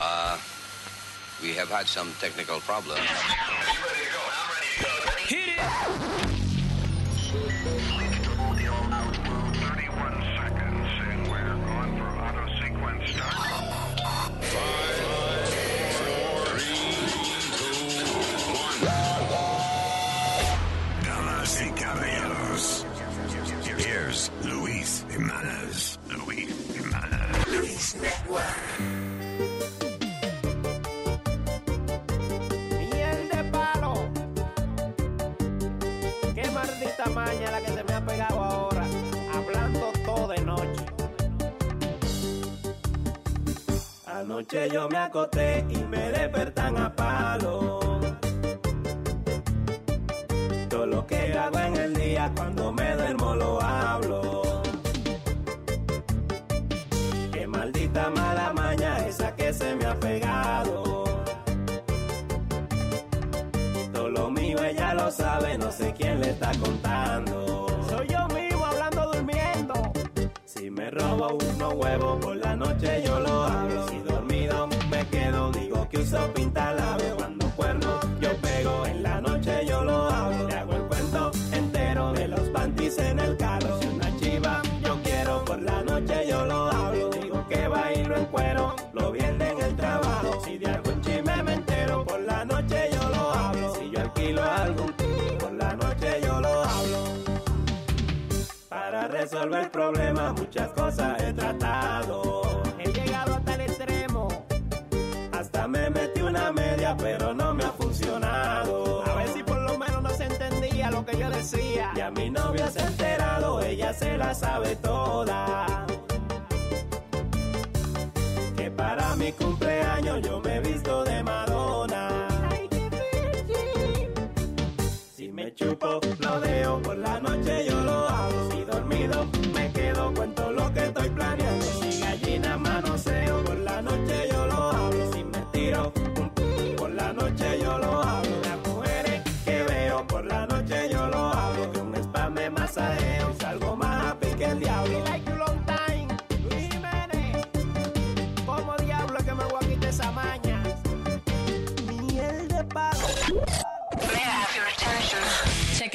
Uh, we have had some technical problems. Hit it! 31 seconds, and we're going for auto sequence start. Damas y caballeros, here's Luis Jimenez. Luis Jimenez. Luis Miel Anoche yo me acosté y me despertan a palo. Todo lo que hago en el día cuando me duermo lo hablo. Qué maldita mala maña esa que se me ha pegado. Todo lo mío ella lo sabe, no sé quién le está contando. Soy yo mismo hablando durmiendo. Si me robo unos huevos digo que uso pintalabio. Cuando cuerno yo pego, en la noche yo lo hablo. Le hago el cuento entero de los panties en el carro. Si una chiva yo quiero, por la noche yo lo hablo. Digo que bailo en cuero, lo viene en el trabajo. Si de algún chisme me entero, por la noche yo lo hablo. Si yo alquilo algún por la noche yo lo hablo. Para resolver problemas muchas cosas he tratado. Lo que yo decía. Y a mi novia se ha enterado, ella se la sabe toda. Que para mi cumpleaños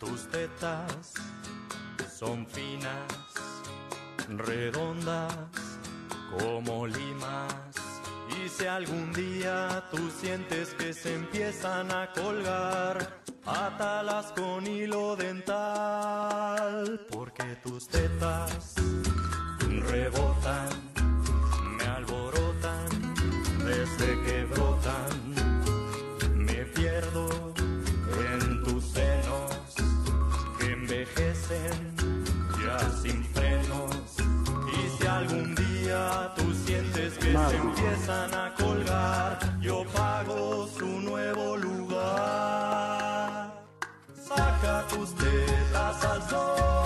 Tus tetas son finas, redondas como limas. Y si algún día tú sientes que se empiezan a colgar, átalas con hilo dental, porque tus tetas rebotan, me alborotan desde que brotan. Me pierdo envejecen ya sin frenos. Y si algún día tú sientes que se empiezan a colgar, yo pago su nuevo lugar. Saca tus tetas al sol.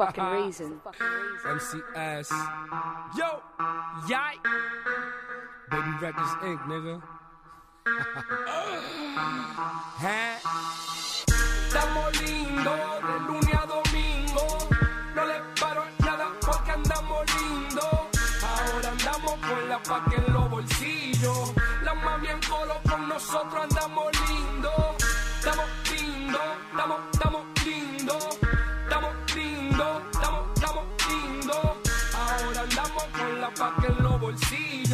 Fucking reason. MCS. Yo, yay. Baby Records Inc., nigga. ¿Eh? Estamos lindos de lunes a domingo. No le paro nada porque andamos lindos. Ahora andamos con la paca en los bolsillos.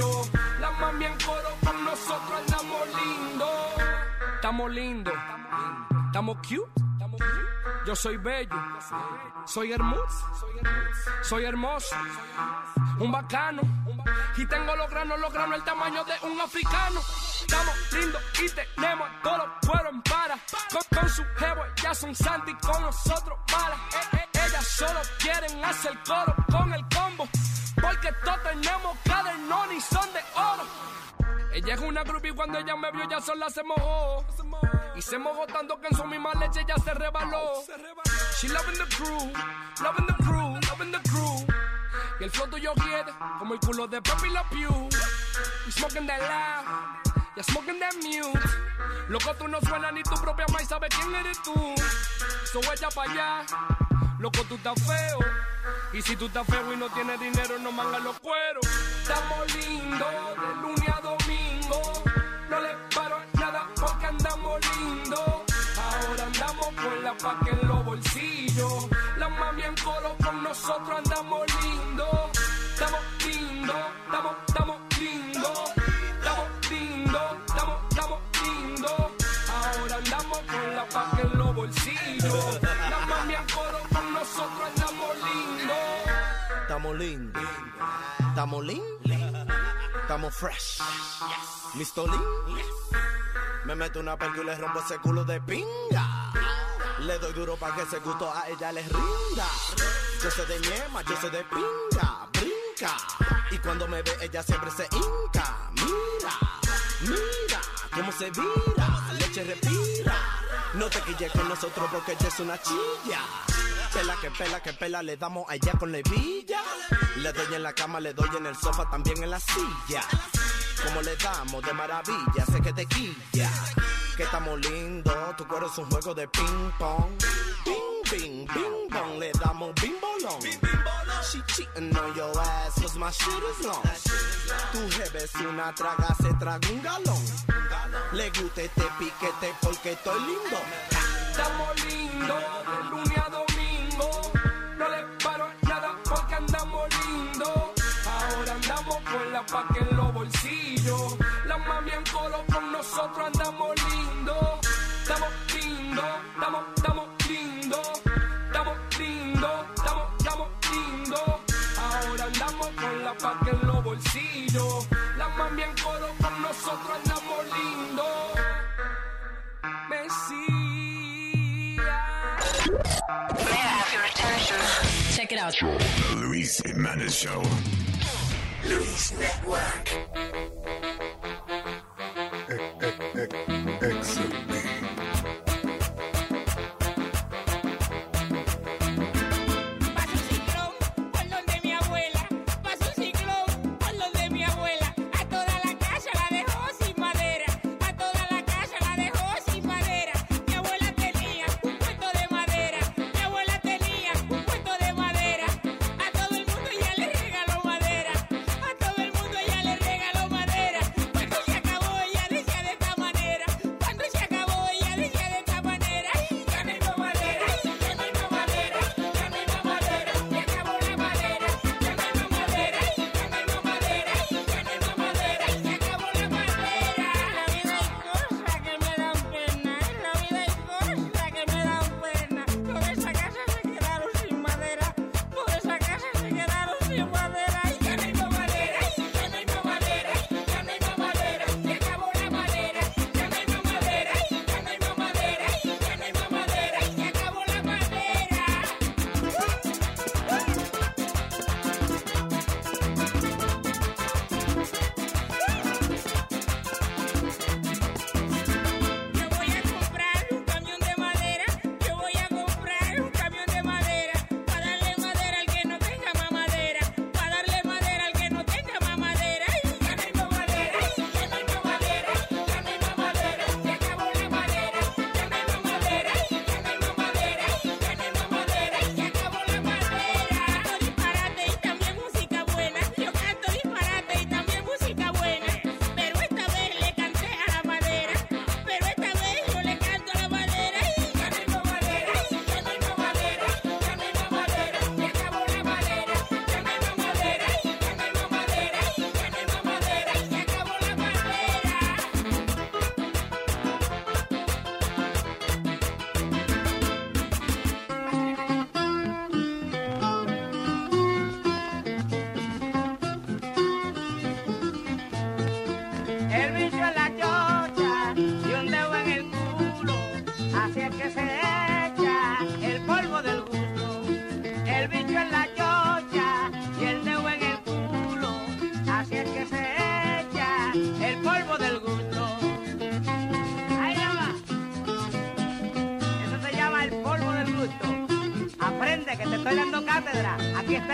Bolsillos. La mami en coro con nosotros andamos lindos. Estamos lindos, estamos cute. Yo soy bello, soy hermoso, soy hermoso, un bacano. Y tengo los granos, los granos el tamaño de un africano. Estamos lindos y tenemos todos los cueros en para. Con, su jevo, ya son santi con nosotros malas. Eh, eh, ellas solo quieren hacer coro con el combo. Porque todos tenemos cadernón y son de oro. Ella es una groupie cuando ella me vio ya sola se mojó. Y se mojó tanto que en su misma leche ya se rebaló. She loving the crew, loving the crew, loving the crew. Y el flow tuyo quiere como el culo de Pepe La Pew. We smoking that loud, ya smoking that mute. Loco, tú no suenas ni tu propia maíz sabe quién eres tú. So ella pa' allá, loco, tú estás feo. Y si tú estás feo y no tienes dinero, no mangas los cueros. Estamos lindos de lunes a domingo. No le paro nada porque andamos lindos. Ahora andamos con la paca en los bolsillos. La mami en coro con nosotros andamos lindos. Estamos lindos, estamos, estamos Estamos lindos. Estamos lindos. Estamos fresh. Listo lean. Me meto una perca y rompo ese culo de pinga. Le doy duro para que ese gusto a ella les rinda. Yo soy de ñema, yo soy de pinga. Brinca. Y cuando me ve, ella siempre se hinca. Mira, mira cómo se vira. Leche respira. No te quilles con nosotros porque ella es una chilla. Pela que pela que pela, le damos allá con la hebilla. Le doy en la cama, le doy en el sofá, también en la silla. Como le damos de maravilla, sé que te quilla. Que estamos lindos, tu cuero es un juego de ping pong. Bing, bing, bing bong, le damos bing bolón. She cheating on your ass, cause my shit is long. Tu jefe es una traga, se traga un galón. Le gusta este piquete porque estoy lindo. Estamos lindos de lunes a domingo. No le paro nada porque andamos lindos. Ahora andamos con la paca en los bolsillos. La mami en coro con nosotros andamos lindos. Estamos lindos, estamos, estamos La mami en coro con nosotros andamos lindos. Messi. Check it out. The Luis Jimenez Show. Luis Network.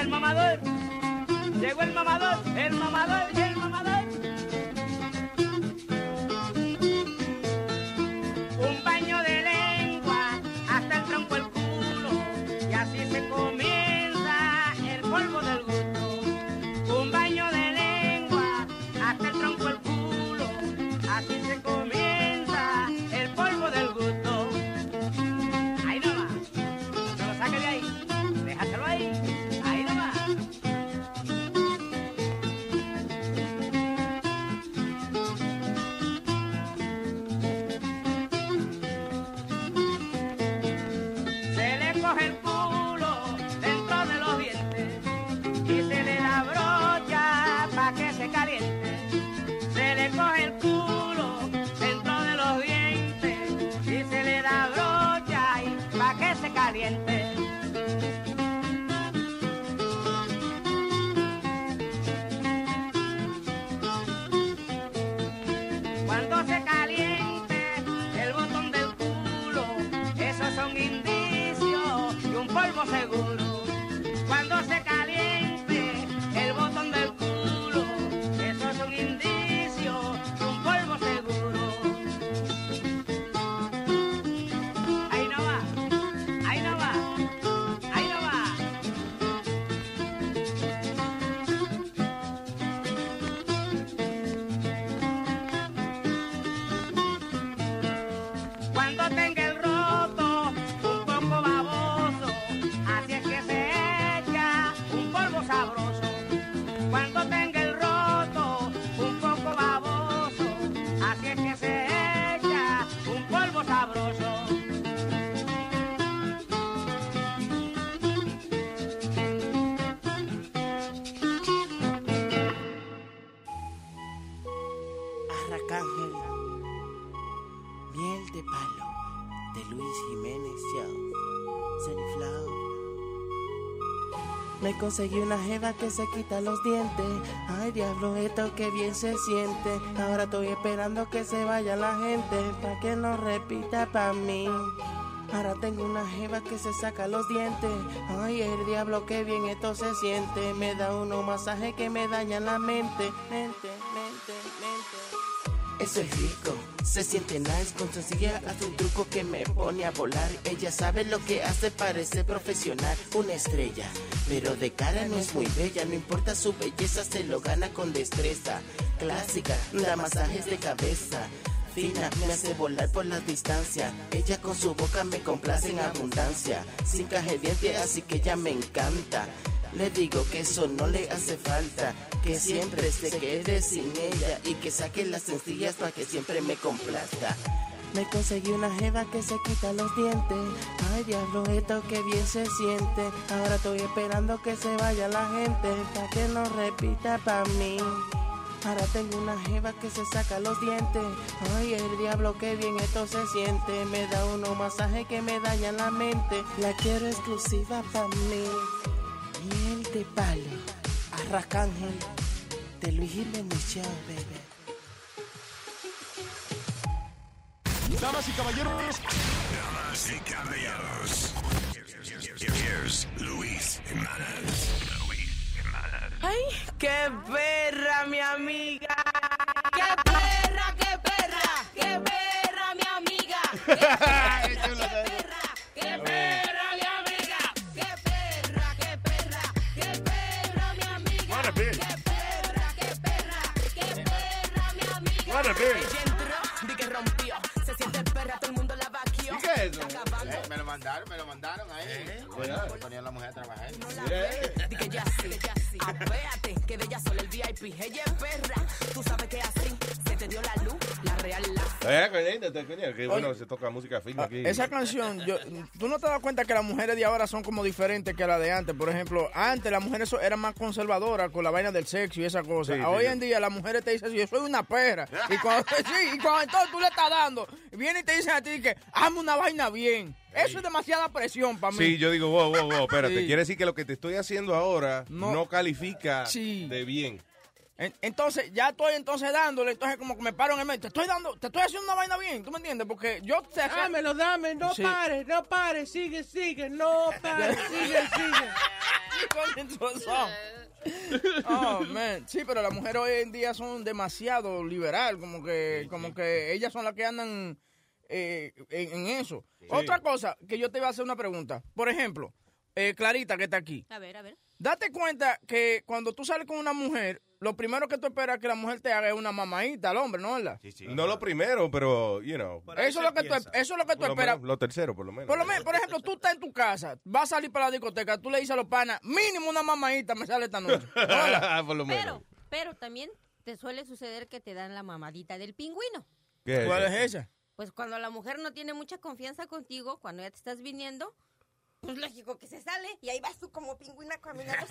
El mamador. Llegó el mamador, el mamador conseguí una jeva que se quita los dientes. Ay, diablo, esto que bien se siente. Ahora estoy esperando que se vaya la gente. Pa' que no repita pa' mí. Ahora tengo una jeva que se saca los dientes. Ay, el diablo, que bien esto se siente. Me da unos masajes que me dañan la mente. Mente, mente, mente. Eso es rico, se siente nice con sencilla hace un truco que me pone a volar. Ella sabe lo que hace, parece profesional, una estrella. Pero de cara no es muy bella, no importa su belleza, se lo gana con destreza. Clásica, da masajes de cabeza. Fina, me hace volar por la distancia. Ella con su boca me complace en abundancia. Sin caje diente, así que ella me encanta. Le digo que eso no le hace falta, que siempre se quede sin ella y que saque las sencillas para que siempre me complazca. Me conseguí una jeva que se quita los dientes. Ay, diablo, esto que bien se siente. Ahora estoy esperando que se vaya la gente para que no repita pa' mí. Ahora tengo una jeva que se saca los dientes. Ay, el diablo, que bien esto se siente. Me da unos masajes que me dañan la mente. La quiero exclusiva para mí. Miel de palo, Arracángel, de Luis Jiménez baby. Damas y caballeros. Damas y caballeros. Here's Luis Jimenez. Ay, qué perra, mi amiga. ¡Qué perra, qué perra! ¡Qué perra, mi amiga! Eh, me lo mandaron, me lo mandaron ahí. Cuidado. Ponían a la mujer a trabajar. Di que ya sí, apéate, que de ella solo el VIP. Ella es perra, tú sabes que así que bueno, se toca música firme aquí. Esa canción, yo, tú no te das cuenta que las mujeres de ahora son como diferentes que las de antes. Por ejemplo, antes las mujeres eran más conservadoras con la vaina del sexo y esa cosa. Sí, Hoy sí. en día las mujeres te dicen, yo soy una perra. Y cuando, sí, y cuando entonces tú le estás dando, viene y te dicen a ti que hazme una vaina bien. Eso es demasiada presión para mí. Sí, yo digo, wow, wow, wow, espérate. Quiere decir que lo que te estoy haciendo ahora no, No. califica de bien. En- Entonces, ya estoy entonces dándole, entonces como que me paro en el medio. Te estoy dando, te estoy haciendo una vaina bien, ¿tú me entiendes? Porque yo te Dámelo, dame, no Sí. pares, no pares, sigue, sigue, no pares, sigue, sigue. Oh, man. Sí, pero las mujeres hoy en día son demasiado liberal, como que, como que ellas son las que andan eh, en, en eso. Otra cosa, que yo te iba a hacer una pregunta. Por ejemplo, eh, Clarita, que está aquí. A ver, a ver. Date cuenta que cuando tú sales con una mujer, lo primero que tú esperas que la mujer te haga es una mamadita al hombre, ¿no? ¿verdad? No lo primero, pero, you know. Eso es lo que tú, eso es lo que tú lo, esperas. menos, lo tercero, por lo menos. Por lo menos, por ejemplo, tú estás en tu casa, vas a salir para la discoteca, tú le dices a los panas, mínimo una mamadita me sale esta noche. por lo menos. Pero, pero también te suele suceder que te dan la mamadita del pingüino. ¿Qué ¿Cuál es esa? Pues cuando la mujer no tiene mucha confianza contigo, cuando ya te estás viniendo, pues lógico que se sale y ahí vas tú como pingüina caminando.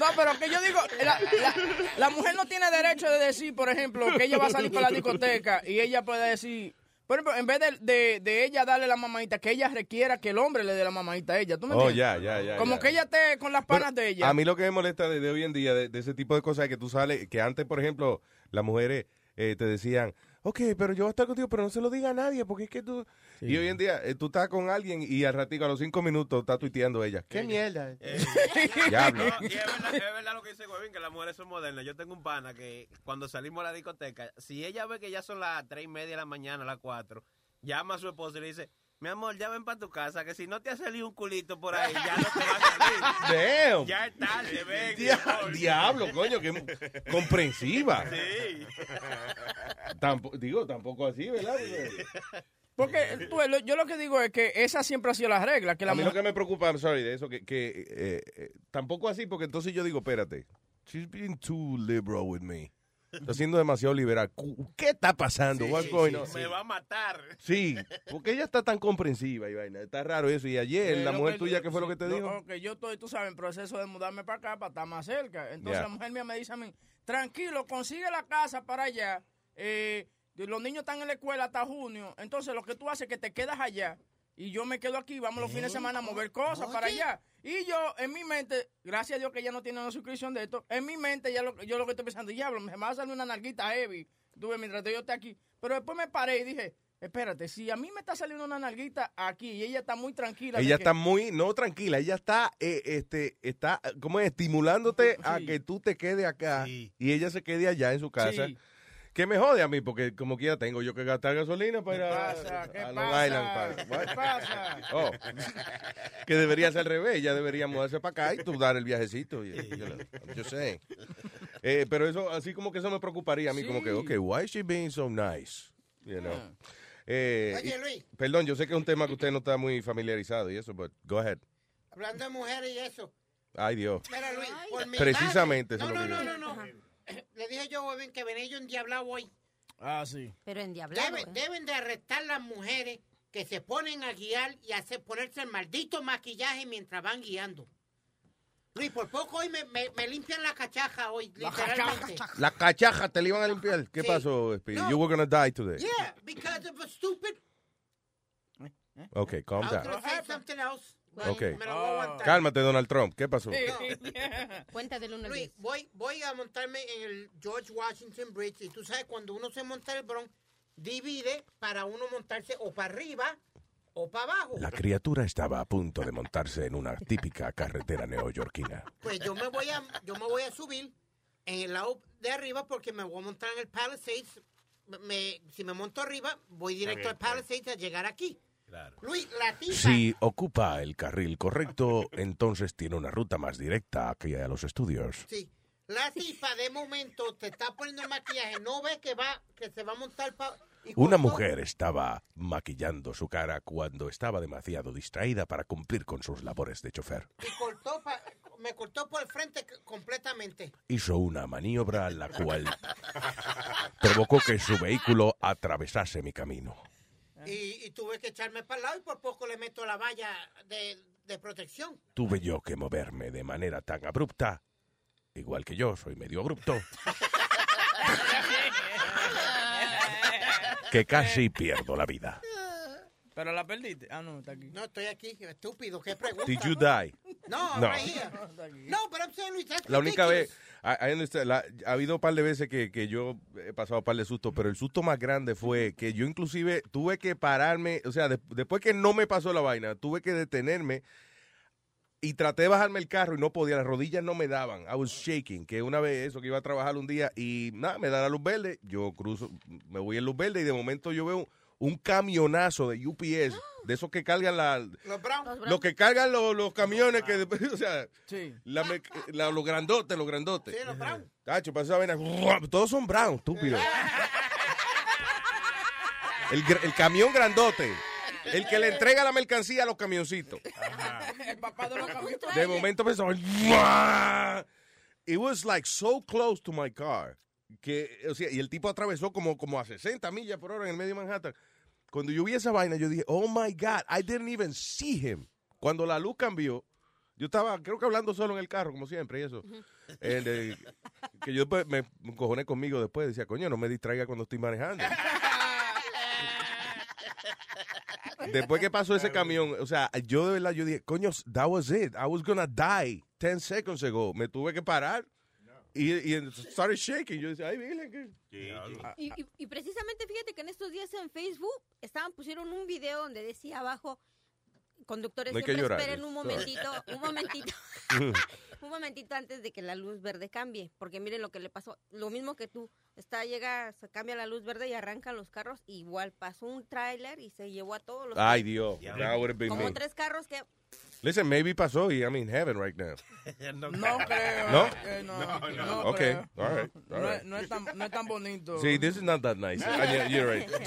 No, pero que yo digo, la, la- la mujer no tiene derecho de decir, por ejemplo, que ella va a salir para la discoteca y ella puede decir, por ejemplo, en vez de, de- de ella darle la mamadita, que ella requiera que el hombre le dé la mamadita a ella. ¿Tú me Oh, entiendes? ya, ya, ya. Como ya. que ella esté con las panas de ella. A mí lo que me molesta de, de hoy en día, de, de ese tipo de cosas, es que tú sales, que antes, por ejemplo, las mujeres eh, te decían, ok, pero yo voy a estar contigo, pero no se lo diga a nadie, porque es que tú... Y hoy en día, eh, tú estás con alguien y al ratito, a los cinco minutos, está tuiteando ella. ¿Qué mierda? Diablo. No, y es verdad, es verdad lo que dice Huevín, que las mujeres son modernas. Yo tengo un pana que cuando salimos a la discoteca, si ella ve que ya son las tres y media de la mañana, las cuatro, llama a su esposo y le dice, mi amor, ya ven para tu casa, que si no te ha salido un culito por ahí, ya no te va a salir. Damn. Ya es tarde, ven. Dia- mi amor. diablo, coño, qué comprensiva. Sí. Tampo- digo, tampoco así, ¿verdad? Porque tú, lo- yo lo que digo es que esa siempre ha sido la regla. Que la a mí mujer... lo que me preocupa, I'm sorry, de eso, que, que eh, eh, tampoco así, porque entonces yo digo, espérate, she's being too liberal with me. Está siendo demasiado liberal. ¿Qué está pasando? What's going on? Me va a matar. Sí, porque ella está tan comprensiva y vaina. Está raro eso. Y ayer, la mujer que- tuya, ¿qué fue lo que te lo- dijo? ok, yo estoy, tú sabes, en proceso de mudarme para acá, para estar más cerca. Entonces la mujer mía me dice a mí, tranquilo, consigue la casa para allá. Eh, los niños están en la escuela hasta junio. Entonces lo que tú haces es que te quedas allá y yo me quedo aquí. Vamos los fines de semana a mover cosas para allá. Y yo, en mi mente, gracias a Dios que ella no tiene una suscripción de esto, en mi mente ya lo, yo lo que estoy pensando, diablo, me va a salir una nalguita heavy. Tuve mientras yo esté aquí. Pero después me paré y dije, espérate, si a mí me está saliendo una nalguita aquí y ella está muy tranquila. Ella que- está muy, no tranquila, ella está, eh, este, está, como es, estimulándote a que tú te quedes acá y ella se quede allá en su casa. Sí. Que me jode a mí, porque como quiera tengo yo que gastar gasolina para ir a? ¿Qué a Long pasa? Island. para- ¿Qué pasa? Oh. que debería ser al revés, ella debería mudarse para acá y tú dar el viajecito. y- yo sé. Eh, pero eso, así como que eso me preocuparía a mí, como que, ok, why is she being so nice? You know. Ah. Eh, Oye, y- Luis. Perdón, yo sé que es un tema que usted no está muy familiarizado y eso, but go ahead. Hablando de mujeres y eso. Ay, Dios. Mira, Luis, por mi Precisamente eso No, no, no, no, no. Le dije yo, Bobín, que venía yo endiablado hoy. Ah, sí. Pero endiablado. Deben, ¿eh? deben de arrestar las mujeres que se ponen a guiar y hacer ponerse el maldito maquillaje mientras van guiando. Luis, por poco hoy me, me- me limpian la cachaja hoy, literalmente. La cachaja te la iban a limpiar. ¿Qué Sí. pasó, Speedy? No. You were gonna die today. Yeah, because of a stupid... Okay, calm I was down. gonna say something else. Okay. me lo voy a aguantar. Cálmate, Donald Trump. ¿Qué pasó? Cuenta del 1 al Luis, 10. voy, voy a montarme en el George Washington Bridge y tú sabes, cuando uno se monta en el Bronx, divide para uno montarse o para arriba o para abajo. La criatura estaba a punto de montarse en una típica carretera neoyorquina. Pues yo me voy a, yo me voy a subir en el lado de arriba porque me voy a montar en el Palisades. Me- si me monto arriba, voy directo al Palisades a llegar aquí. Luis, la tipa, Si ocupa el carril correcto, entonces tiene una ruta más directa aquí a los estudios. sí, la tipa de momento te está poniendo el maquillaje, no ve que va, que se va a montar pa- y Una mujer estaba maquillando su cara cuando estaba demasiado distraída para cumplir con sus labores de chofer. y cortó pa- me cortó por el frente completamente. Hizo una maniobra la cual provocó que su vehículo atravesase mi camino. Y, y tuve que echarme para el lado y por poco le meto la valla de, de protección. Tuve yo que moverme de manera tan abrupta, igual que yo soy medio abrupto, que casi pierdo la vida. Pero la perdiste. Ah, no, está aquí. No, estoy aquí, estúpido, qué pregunta. Did you die? No, No. right here. No, pero I'm saying, Luis, La única vez. I- I understand, la- ha habido un par de veces que, que yo he pasado un par de sustos, pero el susto más grande fue que yo inclusive tuve que pararme, o sea, de- después que no me pasó la vaina, tuve que detenerme y traté de bajarme el carro y no podía, las rodillas no me daban. I was shaking, que una vez eso, que iba a trabajar un día y nada, me da la luz verde, yo cruzo, me voy en luz verde y de momento yo veo un camionazo de UPS, de esos que cargan la... Los Brown. Los que cargan los, los camiones que, o sea, Sí. la me- la- los grandotes, los grandotes. Sí, los Brown. Tacho, pasa esa vaina, todos son brown, estúpido. El, el camión grandote. El que le entrega la mercancía a los camioncitos. El papá de los camiones. De momento pensó, it was like so close to my car. Que, o sea, y el tipo atravesó como, como a 60 millas por hora en el medio de Manhattan. Cuando yo vi esa vaina, yo dije, oh my God, I didn't even see him. Cuando la luz cambió, yo estaba, creo que hablando solo en el carro, como siempre, y eso. El de- que yo me me encojoné conmigo después. Decía, coño, no me distraiga cuando estoy manejando. Después que pasó ese camión, o sea, yo de verdad, yo dije, coño, that was it. I was gonna die 10 seconds ago. Me tuve que parar y, y started shaking. Yo decía, ay, Virgen, que... Y, y- y precisamente fíjate que en estos días en Facebook estaban pusieron un video donde decía abajo conductores No hay que siempre llorar, esperen un momentito, un momentito, un momentito antes de que la luz verde cambie, porque miren lo que le pasó, lo mismo que tú, está llega, se cambia la luz verde y arrancan los carros, igual pasó un tráiler y se llevó a todos los Ay, Dios. Como tres carros que Listen, maybe pasó y I'm in heaven right now. No creo. ¿No? eh, no, no Ok, creo. all right, all No, right. es- no es tan, no es tan bonito. Sí, this is not that nice. Ah, yeah, you're right. Que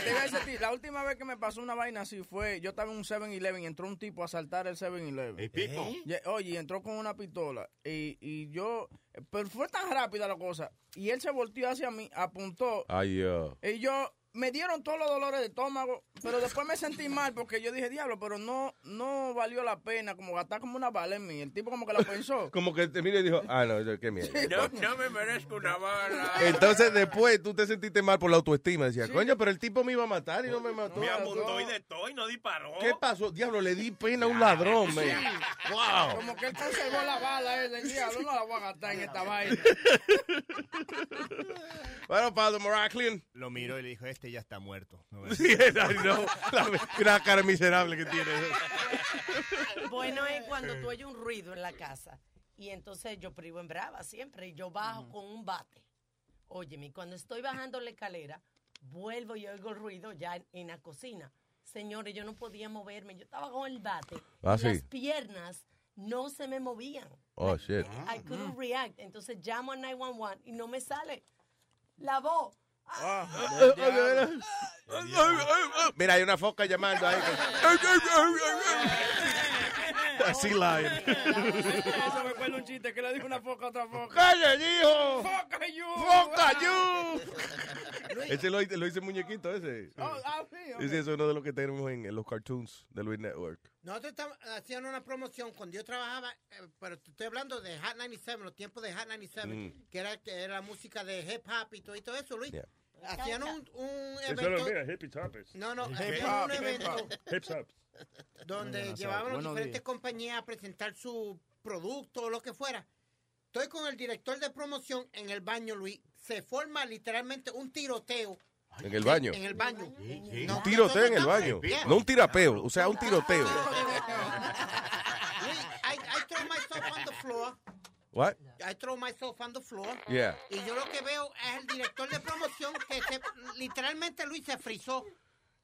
te iba a decir a ti, la última vez que me pasó una vaina así fue, yo estaba en un 7-Eleven y entró un tipo a asaltar el 7-Eleven. Pipo. Y- Oye, entró con una pistola y, y yo, pero fue tan rápida la cosa y él se volteó hacia mí, apuntó Ay, yo. y yo, me dieron todos los dolores de estómago, pero después me sentí mal porque yo dije, diablo, pero no no valió la pena como gastar como una bala en mí. El tipo como que la pensó. Como que te mira y dijo, ah, no, qué mierda. No, no me merezco una bala. Entonces después tú te sentiste mal por la autoestima. Decías, coño, pero el tipo me iba a matar y no me mató. Me apuntó y de todo y no disparó. ¿Qué pasó? Diablo, le di pena a un ladrón, man. Wow. Como que él conservó la bala, él, el diablo, no la voy a gastar en esta vaina. Bueno, Pablo Moraclian. Lo miró y le dijo, este ya está muerto. No Sí. La, la cara miserable que tiene. Bueno es cuando tú oyes un ruido en la casa y entonces yo privo en brava siempre y yo bajo con un bate. Óyeme, cuando estoy bajando la escalera, vuelvo y oigo el ruido ya en, en la cocina. Señores, yo no podía moverme, yo estaba con el bate. Ah, y sí. Las piernas no se me movían. Oh, shit. I couldn't react. Entonces llamo a 911 y no me sale la voz. Mira, hay una foca llamando ahí. Así lying. Eso me acuerdo un chiste que le dijo una foca a otra foca. ¡Calla, hijo! ¡Foca you! ¡Foca you! Ese lo, lo hice muñequito, ese. Oh, ah, sí, ok. Ese es uno de los que tenemos en, en los cartoons de Luis Network. Nosotros haciendo una promoción cuando yo trabajaba, eh, pero te estoy hablando de Hot 97, los tiempos de Hot 97, Mm. que, era, que era la música de hip hop y todo, y todo eso, Luis. Yeah. Hacían un, evento. mira, hippie toppers. No, no, Hip hacían hop, un hip evento hop. Hip hop. donde Buenas llevaban Buenos diferentes días. compañías a presentar su producto o lo que fuera. Estoy con el director de promoción en el baño, Luis. Se forma literalmente un tiroteo. ¿En el baño? En el baño. No, Un tiroteo en el baño. No un tirapeo, o sea, un tiroteo. Luis, I, I throw myself on the floor. What? I throw myself on the floor. Yeah. Y yo lo que veo es el director de promoción que se, literalmente Luis se frizó.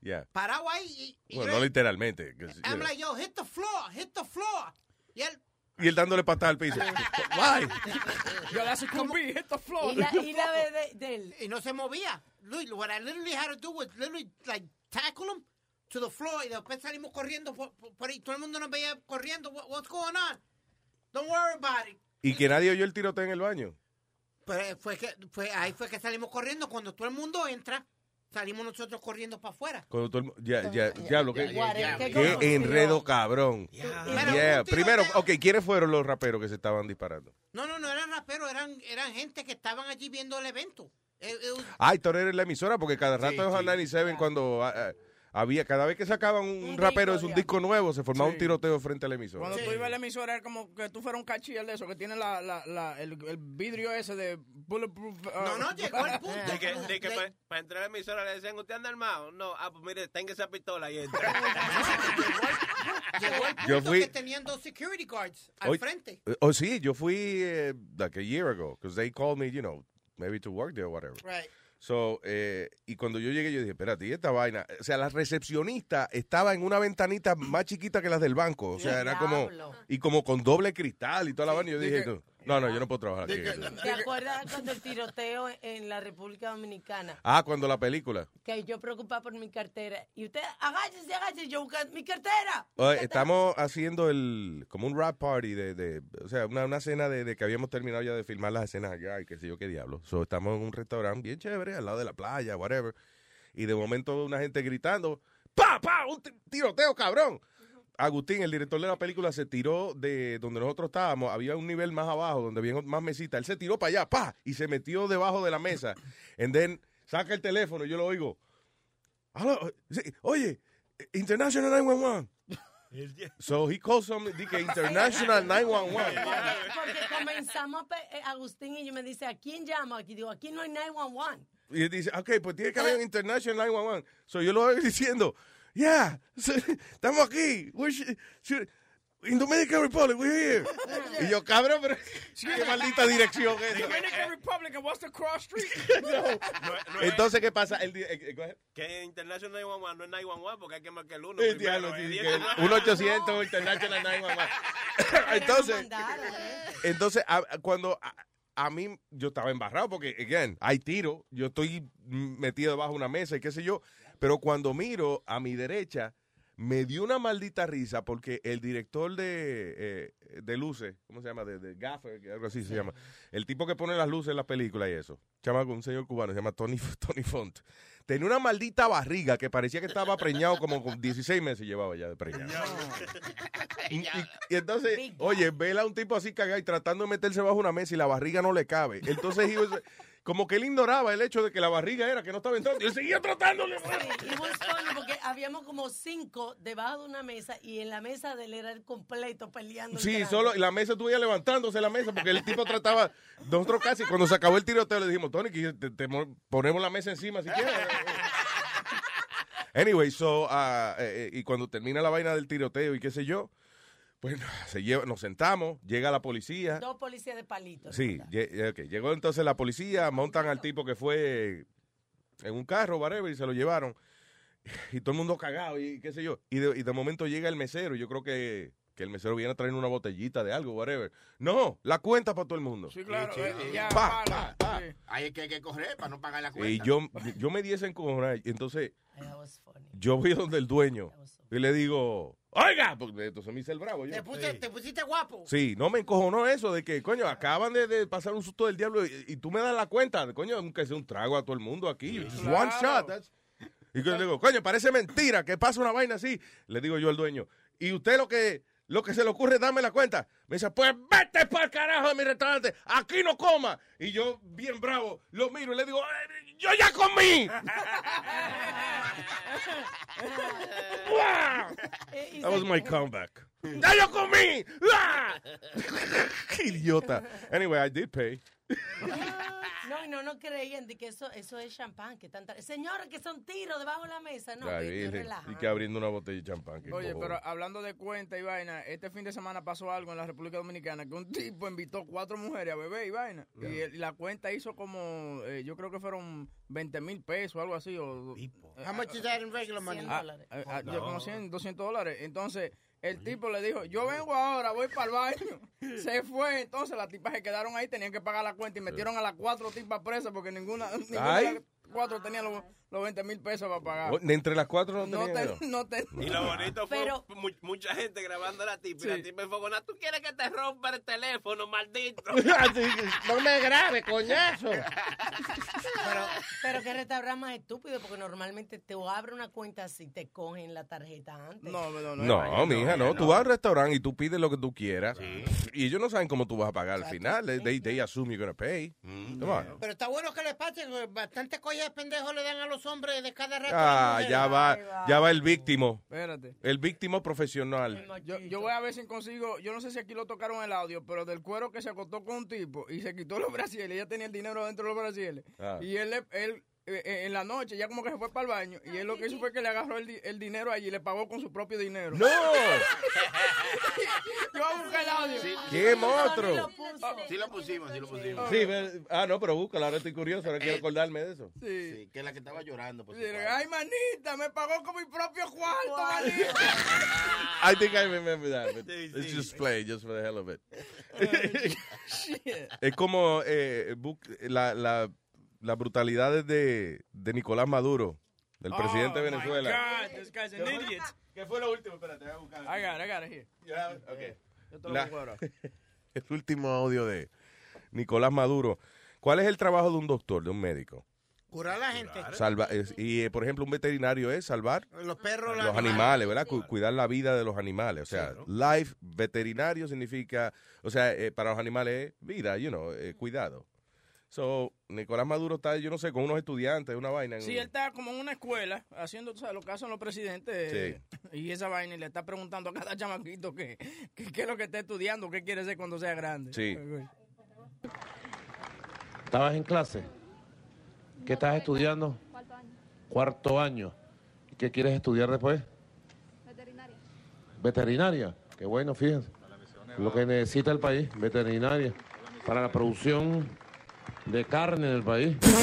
Yeah. Parado ahí y, y Bueno, yo- no literalmente. I'm like, yo, hit the floor, hit the floor. Y él, Y él dándole patada al piso. Why? Yo la sucumbí, hit the floor. Y la, y la de, de él. Y no se movía. Luis, what I literally had to do was literally like tackle him to the floor y después salimos corriendo por- por ahí. Todo el mundo nos veía corriendo. What- what's going on? Don't worry about it. Y que nadie oyó el tiroteo en el baño. Pero fue que, fue, ahí fue que salimos corriendo. Cuando todo el mundo entra, salimos nosotros corriendo para afuera. Cuando todo el ya, ya, que, Ya, ya, ya. qué Qué enredo cabrón. Yeah. Primero, ok, ¿quiénes fueron los raperos que se estaban disparando? No, no, no eran raperos, eran, eran gente que estaban allí viendo el evento. Eh, eh, Ay, Torero en la emisora, porque cada rato Sí, en Hot sí. 97 cuando ah, ah, había, cada vez que sacaban un, Un rapero de un disco nuevo, se formaba Sí. un tiroteo frente al emisor. Cuando tú ibas a la emisora era como que tú fueras un cachiller de eso, que tiene la, la, la, el, el vidrio ese de bulletproof. uh, No, no, llegó el punto. De que, de que para, entrar a la emisora le decían, ¿usted anda armado? No, ah, pues mire, tenga esa pistola y entra. Llegó Yo fui- que tenían dos security guards al Hoy- frente. eh, Oh, sí, yo fui eh, like a year ago, because they called me, you know, maybe to work there or whatever. Right. So, eh, y cuando yo llegué, yo dije, espérate, ¿y esta vaina? O sea, la recepcionista estaba en una ventanita más chiquita que las del banco. O sea, era como, y como con doble cristal y toda la vaina. Y yo dije, dije- no, no, yo no puedo trabajar aquí. ¿Te acuerdas cuando el tiroteo en la República Dominicana? Ah, cuando la película. Que yo preocupaba por mi cartera. Y usted, agáchese, agáchese, yo buscando mi cartera. Oye, estamos haciendo el, como un rap party de, de o sea, una, una cena de, de que habíamos terminado ya de filmar las escenas allá y qué sé yo qué diablo. So, estamos en un restaurante bien chévere, al lado de la playa, whatever. Y de momento una gente gritando, ¡pa, pa! ¡Un ti- tiroteo, cabrón! Agustín, el director de la película, se tiró de donde nosotros estábamos, había un nivel más abajo, donde había más mesitas. Él se tiró para allá, ¡pa! Y se metió debajo de la mesa. And then saca el teléfono y yo lo oigo. "Aló, sí, Oye, International 911. So he calls some, dije, International 911. Porque comenzamos, eh, Agustín y yo me dice, ¿a quién llama? Aquí digo, aquí no hay 911. Y él dice, ok, pues tiene que haber un International 911. So yo lo voy diciendo, yeah, estamos aquí. Sh- in Dominican Republic, we're here. y yo, cabrón, pero qué maldita dirección es. Dominican Republic, and what's the cross street? Entonces, ¿qué pasa? El, eh, eh, go ahead. Que International 911 no es 911 porque hay que marcar el 1. El diablo, sí, que el 1-800 International 911. entonces, entonces a- cuando a, a mí, yo estaba embarrado porque, again, hay tiro, yo estoy metido debajo de una mesa y qué sé yo, pero cuando miro a mi derecha, me dio una maldita risa porque el director de, eh, de luces, ¿cómo se llama? De, de gaffer, que algo así se llama. El tipo que pone las luces en las películas y eso. Chama un señor cubano, se llama Tony, Tony Font. Tenía una maldita barriga que parecía que estaba preñado como con 16 meses llevaba ya de preñado. Y, y- y entonces, oye, vela a un tipo así cagado y tratando de meterse bajo una mesa y la barriga no le cabe. Entonces, he was- como que él ignoraba el hecho de que la barriga era que no estaba entrando. Y él seguía tratándole. Sí, y was funny porque habíamos como cinco debajo de una mesa y en la mesa de él era el completo peleando. el Sí, solo y la mesa tuviera levantándose la mesa porque el tipo trataba nosotros casi cuando se acabó el tiroteo le dijimos Tony que te, te mo- ponemos la mesa encima si quieres. Anyway, so eh, eh, y cuando termina la vaina del tiroteo y qué sé yo, pues se lleva, nos sentamos, llega la policía. Dos policías de palitos. Sí, eh, ok, llegó entonces la policía, montan al tipo que fue en un carro, whatever, y se lo llevaron. Y todo el mundo cagado y qué sé yo. Y de, y de momento llega el mesero, y yo creo que, que el mesero viene a traer una botellita de algo, whatever. No, la cuenta para todo el mundo. Sí, claro. Sí, eh, sí. ya, Pa, pa, sí. Ahí es que hay que correr para no pagar la cuenta. Y yo, yo me di ese encojonar, y entonces yo voy donde el dueño y le digo, oiga, porque entonces me hice el bravo. yo. Te, puse- te pusiste guapo. Sí, no me encojonó eso de que, coño, acaban de, de pasar un susto del diablo y, y tú me das la cuenta, coño, aunque sea un trago a todo el mundo aquí. One shot. that's- Y yo le digo, coño, parece mentira que pasa una vaina así. Le digo yo al dueño, y usted lo que lo que se le ocurre es darme la cuenta. Me dice, pues vete para el carajo de mi restaurante, aquí no coma. Y yo, bien bravo, lo miro y le digo, "Eh, yo ya comí. Eh, That was my comeback. ¡Ya yo comí! ¡Ah! ¡Qué idiota! Anyway, I did pay. No, y no, no creían de que eso, eso es champán. Que tanta... Señores, que son tiros debajo de la mesa. No, Ay, que y que abriendo una botella de champán. Oye, cojones. pero hablando de cuenta y vaina, este fin de semana pasó algo en la República Dominicana que un tipo invitó cuatro mujeres a beber y vaina. Y, el- y la cuenta hizo como, eh, yo creo que fueron 20 mil pesos o algo así. O, How much is that in regular money? Yo como 100, 200 dólares. Entonces, el tipo le dijo, yo vengo ahora, voy para el baño. Se fue. Entonces, las tipas se quedaron ahí, tenían que pagar la cuenta y metieron a las cuatro tipas presas porque ninguna, ninguna de las cuatro tenía los, los 20 mil pesos para pagar. Oh, de entre las cuatro no No, tenía no te- Y lo bonito fue Pero- mu- mucha gente grabando a la tipa. Sí. Y la tipa enfogona, ¿tú quieres que te rompa el teléfono, maldito? no me grabe, coñazo. Pero, pero qué restaurante más estúpido, porque normalmente te abre una cuenta así, te cogen la tarjeta antes. No, no, no. No, mija, no. Tú vas al restaurante y tú pides lo que tú quieras. Y ellos no saben cómo tú vas a pagar al final. They, they assume you're going to pay. Come on. Pero está bueno que le pase, bastante collas de pendejos le dan a los los hombres de cada rato. Ah, ya va, ya va el víctimo. Espérate. El víctimo profesional. Yo, yo voy a ver si consigo, yo no sé si aquí lo tocaron el audio, pero del cuero que se acostó con un tipo y se quitó los brasiles, ella tenía el dinero dentro de los brasiles. Ah. Y él, le- él en la noche ya como que se fue para el baño y él lo que hizo fue que le agarró el, di- el dinero allí y le pagó con su propio dinero. ¡No! yo voy a buscar el audio. ¡Qué monstruo! Sí lo pusimos, sí lo pusimos. Sí, ve- ah, no, pero búscala, ahora estoy curioso, ahora quiero Eh. acordarme de eso. Sí, que es la que estaba llorando. Por Sí. Ay, manita, me pagó con mi propio cuarto, manita. I think I remember that, but let's just play, just for the hell of it. es como eh, la, la, la brutalidad de, de Nicolás Maduro, del presidente de Venezuela. Oh, God, this guy's an idiot. ¿Qué fue lo último? Espérate, voy a buscar. I got it, I got it here. Okay. Yo te lo La- busco ahora. el último audio de Nicolás Maduro. ¿Cuál es el trabajo de un doctor, de un médico? Curar a la gente. Salva, es- y, eh, por ejemplo, un veterinario es salvar Los perros, los animales, ¿verdad? Cu- cuidar la vida de los animales. O sea, life veterinario significa, o sea, eh, para los animales es vida, you know, eh, cuidado. So, Nicolás Maduro está, yo no sé, con unos estudiantes, una vaina. en Sí, un- él está como en una escuela haciendo tú sabes, lo que hacen los presidentes eh, y esa vaina y le está preguntando a cada chamaquito qué qué qué es lo que está estudiando, qué quiere ser cuando sea grande. Sí. ¿Estabas en clase? ¿Qué estás estudiando? Cuarto año. Cuarto año. ¿Y qué quieres estudiar después? Veterinaria. Veterinaria. Qué bueno, fíjense. Lo que necesita el país, veterinaria. Para la producción de carne del país. ¡Este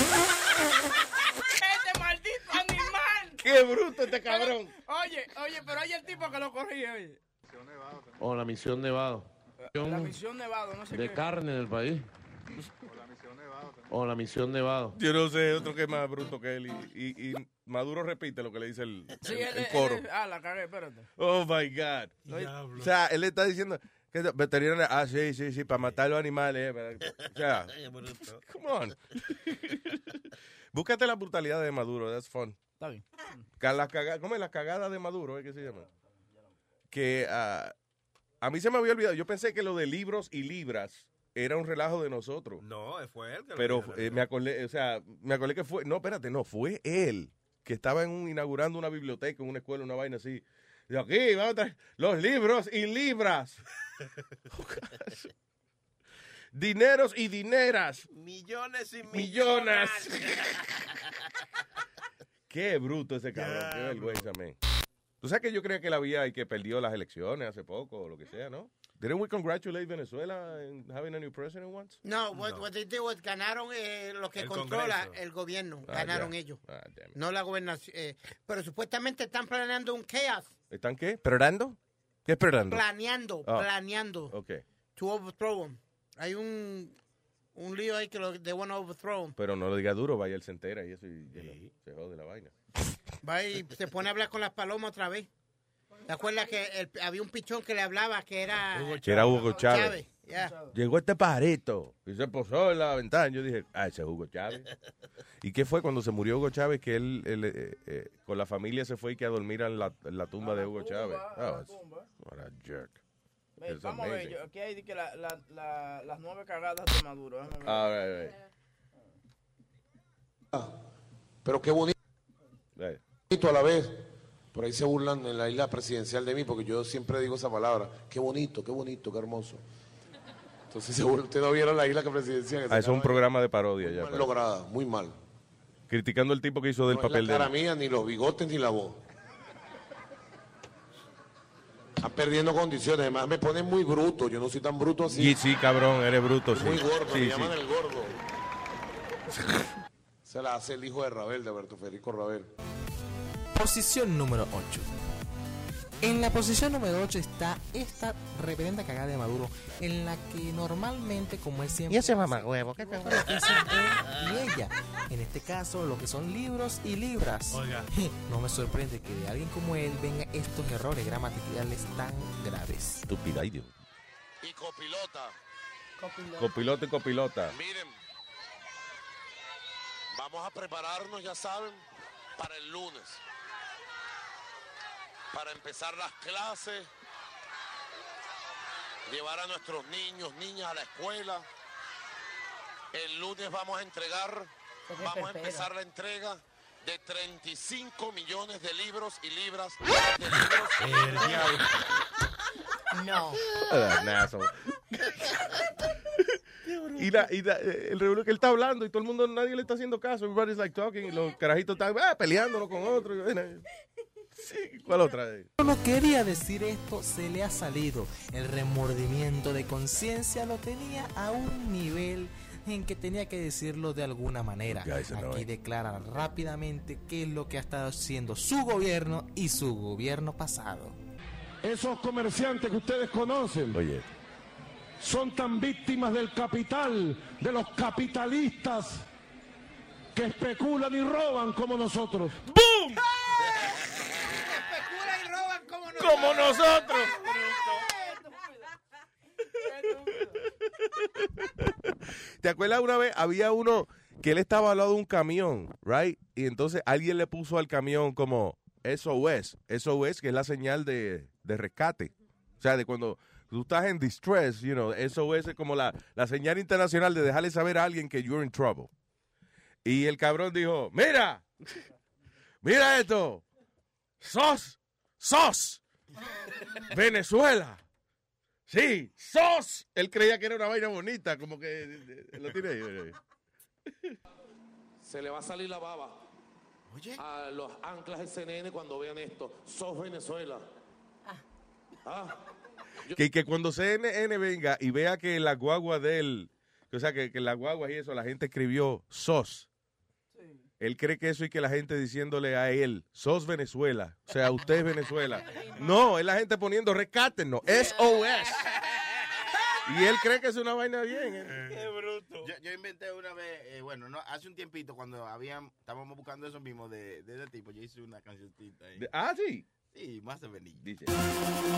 maldito animal! ¡Qué bruto este cabrón! Oye, oye, pero hay el tipo que lo corrige, oye. O la misión Nevado. La misión Nevado, no sé de qué. carne del país. O la misión Nevado. Yo no sé, otro que es más bruto que él. Y, y- y Maduro repite lo que le dice el, Sí, el- él, el coro. él- ah, la cagué, espérate. Oh my God. O sea, él está diciendo es veterinaria. Ah, sí, sí, sí, para matar los animales. eh, para- come on. Búscate la brutalidad de Maduro, that's fun. Está bien. Caga- ¿Cómo es la cagada de Maduro? ¿eh? ¿Qué se llama? Que ah, a mí se me había olvidado. Yo pensé que lo de libros y libras era un relajo de nosotros. No, fue él que Pero eh, me acordé, o sea, me acordé que fue, no, espérate, no, fue él que estaba en un, inaugurando una biblioteca, en una escuela, una vaina así. Dijo, aquí, vamos a traer los libros y libras. Dineros y dineras. Millones y Millones. Qué bruto ese cabrón, qué vergüenza, man. Tú sabes que yo creo que la había y que perdió las elecciones hace poco o lo que sea, ¿no? Didn't we congratulate Venezuela in having a new president once? No, what, what they did was ganaron eh, lo que El controla Congreso. el gobierno. Ah, ganaron ellos. Ah. No la gobernación. eh, pero supuestamente están planeando un chaos. ¿Están qué? ¿Esperando? ¿Qué esperando? Planeando, Ah. planeando. Ok. To overthrow them. Hay un, un lío ahí que lo, they want to overthrow 'em. Pero no lo diga duro, vaya, él se entera y eso y ya no, se jode la vaina. Va y se pone a hablar con las palomas otra vez. ¿Te acuerdas que el- había un pichón que le hablaba que era... Que era Hugo Chávez. Yeah. Llegó este pajarito y se posó en la ventana. Yo dije, ah, ese es Hugo Chávez. ¿Y qué fue cuando se murió Hugo Chávez? Que él, él, eh, eh, con la familia se fue y que a dormir en la, en la tumba de Hugo Chávez. Oh, what a jerk. Ve, It's vamos a ver, amazing. yo- aquí hay que la- la- la- las nueve cagadas de Maduro. ver. Ah. Pero qué bonito Right. a la vez. Por ahí se burlan en la isla presidencial de mí porque yo siempre digo esa palabra. Qué bonito, qué bonito, qué hermoso. Entonces se burlan. Ustedes no vieron la isla presidencial. que se Ah, eso es un programa de parodia de- ya. mal pues. lograda, muy mal. Criticando el tipo que hizo del No es papel la de cara mía, ni los bigotes, ni la voz. Están perdiendo condiciones. Además me ponen muy bruto. Yo no soy tan bruto así. Y sí, cabrón, eres bruto, sí. Muy gordo, Sí, me sí. llaman el gordo. Se la hace el hijo de Rabel, de Alberto Federico Rabel. Posición número 8. En la posición número 8 está esta reverenda cagada de Maduro, en la que normalmente, como es siempre... Y ese mamagüevo, ¿qué te- y ella. En este caso, lo que son libros y libras. Oiga. No me sorprende que de alguien como él vengan estos errores gramaticales tan graves. Estúpida, idiota. Y copilota. Copiloto y copilota. Miren, vamos a prepararnos, ya saben, para el lunes. Para empezar las clases, llevar a nuestros niños, niñas a la escuela. El lunes vamos a entregar, vamos a empezar la entrega de 35 millones de libros y libras de libros. No. An asshole. y la, y la- eh, el revuelo que él está hablando y todo el mundo, nadie le está haciendo caso. Everybody's like talking y los carajitos están ah, peleando uno con otro. Y, Sí, ¿cuál otra? No quería decir esto, se le ha salido. El remordimiento de conciencia lo tenía a un nivel en que tenía que decirlo de alguna manera. Aquí declara rápidamente qué es lo que ha estado haciendo su gobierno y su gobierno pasado. Esos comerciantes que ustedes conocen son tan víctimas del capital, de los capitalistas que especulan y roban como nosotros. ¡Boom! Como nosotros. ¿Te acuerdas una vez? Había uno que él estaba al lado de un camión, right? Y entonces alguien le puso al camión como SOS, SOS, que es la señal de, de rescate. O sea, de cuando tú estás en distress, you know, SOS es como la, la señal internacional de dejarle saber a alguien que you're in trouble. Y el cabrón dijo, mira, mira esto, sos, sos, Venezuela. Sí, sos. Él creía que era una vaina bonita, como que eh, lo tiene ahí. Se le va a salir la baba. A los anclas de CNN cuando vean esto. Sos Venezuela. Ah. Que, que cuando CNN venga y vea que la guagua de él, o sea, que, que la guagua y eso, la gente escribió sos. Él cree que eso y que la gente diciéndole a él, sos Venezuela. O sea, usted es Venezuela. No, es la gente poniendo rescátenos, SOS. Y él cree que es una vaina bien. ¿eh? Yo, yo inventé una vez, eh, bueno, no, hace un tiempito cuando habían, estábamos buscando eso mismo de, de ese tipo, yo hice una cancioncita ahí. De- ah, sí. Sí, más o menos. Dice.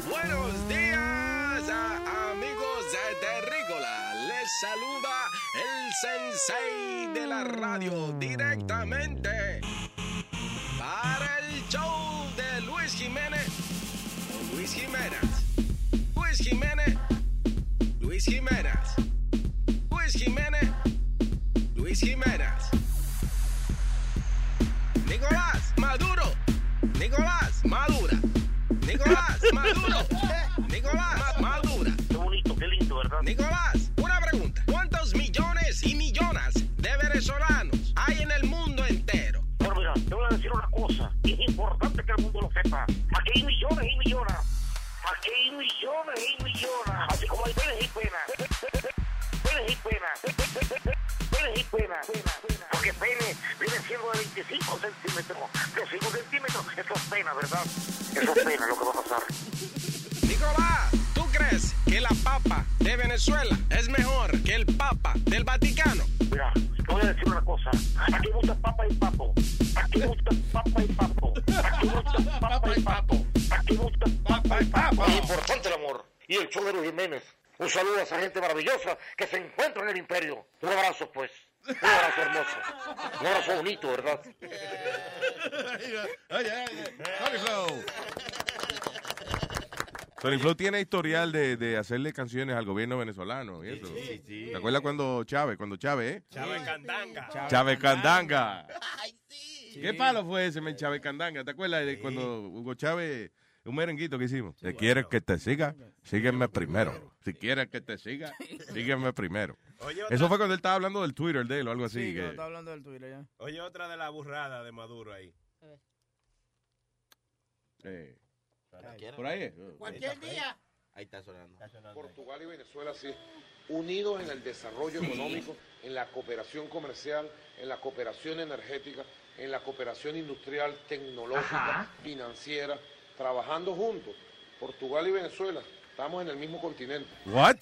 Buenos días, a- amigos de Terrícola. Les saluda el sensei de la radio directamente para el show de Luis Jiménez. o Luis Jiménez. Luis Jiménez. Luis Jiménez. Luis Jiménez. Luis Jiménez. Nicolás Maduro. Nicolás Madura. Nicolás Maduro. Nicolás Ma- Madura. Qué bonito, qué lindo, ¿verdad? Nicolás, una pregunta. ¿Cuántos millones y millones de venezolanos hay en el mundo entero? Bueno, mira, te voy a decir una cosa. Es importante que el mundo lo sepa. Aquí hay millones y millones. Aquí hay millones y millones. Así como hay penes y penas. Penes y penas. Penes y penas. Porque pene viene siendo de 25 centímetros. De 5 centímetros, eso es pena, ¿verdad? Eso es pena lo que va a pasar. Nicolás, ¿tú crees que la papa de Venezuela es mejor que el papa del Vaticano? Mira, te voy a decir una cosa. Aquí mucha papa y papo. Aquí mucha papa y papo. Aquí mucha papa y papo. Aquí mucha papa y papo. Es importante el amor. Y el show de Jiménez. Un saludo a esa gente maravillosa que se encuentra en el imperio. Un abrazo, pues. Un abrazo hermoso. Un abrazo bonito, ¿verdad? Tony Flow. Tony Flow tiene historial de, de hacerle canciones al gobierno venezolano y eso. sí, sí. ¿Te acuerdas cuando Chávez, cuando Chávez, eh? Chávez Candanga. Chávez Candanga. ¿Qué palo fue ese, men, Chávez Candanga? ¿Te acuerdas de cuando Hugo Chávez, un merenguito que hicimos? Si quieres que te siga, sígueme primero. Si quieres que te siga, sígueme primero. Oye, otra- Eso fue cuando él estaba hablando del Twitter de él o algo así. Sí, que- que está hablando del Twitter ya. Oye, otra de la burrada de Maduro ahí. eh, por ahí. Cualquier día. Ahí está sonando. Portugal y Venezuela, sí, unidos en el desarrollo económico, en la cooperación comercial, en la cooperación energética, en la cooperación industrial, tecnológica, Ajá. financiera, trabajando juntos. Portugal y Venezuela, estamos en el mismo continente. What?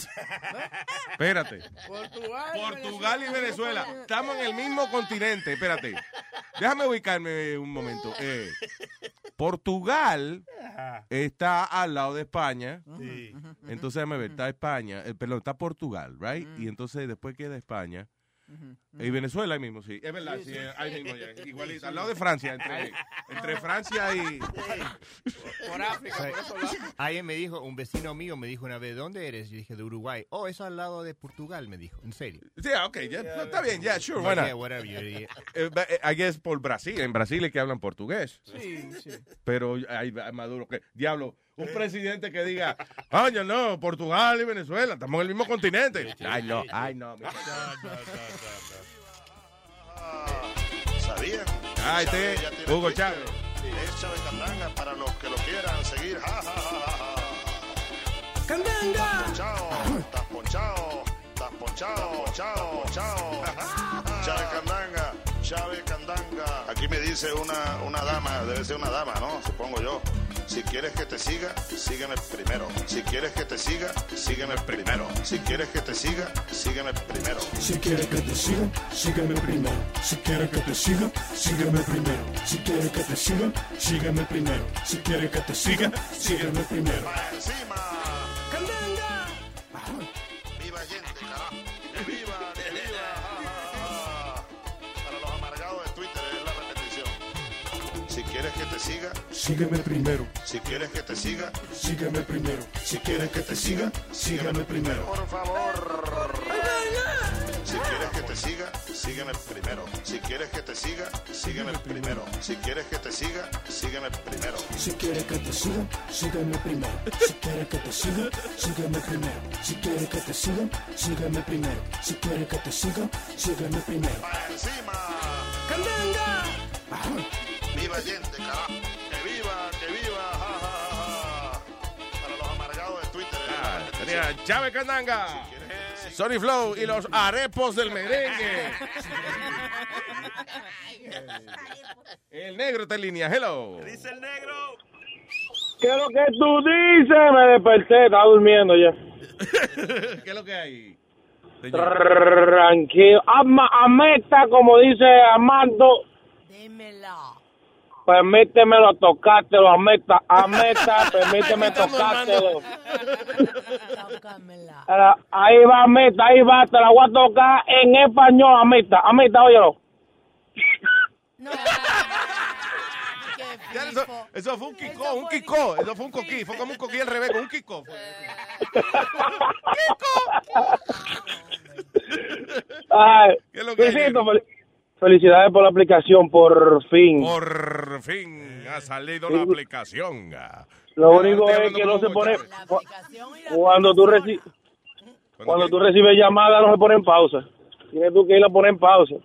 Espérate. Portugal. Portugal y Venezuela. Estamos en el mismo continente. Espérate. Déjame ubicarme un momento. Eh, Portugal está al lado de España. Sí. Entonces, déjame ver, está España, eh, perdón, está Portugal, right? Y entonces después queda España. Y Venezuela ahí mismo, sí. Es verdad, sí, ahí mismo, ya, igualito. Al lado de Francia, entre, entre Francia y... Por África, por. Alguien me dijo, un vecino mío me dijo una vez, ¿de dónde eres? Yo dije, de Uruguay. Oh, eso al lado de Portugal, me dijo. En serio. Sí, ok, ya, está bien, ya, sure, Like, bueno. yeah, whatever, dije, Eh, ba- eh, I guess por Brasil, en Brasil es que hablan portugués. Sí, sí. Pero hay Maduro que, diablo, un presidente que diga, coño, no, Portugal y Venezuela, estamos en el mismo continente. Ay, no, ay, no. mira. ¿Sabían? Ay, Chávez te- Hugo. Chávez. Es Chávez Candanga para los que lo quieran seguir. Ja, ja, ja. ¡Candanga! Chao, estás ponchado, estás ponchado, chao, chao. Chávez Candanga, Chávez Candanga. Aquí me dice una, una dama, debe ser una dama, ¿no? Supongo yo. Si quieres que te siga, sígueme primero. Si quieres que te siga, sígueme primero. Si quieres que te siga, sígueme primero. Si quieres que te siga, sígueme primero. Si quieres que te siga, sígueme primero. Si quieres que te siga, sígueme primero. Si quieres que te siga, sígueme primero. encima. Siga, Sígueme primero. si quieres que te siga, Sígueme primero. Si quieres que te siga, sígueme primero. por favor. Si quieres que te siga, sígueme primero. Si quieres que te siga, sígueme primero. Si quieres que te siga, sígueme primero. Si quieres que te siga, sígueme primero. Si quieres que te siga, sígueme primero. Si quieres que te siga, sígueme primero. Si quieres que te siga, sígueme primero. encima. ¡Candanga! Carajo. Que viva, que viva. ja, ja, ja, ja. Para los amargados de Twitter la repetición. Tenía Chávez Candanga, Sony Flow y los arepos del merengue. El negro está en línea, hello. Dice el negro. ¿Qué es lo que tú dices? Me desperté, estaba durmiendo ya. ¿Qué es lo que hay? Tranquilo. Ama, ameta, como dice Amando. Dímela. Permítemelo tocártelo, ameta, ameta, permíteme tocártelo. Ahí va, ameta, ahí va, te la voy a tocar en español, ameta, ameta, óyelo. Ya, eso, eso fue un kiko, un kiko. Eso fue un coquí. Fue como un coquí al revés, un kiko. Ay, ¿Qué es lo que Luisito, felicidades por la aplicación, por fin. Por fin ha salido la aplicación. Lo único es que no se pone... Cuando tú, reci- cuando tú recibes llamada no se pone en pausa. Tienes tú que ir a poner en pausa.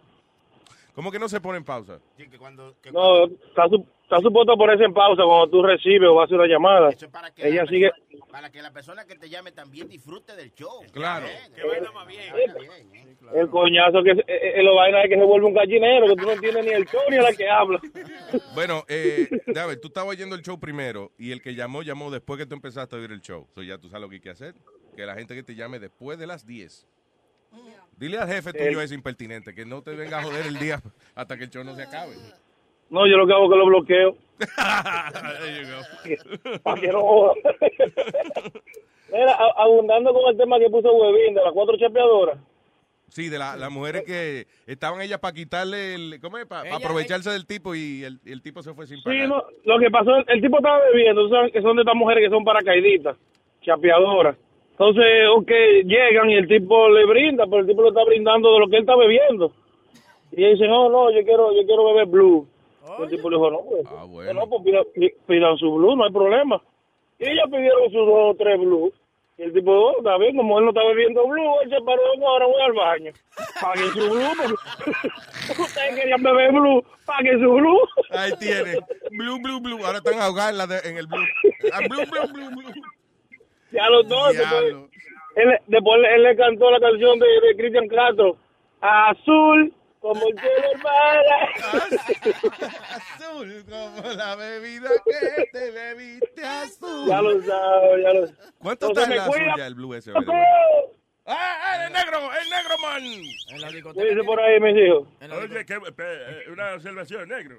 ¿Cómo que no se pone en pausa? No, está, su- está supuesto ponerse en pausa cuando tú recibes o haces una llamada. que Ella la sigue... persona- para que la persona que te llame también disfrute del show. Claro. Que vaina más bien. El coñazo que es, es- es lo vaina es que se vuelve un gallinero, que tú no entiendes ni el show ni a la que habla. Bueno, eh, David, tú estabas oyendo el show primero y el que llamó, llamó después que tú empezaste a oír el show. So ya tú sabes lo que hay que hacer. Que la gente que te llame después de las 10. Dile al jefe tuyo El- es impertinente, que no te venga a joder el día hasta que el show no se acabe. No, yo lo que hago es que lo bloqueo. There you go. Para que no joda. Mira, abundando con el tema que puso Huevín de las cuatro chapeadoras. Sí, de la- las mujeres que estaban ellas para quitarle el... ¿Cómo es? Para aprovecharse del tipo y el, y el tipo se fue sin pagar. Sí, no, lo que pasó, el, el tipo estaba bebiendo, sabes que son de estas mujeres que son paracaidistas, chapeadoras. Entonces, ok, llegan y el tipo le brinda, pero el tipo le está brindando de lo que él está bebiendo. Y ella dice, no, no, yo quiero, yo quiero beber blue. El tipo le dijo, no, pues, no, pues pida- pi- pidan su blue, no hay problema. Y ellos pidieron sus dos o tres blue. Y el tipo, oh, está bien, como él no está bebiendo blue, él se paró, "No, ahora voy al baño. Paguen su blue, porque ustedes querían beber blue, paguen su blue. Ahí tiene. Blue, blue, blue. Ahora están ahogadas en, el blue. Ah, blue, blue, blue, blue. Ya los dos. Después, él, después él le cantó la canción de, de Cristian Castro. Azul, como el cielo hermana. Azul como la bebida que te bebiste azul. Ya lo sabes, ya lo sabes. ¿Cuánto está el azul ya, el blue ese? Way? ¡Ah, ah, el negro! ¡El negro, man! ¿Qué dice por ahí, mis hijos? Oye, que, eh, una observación, negro.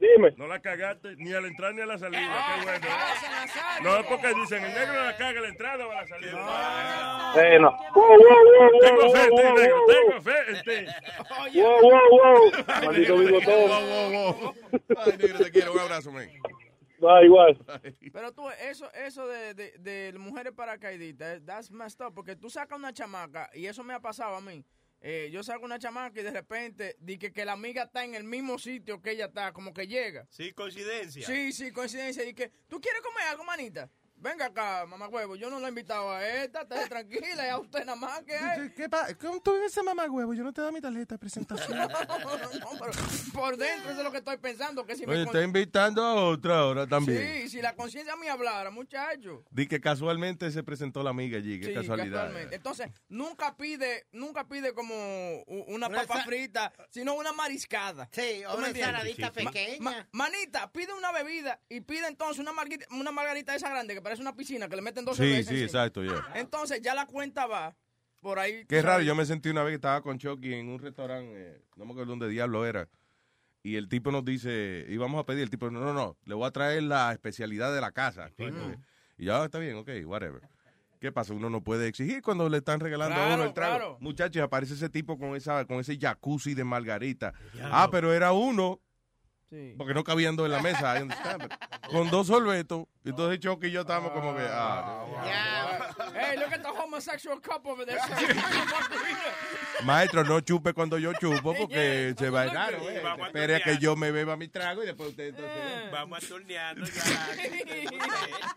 Dime. No la cagaste ni a la entrada ni a la salida. Ah, Qué bueno. No es porque dicen el negro la caga a la entrada o a la salida. Eh, no. Tengo fe en ti, negro. Tengo fe en ti. Wow, wow, wow. Maldito bigotón. Wow, wow, wow. Ay, negro, te quiero. Un abrazo, man. Va igual. Pero tú, eso, eso de, de, de mujeres paracaidistas, eh, that's messed up, porque tú sacas una chamaca, y eso me ha pasado a mí. Eh, yo saco una chamaca y de repente di que, que la amiga está en el mismo sitio que ella está, como que llega. Sí, coincidencia. Sí, sí, coincidencia. Y que, ¿tú quieres comer algo, manita? Venga acá, mamá huevo. Yo no la he invitado a esta, esté tranquila, y a usted nada más que hay. ¿Qué pasa? ¿Cómo tú ese mamá huevo? Yo no te doy mi tarjeta de presentación. No, pero por dentro eso es lo que estoy pensando. Que si me Oye, con- está invitando a otra ahora también. Sí, si la conciencia me hablara, muchacho. Di que casualmente se presentó la amiga allí. Qué Sí, casualidad. casualmente. Entonces, nunca pide, nunca pide como una Una papa frita, sino una mariscada. Sí, o ¿Tú me una ensaladita Ma- pequeña. ma- manita, pide una bebida y pide entonces una margarita, una margarita esa grande que parece una piscina que le meten dos Sí, sí, exacto, ya. Entonces, ya la cuenta va por ahí. Qué raro, yo me sentí una vez que estaba con Chucky en un restaurante, eh, no me acuerdo dónde diablo era, y el tipo nos dice, íbamos a pedir, el tipo, no, no, no, le voy a traer la especialidad de la casa. Y ya, "Ah, está bien, ok, whatever. ¿Qué pasa? Uno no puede exigir cuando le están regalando a uno el trago. claro. Muchachos, aparece ese tipo con esa con ese jacuzzi de margarita. Ah, pero era uno, Sí. porque no cabían dos en la mesa, con dos sorbetos. Y entonces Chucky y yo estábamos como que, ah, Hey, look at the homosexual couple over there. Maestro, no chupe cuando yo chupo porque se va a eh. vamos a Espere a que yo me beba mi trago y después usted entonces. Eh. Vamos a turnearnos ya.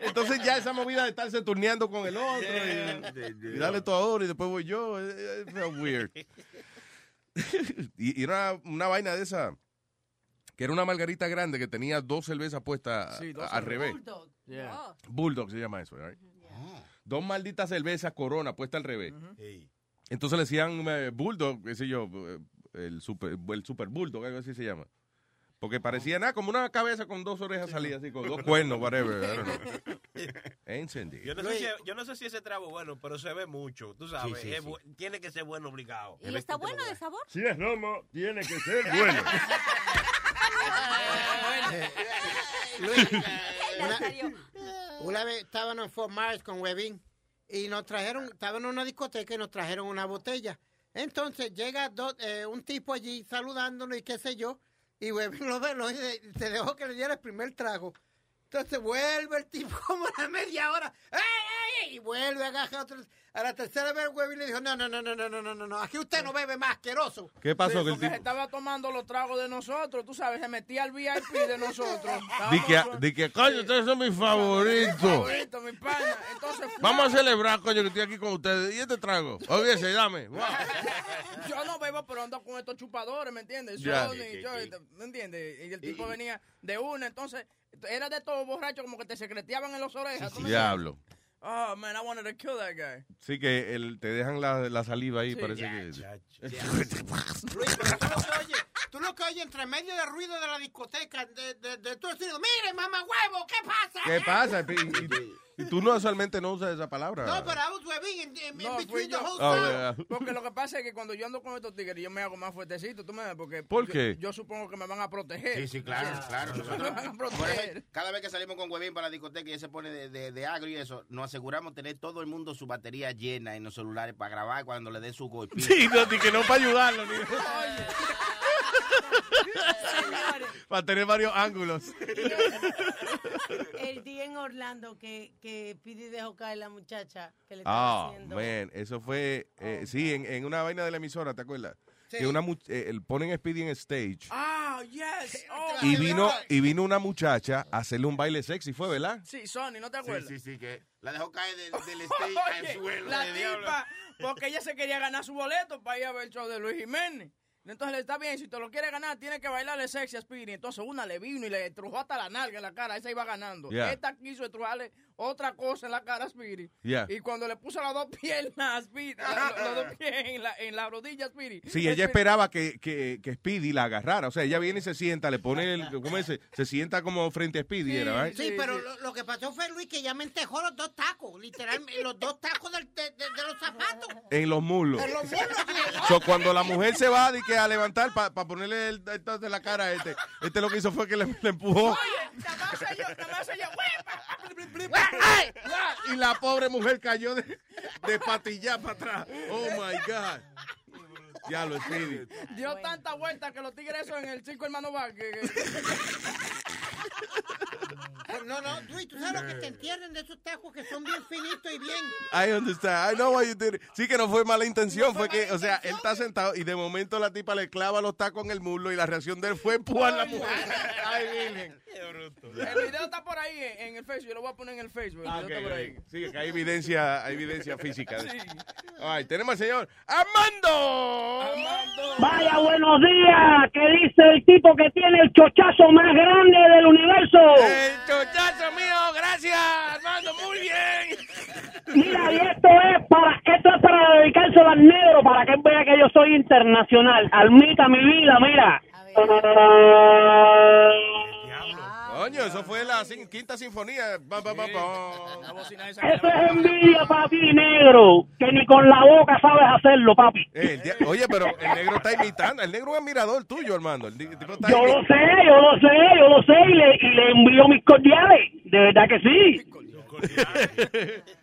Entonces ya esa movida de estarse turneando con el otro y, y darle todo ahora y después voy yo, eh, eh, it felt weird. y, y era una, una vaina de esa que era una margarita grande que tenía dos cervezas puestas Sí, dos a- al revés. Bulldog. Yeah. Bulldog se llama eso, right? Dos malditas cervezas corona puestas al revés. Entonces le decían eh, Bulldog, qué sé yo, eh, el super, el super Bulldog, algo así se llama. Porque parecía nada, como una cabeza con dos orejas salidas así, con dos cuernos, whatever. Encendido. Yo no, sé si, yo no sé si ese trago es bueno, pero se ve mucho. Tú sabes, Sí, sí, es sí. bu- tiene que ser bueno obligado. ¿Y está bueno de sabor? Si es romo, tiene que ser bueno. Luis, una, una vez estábamos en Fort Myers con Webin y nos trajeron, estábamos en una discoteca y nos trajeron una botella. Entonces llega do- eh, un tipo allí saludándonos y qué sé yo, y Webin lo ve, lo dice, se dejó que le diera el primer trago. Entonces vuelve el tipo como a la media hora, ay! Y vuelve a agarrar otro. A la tercera vez Webin le dijo, no, no, no, no, no, no, no, no, no, aquí usted no bebe más, asqueroso. ¿Qué pasó? Sí, que el porque se tipo, estaba tomando los tragos de nosotros, tú sabes, se metía al VIP de nosotros. di que, Estábamos- di que, coño, ustedes son mis favoritos. Favorito, mi pana. Entonces, fue- Vamos a celebrar, coño, que estoy aquí con ustedes. ¿Y este trago? Olvídese, dame. Wow. Yo no bebo, pero ando con estos chupadores, ¿me entiendes? Yo. ¿me entiendes? Y el tipo venía de una, entonces, era de todos borrachos, como que te secreteaban en las orejas. ¿tú me Diablo. Oh, man, I wanted to kill that guy. Sí, que el, te dejan la, la saliva ahí, Sí. parece Ya, que... Luis, pero oyes, tú lo que oyes entre medio del ruido de la discoteca, de, de, de tú decir, mire, mamá huevo, ¿qué pasa? ¿Qué pasa? Y, y- y tú no usualmente no usas esa palabra. No, pero I was in, in, in No, fui between the yo. whole Oh, yeah. Porque lo que pasa es que cuando yo ando con estos tigres, yo me hago más fuertecito, tú me ves, porque ¿Por yo- qué? Yo, supongo que me van a proteger. Sí, sí, claro, Sí. claro. Me Nosotros, van a proteger. cada vez que salimos con Huevín para la discoteca y él se pone de, de, de agro y eso, nos aseguramos tener todo el mundo su batería llena en los celulares para grabar cuando le dé su golpe. Sí, no, ni que no para ayudarlo. ni- para tener varios ángulos. El día en Orlando que, que Pidi dejó caer la muchacha que le estaba Ah, haciendo. man, eso fue, eh, sí, en, en una vaina de la emisora, ¿te acuerdas? Sí. Que una mu- eh, el ponen a Speedy en stage Ah, yes. Oh, y vino y vino una muchacha a hacerle un baile sexy, fue, ¿verdad? Sí, Sony, ¿no te acuerdas? Sí, sí, sí, que la dejó caer del, del stage al Oye, suelo. la de diablo. tipa, porque ella se quería ganar su boleto para ir a ver el show de Luis Jiménez. Entonces le está bien, si te lo quiere ganar, tiene que bailarle sexy a Speedy. Entonces una le vino y le trujó hasta la nalga en la cara, esa iba ganando. Yeah. Esta quiso estrujarle otra cosa en la cara a Speedy. Yeah. Y cuando le puso las dos piernas a Speedy, los dos pies en la, en la rodilla a Speedy. Sí, ella Speedy- esperaba que, que, que Speedy la agarrara. O sea, ella viene y se sienta, le pone el. ¿Cómo es? Se sienta como frente a Speedy, ¿era, right? Sí, pero Lo, lo que pasó fue, Luis, que ella me entejó los dos tacos, literalmente, los dos tacos del- de, de- de los zapatos. En los muslos. En los muslos, sí. So, cuando la mujer se va de que a levantar para ponerle el, entonces la cara a este, este lo que hizo fue que le, le empujó. Y la pobre mujer cayó de, de patilla para atrás. Oh my God. Ya lo Speedy. Dio tanta vuelta que los tigres esos en el cinco hermanos bar. que- No, no, Luis, tú sabes lo que te entierran de esos tacos que son bien finitos y bien. I understand. I know what you did. Sí que no fue mala intención, fue que, o sea, él está sentado y de momento la tipa le clava los tacos en el muslo y la reacción de él fue empujar la mujer. Ay, virgen. El video está por ahí en, en el Facebook. Yo lo voy a poner en el Facebook. El Ah, video ok, está por ahí. Sí, que hay evidencia, hay evidencia física. eso. Ay, tenemos al señor Armando. Vaya, buenos días. ¿Qué dice el tipo que tiene el chochazo más grande del universo? El chochazo mío, gracias, Armando, muy bien. Mira, y esto es para esto es para dedicárselo al negro, para que vea que yo soy internacional. Almita, mi vida, mira. Coño, eso fue la sin- quinta sinfonía. Ba, ba, ba, ba. Eso es envidia, papi, negro. Que ni con la boca sabes hacerlo, papi. Eh, Oye, pero el negro está imitando. El negro es admirador tuyo, Armando. El tipo está Yo lo sé, yo lo sé, yo lo sé y le, y le envío mis cordiales. De verdad que sí.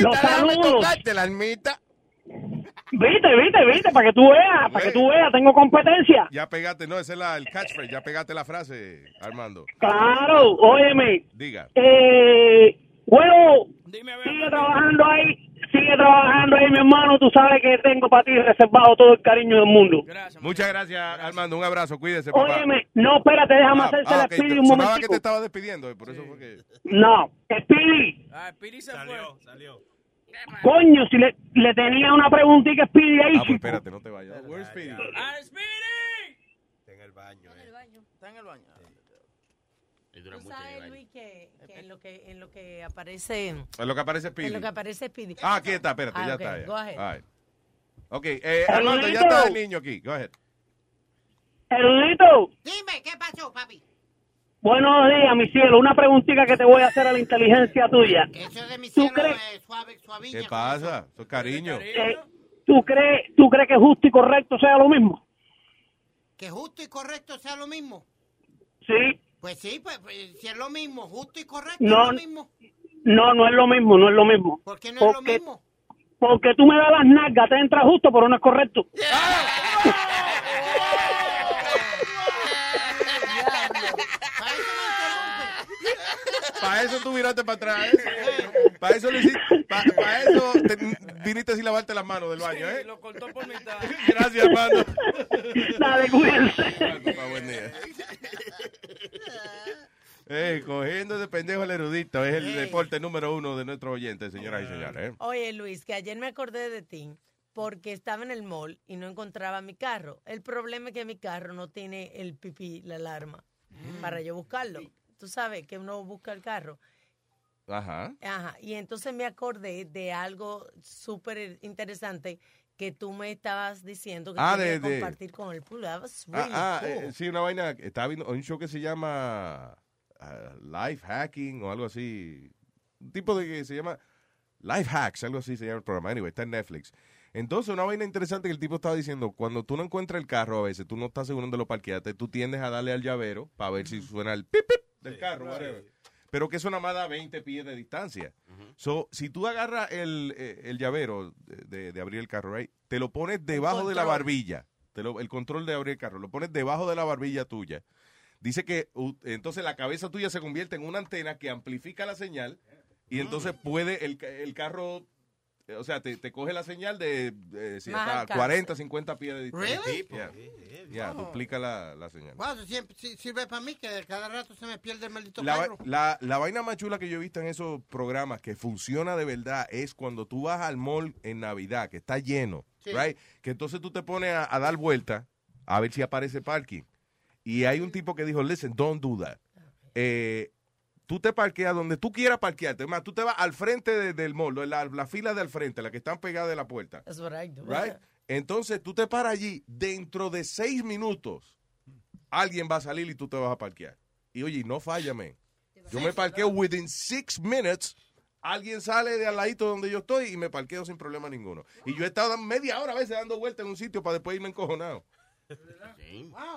Los saludos. la almita. Viste, viste, viste, para que tú veas, para que tú veas, tengo competencia. Ya pegaste, no, ese es la, el catchphrase. Ya pegaste la frase, Armando. Claro, óyeme. Diga. Eh, bueno, sigue trabajando ahí, sigue trabajando ahí, mi hermano. Tú sabes que tengo para ti reservado todo el cariño del mundo. Muchas gracias, Armando. Un abrazo, cuídese, papá. Óyeme, no, espérate, déjame Ah, hacerse ah, la ok, Speedy un que momentico. te estaba despidiendo, eh, por eso fue que... No, Speedy, Ah, Speedy se fue. Salió. Coño, si le, le tenía una preguntita a Speedy ahí, Ah, pues espérate, no te vayas. Where's Speedy? ¡Ah, Speedy! Está en el baño. eh. Está en el baño. Tú sabes, Luis, que, que en, lo que en lo que aparece... En lo que aparece Speedy. En lo que aparece Speedy. Ah, aquí está, espérate, Ah, ya ok, está. ya. go ahead. Right. Ok, eh, Armando, ya está el niño aquí. Go ahead. Erudito, Dime, ¿qué pasó, papi? Buenos días, mi cielo. Una preguntita que te voy a hacer a la inteligencia tuya. Eso de mi ¿Tú cielo crees, es suave, suavilla. ¿Qué pasa? Eso es cariño. eh, ¿tú, crees, ¿Tú crees que justo y correcto sea lo mismo? Que justo y correcto sea lo mismo. Sí. Pues sí, pues, pues, si es lo mismo, justo y correcto No, es lo mismo. No, no es lo mismo, no es lo mismo. ¿Por qué no es lo mismo? Porque tú me das las nalgas, te entra justo, pero no es correcto. Para eso tú miraste para atrás, ¿eh? Para eso hiciste. Para eso te- viniste sin lavarte las manos del baño, ¿eh? Lo cortó por mitad. Gracias, Armando. Dale, cuídense. Buen día. Eh, cogiendo de pendejo al erudito. Es el deporte número uno de nuestros oyentes, señoras y señores. ¿eh? Oye, Luis, que ayer me acordé de ti porque estaba en el mall y no encontraba mi carro. El problema es que mi carro no tiene el pipí, la alarma, para yo buscarlo. Tú sabes que uno busca el carro. Ajá. Ajá. Y entonces me acordé de algo súper interesante que tú me estabas diciendo que Ah, de- de- compartir con el público. Ah, ah, cool. eh, sí, una vaina. Estaba viendo un show que se llama ah, Life Hacking o algo así. Un tipo de que se llama Life Hacks, algo así se llama el programa. Anyway, está en Netflix. Entonces, una vaina interesante que el tipo estaba diciendo, cuando tú no encuentras el carro a veces, tú no estás seguro dónde lo parqueaste, tú tiendes a darle al llavero para ver si suena el pip, pip del carro, whatever. Pero que eso nada más da 20 pies de distancia. So, si tú agarras el, eh, el llavero de, de- abrir el carro, right, te lo pones debajo de la barbilla. Te lo- el control de abrir el carro, lo pones debajo de la barbilla tuya. Dice que uh, entonces la cabeza tuya se convierte en una antena que amplifica la señal y entonces puede el, el carro, o sea, te, te coge la señal de, de si Más está a alcance. 40, 50 pies de distancia. Really? Yeah. Yeah, Oh. duplica la, la señal. Wow, siempre sí- sirve para mí, que cada rato se me pierde el maldito La, carro. la, la vaina más chula que yo he visto en esos programas que funciona de verdad es cuando tú vas al mall en Navidad, que está lleno, Sí. right? Que entonces tú te pones a, a dar vuelta a ver si aparece parking. Y hay un tipo que dijo, listen, don't do that. Eh, tú te parqueas donde tú quieras parquearte. Más, tú te vas al frente de- del mall, la, la fila de al frente, la que están pegadas de la puerta. That's what I do. Right? Entonces tú te paras allí, dentro de seis minutos, alguien va a salir y tú te vas a parquear. Y oye, no fállame. Yo me parqueo within six minutes. Alguien sale de al ladito donde yo estoy y me parqueo sin problema ninguno. Y yo he estado media hora a veces dando vueltas en un sitio para después irme encojonado.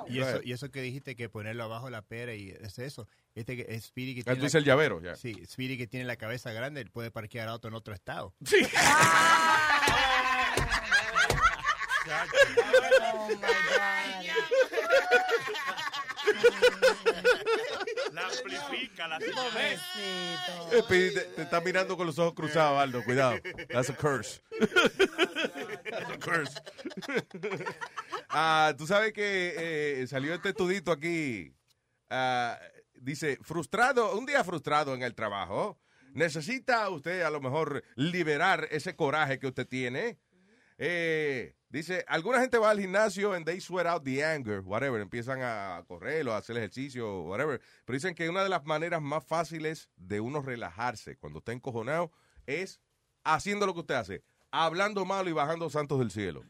Y eso, y eso que dijiste que ponerlo abajo de la pera y es eso. Este que es Speedy que tiene la- el llavero, ya. Sí, Speedy que tiene la cabeza grande, él puede parquear auto en otro estado. Sí. Oh, my God. La amplifica, la Speedy, te, te está mirando con los ojos cruzados, Aldo. Cuidado. That's a curse. That's a curse. Ah, tú sabes que eh, salió este estudito aquí. Ah, dice, frustrado, un día frustrado en el trabajo. Necesita usted a lo mejor liberar ese coraje que usted tiene. Eh, dice, alguna gente va al gimnasio and they sweat out the anger, whatever, empiezan a correr o a hacer ejercicio, whatever. Pero dicen que una de las maneras más fáciles de uno relajarse cuando está encojonado es haciendo lo que usted hace, hablando malo y bajando santos del cielo.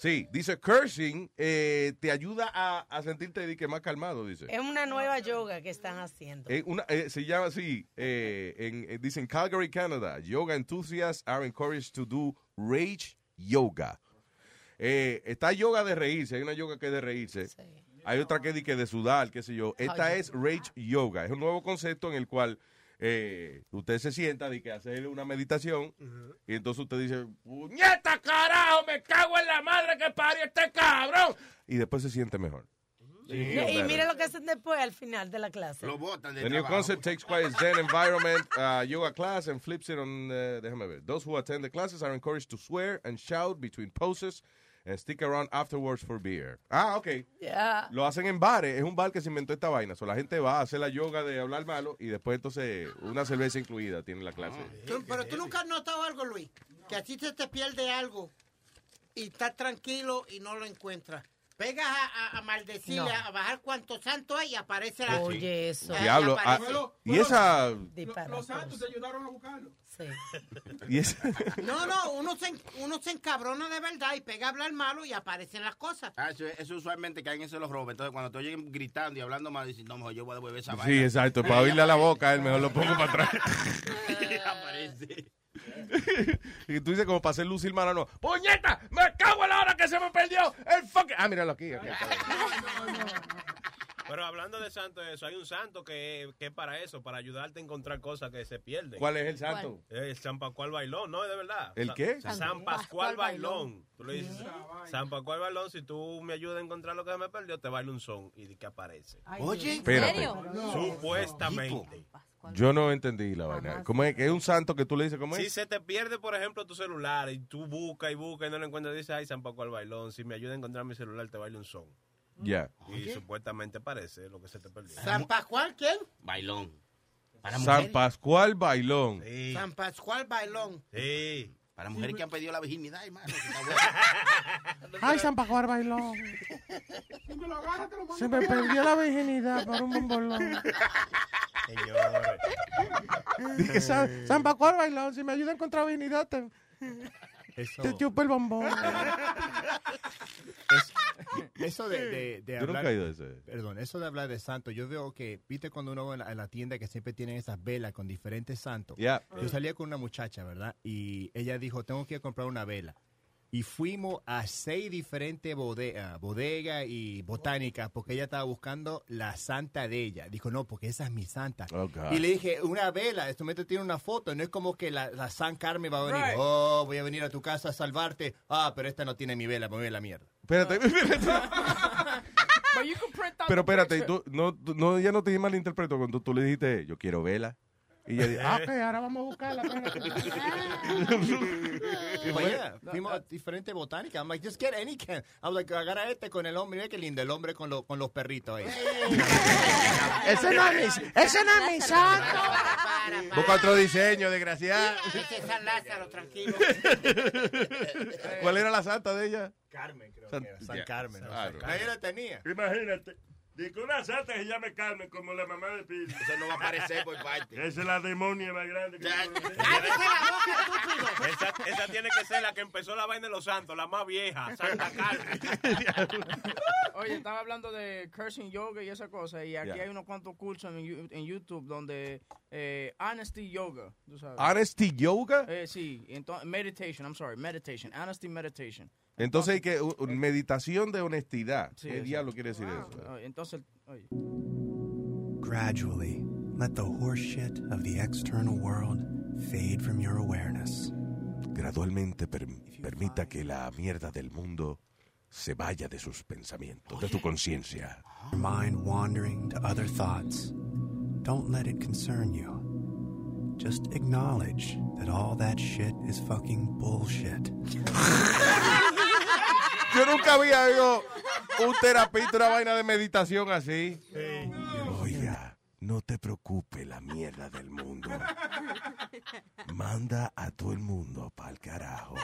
Sí, dice cursing eh, te ayuda a, a sentirte de que más calmado, dice. Es una nueva yoga que están haciendo. Eh, una- eh, se llama así, eh, en, eh, dice en Calgary, Canada, yoga enthusiasts are encouraged to do rage yoga. Está yoga de reírse, hay una yoga que es de reírse. Hay otra que es de, que de sudar, qué sé yo. Esta es rage yoga, es un nuevo concepto en el cual eh, usted se sienta de que hacer una meditación y entonces usted dice, puñeta carajo, me cago en la madre que parió este cabrón. Y después se siente mejor. y mira lo que hacen después al final de la clase. Lo botan de The new concept takes quite a zen environment uh, yoga class and flips it on. Uh, déjame ver. Those who attend the classes are encouraged to swear and shout between poses stick around afterwards for beer. Ah, ok. Ya. Lo hacen en bares. Es un bar que se inventó esta vaina. So, la gente va a hacer la yoga de hablar malo y después entonces una cerveza incluida tiene la clase. Tú- pero tú nunca has notado algo, Luis, que a ti se te pierde algo y estás tranquilo y no lo encuentras. Pegas a, a, a maldecirle, No. a bajar cuantos santos hay y aparece la... Oye, eso. Diablo. ah, y esa. Disparatoso. santos te ayudaron a buscarlo. Sí. Y No, no, uno se, uno se encabrona de verdad y pega a hablar malo y aparecen las cosas. Ah, eso, eso usualmente caen en eso los robos. Entonces, cuando te oyen gritando y hablando mal, dicen, no, mejor yo voy a devolver esa vaina. sí, exacto. Para oírle a la boca, él mejor lo pongo para atrás. Aparece. y tú dices como para hacer lucir mano, no. ¡Puñeta! ¡Me cago en la hora que se me perdió el fucking... Ah, míralo aquí. aquí está. Pero hablando de santo, eso, hay un santo que, que es para eso, para ayudarte a encontrar cosas que se pierden. ¿Cuál es el santo? Es San Pascual Bailón, ¿no? De verdad. ¿El qué? San, San Pascual Pascual Bailón. Tú le dices, San Pascual Bailón, si tú me ayudas a encontrar lo que se me perdió, te bailo un son y de que aparece. Oye, Espérate. Supuestamente. Yo no entendí la vaina. ¿Cómo es? que ¿Es un santo que tú le dices cómo Si es? se te pierde, por ejemplo, tu celular y tú buscas y buscas y no lo encuentras, dices, ay, San Pascual Bailón, si me ayuda a encontrar mi celular, te bailo un son. Ya. Y supuestamente parece lo que se te perdió. ¿San Pascual quién? Bailón. San Pascual Bailón. Sí. San Pascual Bailón. Sí. Para mujeres que han pedido la virginidad, hermano. Ay, San Pascual bailó. Se me perdió la virginidad por un bombolón. Dije, San, San Pascual bailó. Si me ayuda a encontrar virginidad, te, Eso, te chupo el bombón. eso de, de, de Yo nunca hablar... he ido a ese. Perdón, eso de hablar de santos, yo veo que, viste cuando uno va en la, en la tienda que siempre tienen esas velas con diferentes santos. Yo salía con una muchacha, ¿verdad? Y ella dijo, tengo que ir a comprar una vela. Y fuimos a seis diferentes bodegas bodega y botánicas porque ella estaba buscando la santa de ella. Dijo, no, porque esa es mi santa. Oh, y le dije, una vela, esto me tiene una foto, no es como que la, la San Carmen va a venir, Right. oh, voy a venir a tu casa a salvarte. Ah, pero esta no tiene mi vela, me voy a la mierda. Espérate. Out Pero espérate, tú, no, no, ella no te malinterpretó cuando tú le dijiste, yo quiero vela. Y ella dijo, ah, Ok, ahora vamos a buscarla. espérate. Fuimos allá, fuimos a diferentes botánicas. I'm like, just get any can. I was like, agarra este con el hombre, mira qué lindo, el hombre con, lo- con los perritos ahí. Ese no es mi, ese no es mi santo. busca otro diseño, desgraciada. Ese es San Lázaro, tranquilo. ¿Cuál era la santa de ella? Carmen, creo San- que era. San ya, Carmen. ¿no? claro. Nadie la tenía. Imagínate. Dice que una santa que se llame Carmen, como la mamá de Pili. Eso no va a aparecer por parte. Esa es la demonia más grande que. Esa, esa tiene que ser la que empezó la vaina de los santos, la más vieja, Santa Carmen. Oye, estaba hablando de cursing yoga y esa cosa, y aquí Yeah. hay unos cuantos cursos en, Yu- en YouTube donde eh, honesty yoga, tú sabes. Honesty yoga. Eh, sí, entonces meditation, I'm sorry, meditation, honesty meditation. Entonces hay que u- meditación de honestidad. Sí, ¿Qué exacto. diablo quiere decir eso? Entonces, oye. Gradually, let the horseshit of the external world fade from your awareness. Gradualmente per- permita que la mierda del mundo se vaya de sus pensamientos, de tu conciencia. Your mind wandering to other thoughts. Don't let it concern you. Just acknowledge that all that shit is fucking bullshit. Yo nunca había oído un terapeuta, una vaina de meditación así. Oiga, no te preocupes la mierda del mundo. Manda a todo el mundo pa'l carajo.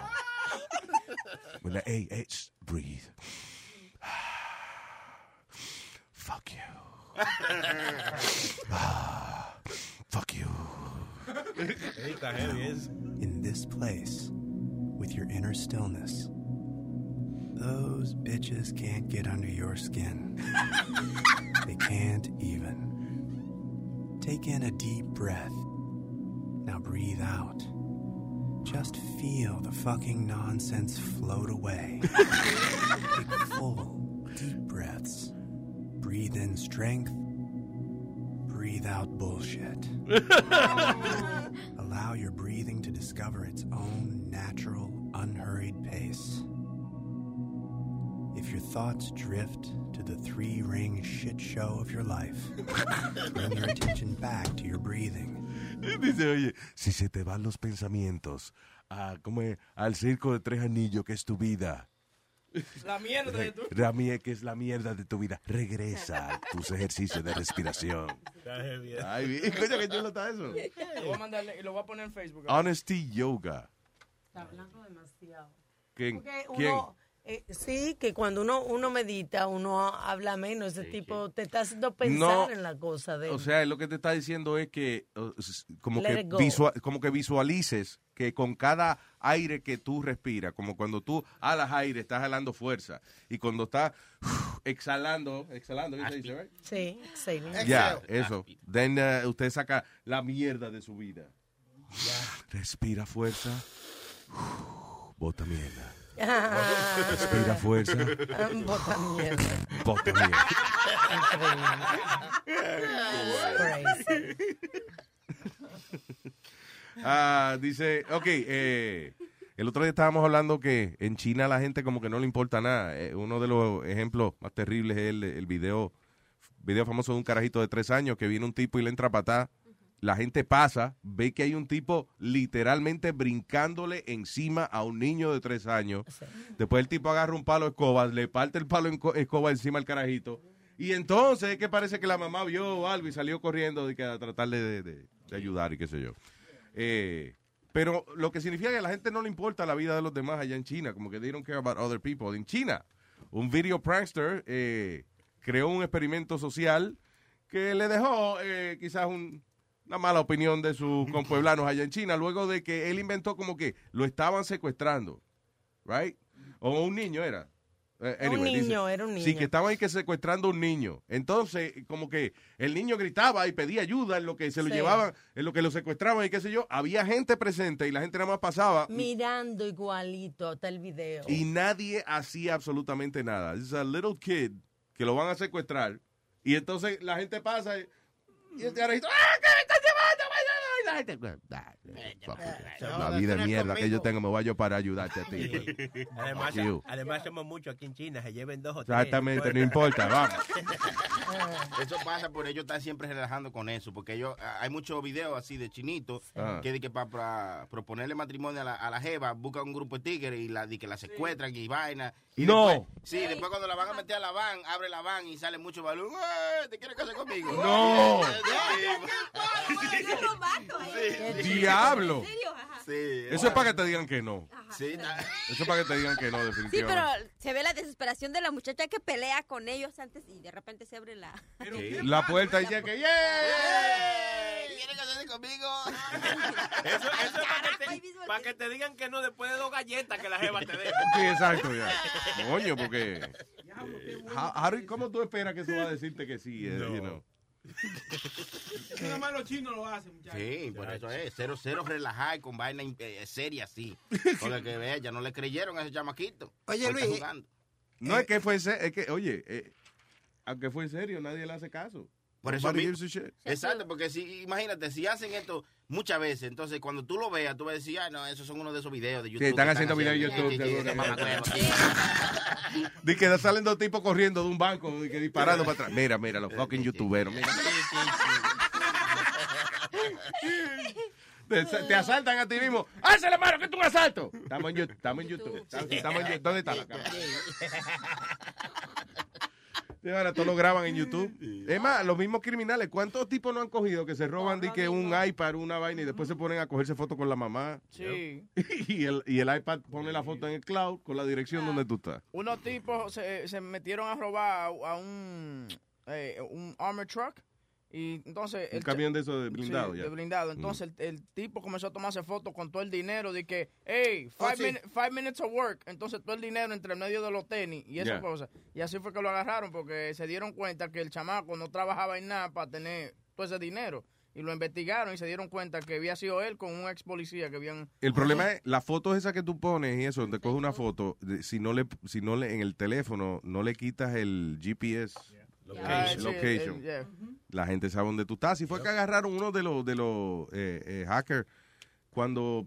Bueno, Hey, hey, shh, breathe. Fuck you. Ah, fuck you. In this place, with your inner stillness, those bitches can't get under your skin. they can't even. Take in a deep breath. Now breathe out. Just feel the fucking nonsense float away. Take full, deep breaths. Breathe in strength. Breathe out bullshit. Allow your breathing to discover its own natural, unhurried pace. If your thoughts drift to the three ring shit show of your life, bring your attention back to your breathing. Dice, oye, si se te van los pensamientos a, ¿cómo es? al circo de tres anillos que es tu vida, La mierda de tu... la mie- que es la mierda de tu vida, regresa a tus ejercicios de respiración. Ay, bien, coño, qué chulo está eso. Lo voy a mandarle y lo voy a poner en Facebook. Honesty Yoga. Está hablando demasiado. ¿Quién? ¿Quién? uno, eh, sí, que cuando uno, uno medita, uno habla menos. Ese tipo te está haciendo pensar No, en la cosa de O sea, lo que te está diciendo es que como Let que, it go. visua- como que visualices que con cada aire que tú respiras, como cuando tú alas aire, estás jalando fuerza. Y cuando estás exhalando, exhalando, ¿qué se dice? right? Sí, exhaling. Ya, eso. Then uh, usted saca la mierda de su vida. Respira fuerza. Bota mierda. Respira fuerza. Bota mierda. Bota mierda. Ah, dice, ok, eh, el otro día estábamos hablando que en China la gente como que no le importa nada. Eh, uno de los ejemplos más terribles es el, el video, video famoso de un carajito de tres años que viene un tipo y le entra a patada. La gente pasa, ve que hay un tipo literalmente brincándole encima a un niño de tres años. Después el tipo agarra un palo de escoba, le parte el palo de escoba encima al carajito. Y entonces es que parece que la mamá vio algo y salió corriendo de que a tratarle de, de- de ayudar y qué sé yo. Eh, pero lo que significa que a la gente no le importa la vida de los demás allá en China, como que they don't care about other people. En China, un video prankster eh, creó un experimento social que le dejó eh, quizás un- una mala opinión de sus compueblanos allá en China, luego de que él inventó como que lo estaban secuestrando, right? O un niño era. Eh, Un dice- niño, era un Sí, niño. que estaban ahí que secuestrando un niño. Entonces, como que el niño gritaba y pedía ayuda en lo que se lo Sí. llevaban, en lo que lo secuestraban y qué sé yo. Había gente presente y la gente nada más pasaba Mirando igualito hasta el video. y nadie hacía absolutamente nada. Es a little kid que lo van a secuestrar y entonces la gente pasa y, y el carajito, ¡ah, que me están llevando! Y la gente, "Ah, fuck you. la vida de mierda que yo tengo me voy yo para ayudarte a ti. Además, además somos muchos aquí en China, se lleven dos o tres. Exactamente, no importa, vamos. Eso pasa por ellos están siempre relajando con eso, porque ellos, ah, hay muchos videos así de chinitos Ah. que de que para proponerle matrimonio a la, a la jeva buscan un grupo de tigres y la, de que la secuestran y vaina. Y No. después- sí, después cuando la van a meter a la van, abre la van y sale mucho balón. ¡Eh, ¿Te quieres casar conmigo? No. Diablo. Ajá. Eso es para que te digan que no. Sí, Eso es para que te digan que no, Sí, definitivamente. pero se ve la desesperación de la muchacha que pelea con ellos antes y de repente se abre la... La puerta dice que ¡yeah! ¿Quieren casarse conmigo? Eso, eso es para que, te, para que te digan que no después de dos galletas que la jeva te dé. Sí, exacto, ya. Coño, porque. eh, how- ¿Cómo tú esperas que eso va a decirte que sí? eh, you know? Nada más los chinos lo hacen, muchachos. Sí, por eso es. Cero, cero relajada y con vaina eh, seria así. Porque que vea, ya no le creyeron a ese chamaquito. Oye, Luis, jugando. No es que fue serio, es que, oye, eh, aunque fue en serio, nadie le hace caso. Por eso. Exacto, porque si, imagínate, si hacen esto muchas veces, entonces cuando tú lo veas, tú vas a decir, ah, no, esos son uno de esos videos de YouTube. están que haciendo videos en YouTube, Sí, sí, sí, seguro. ese mamacuevo. Di que salen dos tipos corriendo de un banco di que disparando para atrás. Mira, mira, los fucking youtuberos. Mira. Te, te asaltan a ti mismo. ¡Hácele mano, que es un asalto! Estamos en, YouTube, estamos en YouTube. Estamos en YouTube. ¿Dónde está la cámara? Sí, ahora todo lo graban en YouTube. Es más, los mismos criminales, ¿cuántos tipos no han cogido que se roban di que un iPad, una vaina y después se ponen a cogerse fotos con la mamá? Sí. Y el, y el iPad pone la foto en el cloud con la dirección donde tú estás. Unos tipos se, se metieron a robar a, a un, eh, un armor truck. Y entonces. Un el camión de eso de blindado, Sí, ya. de blindado. Entonces el, el tipo comenzó a tomarse fotos con todo el dinero de que, hey, five, Oh, sí. minute- five minutes of work. Entonces todo el dinero entre el medio de los tenis y esas cosas. Y así fue que lo agarraron porque se dieron cuenta que el chamaco no trabajaba en nada para tener todo ese dinero. Y lo investigaron y se dieron cuenta que había sido él con un ex policía que habían. El problema es las fotos esas que tú pones y eso, donde coges una foto, si no le, si no le, en el teléfono no le quitas el GPS, sí, location, el- yeah. La gente sabe dónde tú estás. Y fue que agarraron uno de los de los eh, eh, hackers cuando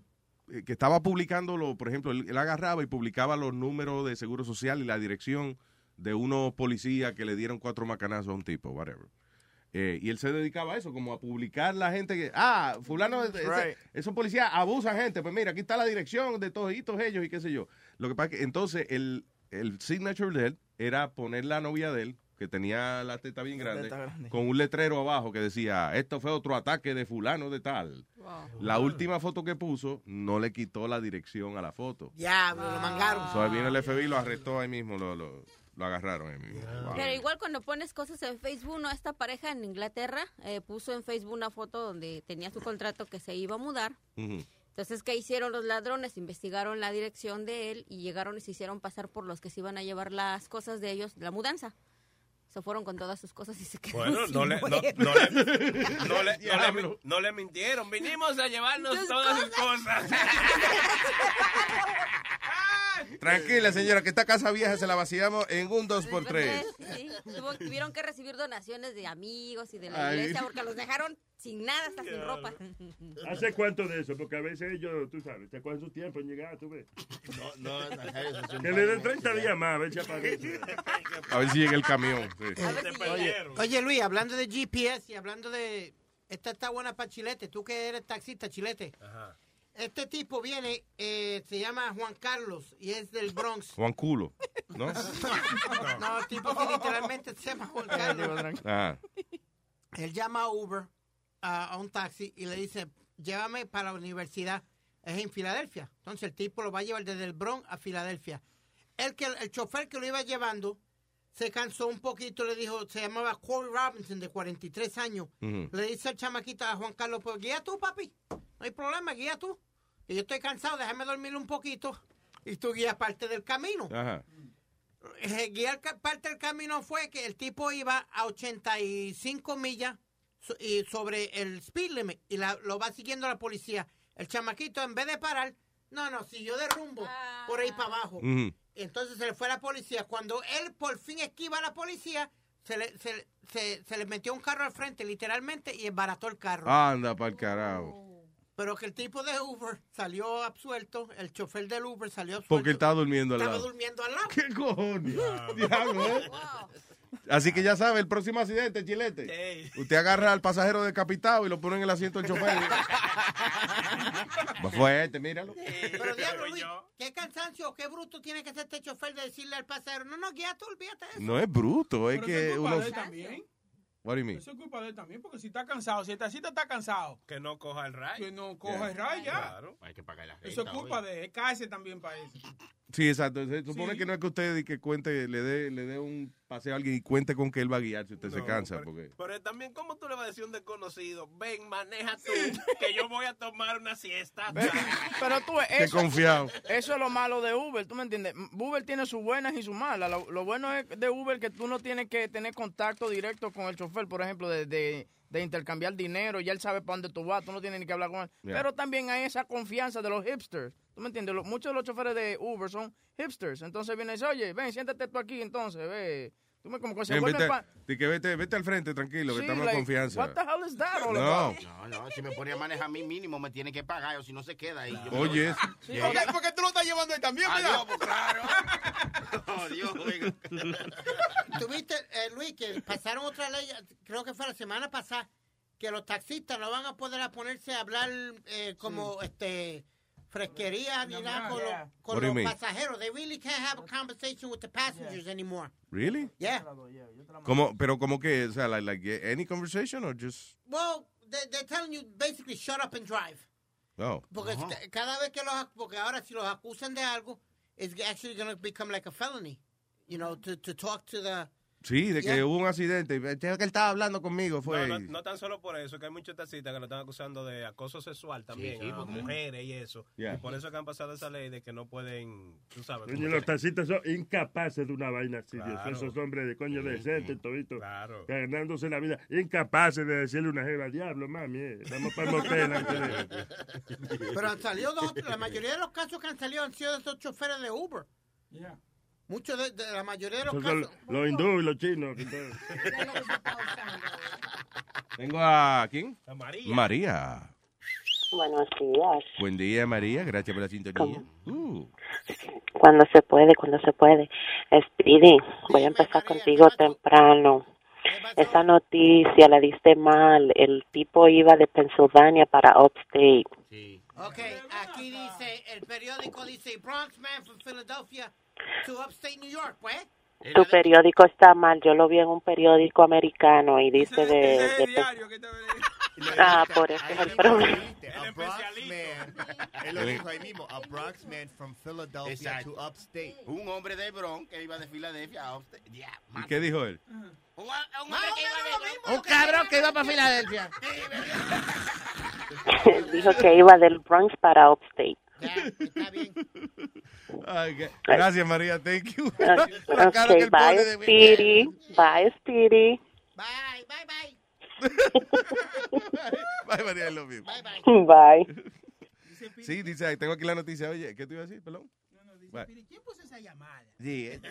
eh, que estaba publicándolo, por ejemplo, él, él agarraba y publicaba los números de seguro social y la dirección de unos policías que le dieron cuatro macanazos a un tipo, whatever. Y él se dedicaba a eso, como a publicar la gente que, ah, fulano, ese- Right. esos policías abusan gente, pues mira, aquí está la dirección de todos ellos y qué sé yo. Lo que pasa es que entonces el, el signature de él era poner la novia de él, que tenía la teta bien grande, teta grande. con un letrero abajo que decía, esto fue otro ataque de fulano de tal. La última foto que puso no le quitó la dirección a la foto. Diablo, lo mangaron. So, ahí vino el FBI, lo arrestó ahí mismo, lo, lo, lo agarraron ahí mismo. Wow. Pero igual cuando pones cosas en Facebook, ¿no? Esta pareja en Inglaterra eh, puso en Facebook una foto donde tenía su contrato que se iba a mudar. Entonces, ¿qué hicieron los ladrones? Investigaron la dirección de él y llegaron y se hicieron pasar por los que se iban a llevar las cosas de ellos, la mudanza. Se fueron con todas sus cosas y se quedaron Bueno, sin no le, no, no le, no le, no le no le mintieron. Vinimos a llevarnos Tus todas sus cosas. Tranquila, señora, que esta casa vieja se la vaciamos en un 2x3. Sí, tuvieron que recibir donaciones de amigos y de la Ay. iglesia porque los dejaron sin nada, hasta sin ropa. ¿Hace cuánto de eso? Porque a veces ellos, tú sabes, se cogen su tiempo en llegar, tú ves. No, no, un Que le den 30 días más, a ver si aparece. A ver si llega el camión. sí. Oye, oye, Luis, hablando de GPS y hablando de... Esta está buena para Chilete. Tú que eres taxista, Chilete. Este tipo viene, eh, se llama Juan Carlos y es del Bronx. Juan Culo, ¿no? No, el tipo que literalmente se llama Juan Carlos. Ah. Él llama a Uber, a, a un taxi, y le dice, llévame para la universidad. Es en Filadelfia. Entonces el tipo lo va a llevar desde el Bronx a Filadelfia. El, que, el chofer que lo iba llevando se cansó un poquito, le dijo, se llamaba Corey Robinson, de 43 años. Ujú. Le dice al chamaquito a Juan Carlos, pues guía tú, papi. No hay problema, guía tú. Que yo estoy cansado, déjame dormir un poquito. Y tú guías parte del camino. Ajá. Eh, guiar parte del camino fue que el tipo iba a 85 millas so- y sobre el speed limit y la- lo va siguiendo la policía. El chamaquito, en vez de parar, no, no, siguió de rumbo por ahí para abajo. Ujú. Entonces se le fue la policía. Cuando él por fin esquiva a la policía, se le, se, se- se le metió un carro al frente, literalmente, y embarató el carro. Anda para el carajo. Pero que el tipo de Uber salió absuelto, el chofer del Uber salió absuelto. Porque él estaba durmiendo al Estaba lado. durmiendo al lado. ¿Qué cojones? Diablo, ¿eh? Así que ya sabe, el próximo accidente, Chilete. Usted agarra al pasajero decapitado y lo pone en el asiento del chofer. Va fuerte, míralo. Pero diablo, Luis, qué cansancio, qué bruto tiene que ser este chofer de decirle al pasajero, no, no, guía tú, olvídate de eso. No es bruto, es Pero que uno... también. What do you mean? Eso es culpa de él también, porque si está cansado, si el taxista está cansado, Que no coja el ray. que no coja el ray ya. Claro. Hay que pagar la Eso es culpa de él. Cáese también para eso. Sí, exacto. Se supone Sí. que no es que usted y que cuente, le dé, le dé un paseo a alguien y cuente con que él va a guiar si usted se cansa. Porque... Pero también, ¿cómo tú le vas a decir a un desconocido? Ven, maneja tú, que yo voy a tomar una siesta. Pero tú, eso, confiado. eso es lo malo de Uber, ¿tú me entiendes? Uber tiene sus buenas y sus malas. Lo, lo bueno es de Uber que tú no tienes que tener contacto directo con el chofer, por ejemplo, de, de- de intercambiar dinero, ya él sabe para dónde tú vas, tú no tienes ni que hablar con él. Yeah. Pero también hay esa confianza de los hipsters, ¿tú me entiendes? Muchos de los choferes de Uber son hipsters, entonces viene y dice, oye, ven, siéntate tú aquí, entonces, ve. Tú me como que se Bien, vuelve vete, pa- que vete, vete al frente, tranquilo, que Sí, estamos en like, confianza. what the hell is that all No. No, no, si me pone a manejar a mí mínimo me tiene que pagar o si no se queda ahí. Oye. voy. Sí, Yeah. porque, porque tú lo estás llevando ahí también, Adiós, ¿verdad? pues, claro. Oh, Dios, oiga. Tuviste, eh, Luis, que pasaron otra ley, creo que fue la semana pasada, que los taxistas no van a poder a ponerse a hablar eh, como este fresquería ni nada con, Yeah. los, con What do you los mean? pasajeros. They really can't have a conversation with the passengers anymore. Really? Yeah. ¿Cómo, pero como que, o sea, like, like any conversation or just... Well, they, they're telling you basically shut up and drive. No. Porque ca- cada vez que los, porque ahora si los acusan de algo, it's actually going to become like a felony. You know, to, to talk to the... Sí, de que Yeah. hubo un accidente. y Que él estaba hablando conmigo, fue. No, no, no tan solo por eso, que hay muchos taxistas que lo están acusando de acoso sexual también, sí, a porque- mujeres y eso. Yeah. Y por eso que han pasado esa ley de que no pueden, tú sabes. Coño, los taxistas son incapaces de una vaina así, Dios. Claro. Esos hombres de coño decentes, toditos, Claro. ganándose la vida. Incapaces de decirle una jeva, diablo, mami, eh, vamos para el motel antes de-". Pero han salido dos, la mayoría de los casos que han salido han sido de esos choferes de Uber. Muchos de, de la mayoría de los son casos. los hindúes y los chinos. que todo. Tengo a... ¿Quién? A María. María. Buenos días. Buen día, María. Gracias por la sintonía. Uh. Cuando se puede, cuando se puede. Speedy, voy a empezar contigo temprano. Esa noticia la diste mal. El tipo iba de Pensilvania para Upstate. Ok, aquí dice, el periódico dice Bronx man from Philadelphia to upstate New York, pues. Tu periódico está mal. Yo lo vi en un periódico americano y dice de... de ah, por eso es el problema. A Bronx man, él lo dijo ahí mismo, a Bronx man from Philadelphia Exacto. to upstate. Un hombre de Bronx que iba de Filadelfia a Upstate. Yeah, ¿Y qué dijo él? Un, un hombre que iba de Un cabrón que iba para Filadelfia. Dijo que iba del Bronx para Upstate. Gracias, María. Thank you. La cara que Ok, él pone bye, Speedy. Bye, Speedy. Bye, bye, bye. Bye, María, I love you. Bye. Sí, dice, ahí tengo aquí la noticia. Oye, ¿qué te iba a decir? Perdón. Bye. ¿Quién puso esa llamada? Sí, eh.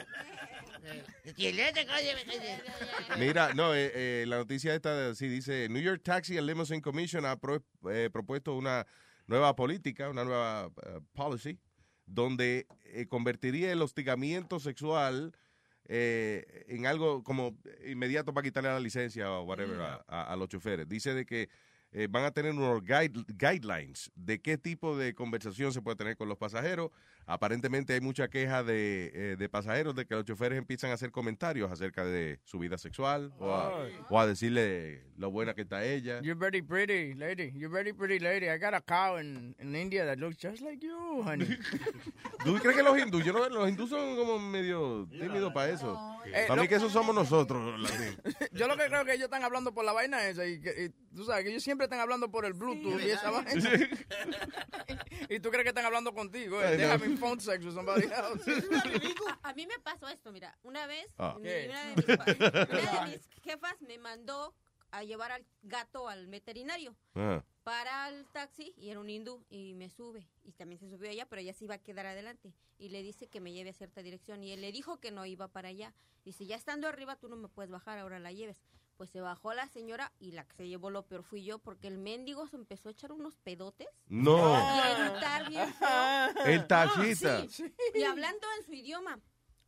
Mira, Mira, no, eh, eh, la noticia esta, sí, dice, New York Taxi and Limousine Commission ha pro- eh, propuesto una nueva política, una nueva eh, policy, donde eh, convertiría el hostigamiento sexual eh, en algo como inmediato para quitarle la licencia o whatever a, a- a los choferes. Dice de que eh, van a tener unos guide- guidelines de qué tipo de conversación se puede tener con los pasajeros. Aparentemente hay mucha queja de, eh, de pasajeros de que los choferes empiezan a hacer comentarios acerca de su vida sexual o a, o a decirle lo buena que está ella. You're very pretty, lady. You're very pretty, lady. I got a cow in, in India that looks just like you, honey. ¿Tú crees que los hindúes, yo no, los hindúes son como medio tímidos para eso? Eh, para mí que esos somos nosotros. Yo lo que creo que ellos están hablando por la vaina esa y, que, y tú sabes que ellos siempre están hablando por el Bluetooth y esa vaina. y tú crees que están hablando contigo. Eh? Ay, They're no. Having phone sex with somebody else. A mí me pasó esto, mira, una vez Ah. una, de mis, pa- una de mis jefas me mandó a llevar al gato al veterinario Ah. para el taxi y era un hindú y me sube y también se subió ella, pero ella se iba a quedar adelante y le dice que me lleve a cierta dirección y él le dijo que no iba para allá. Dice, ya estando arriba tú no me puedes bajar, ahora la lleves. Pues se bajó la señora y la que se llevó lo peor fui yo porque el mendigo se empezó a echar unos pedotes. No. Y a gritar bien feo. El taxista. Sí, Y hablando en su idioma.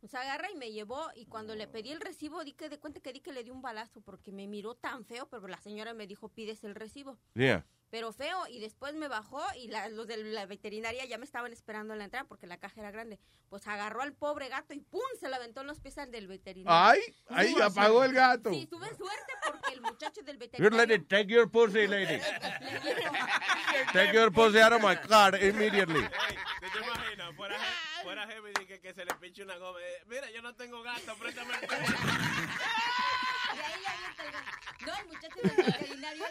Se agarra y me llevó y cuando le pedí el recibo di que de cuenta que di que le di un balazo porque me miró tan feo, pero la señora me dijo pides el recibo. Yeah. Pero feo y después me bajó y la- los de la veterinaria ya me estaban esperando en la entrada porque la caja era grande. Pues agarró al pobre gato y ¡pum! se le aventó en los pies al del veterinario. Ay, ay, Sí, apagó el gato. Sí, tuve suerte porque que el muchacho del veterinario... lady, take your pussy, lady. Take your pussy out of my car immediately. ¿Tú te imaginas? Fuera, he- fuera heavy que, que se le pinche una goma. Eh, Mira, yo no tengo gato, préstame el. Y ahí gato. No, el muchacho del veterinario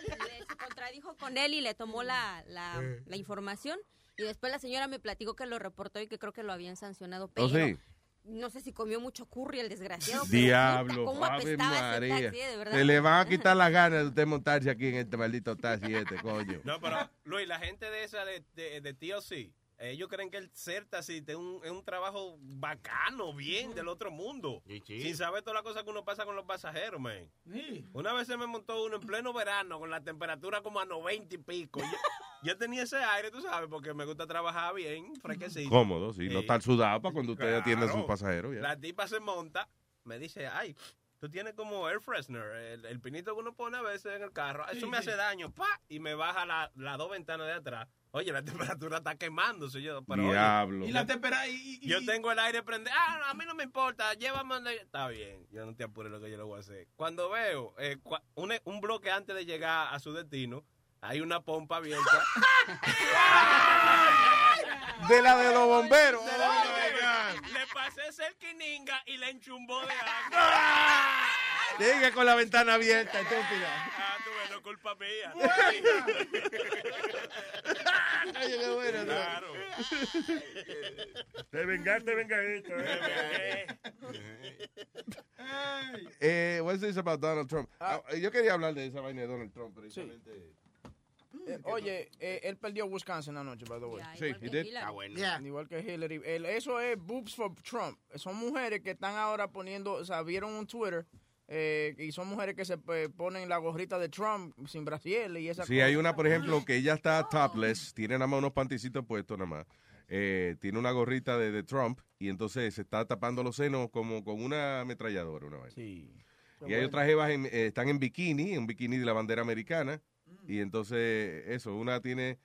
se contradijo con él y le tomó la, la, la información. Y después la señora me platicó que lo reportó y que creo que lo habían sancionado. Pero ¿Oh, sí? no sé si comió mucho curry el desgraciado. pero Diablo, ¿Cómo Ave apestaba ese María. taxi, de verdad? Se le van a quitar las ganas de usted montarse aquí en este maldito taxi este, coño. No, pero Luis, la gente de esa de, de, de TLC, ellos creen que el ser taxista es un, es un trabajo bacano, bien, del otro mundo. Sin saber todas las cosas que uno pasa con los pasajeros, man. Una vez se me montó uno en pleno verano con la temperatura como a 90 y pico. Yo, yo tenía ese aire, tú sabes, porque me gusta trabajar bien, fresquecito. Cómodo, sí, no Sí. estar sudado para cuando usted atiende a sus Claro. pasajeros. ya. La tipa se monta, me dice, ay, tú tienes como air freshener, el, el pinito que uno pone a veces en el carro. Eso me hace daño, pa, y me baja la- las dos ventanas de atrás. Oye, la temperatura está quemándose. Yo, pero, oye, Diablo. Y la temperatura. Y, y- yo tengo el aire prendido. Ah, no, a mí no me importa. Llévame. donde- Está bien. Yo no te apures lo que yo le voy a hacer. Cuando veo eh, cua- un, un bloque antes de llegar a su destino, hay una pompa abierta. De la de los bomberos. De la- le pasé cerquininga y le enchumbó de agua. Sigue con la ventana abierta, estúpida. Ah, tú ves, no culpa mía. Oye, qué bueno, ¿no? Claro. Te vengaste, vengadito. Eh. Eh, what's this about Donald Trump? Ah, yo quería hablar de esa vaina de Donald Trump, precisamente. Eh, oye, eh, él perdió Wisconsin anoche, by the way. Sí, igual he que did. Hillary. Ah, bueno. Yeah. Igual que Hillary. El- eso es boobs for Trump. Son mujeres que están ahora poniendo, o sea, vieron un Twitter eh, y son mujeres que se eh, ponen la gorrita de Trump sin brasier y esa Sí, hay una, por ejemplo, que ella está topless, tiene nada más unos panticitos puestos nada más. Eh, tiene una gorrita de, de Trump y entonces se está tapando los senos como con una ametralladora. Una vaina. Sí. Y hay otras jevas en- eh, están en bikini, en bikini de la bandera americana. Y entonces, eso, una tiene.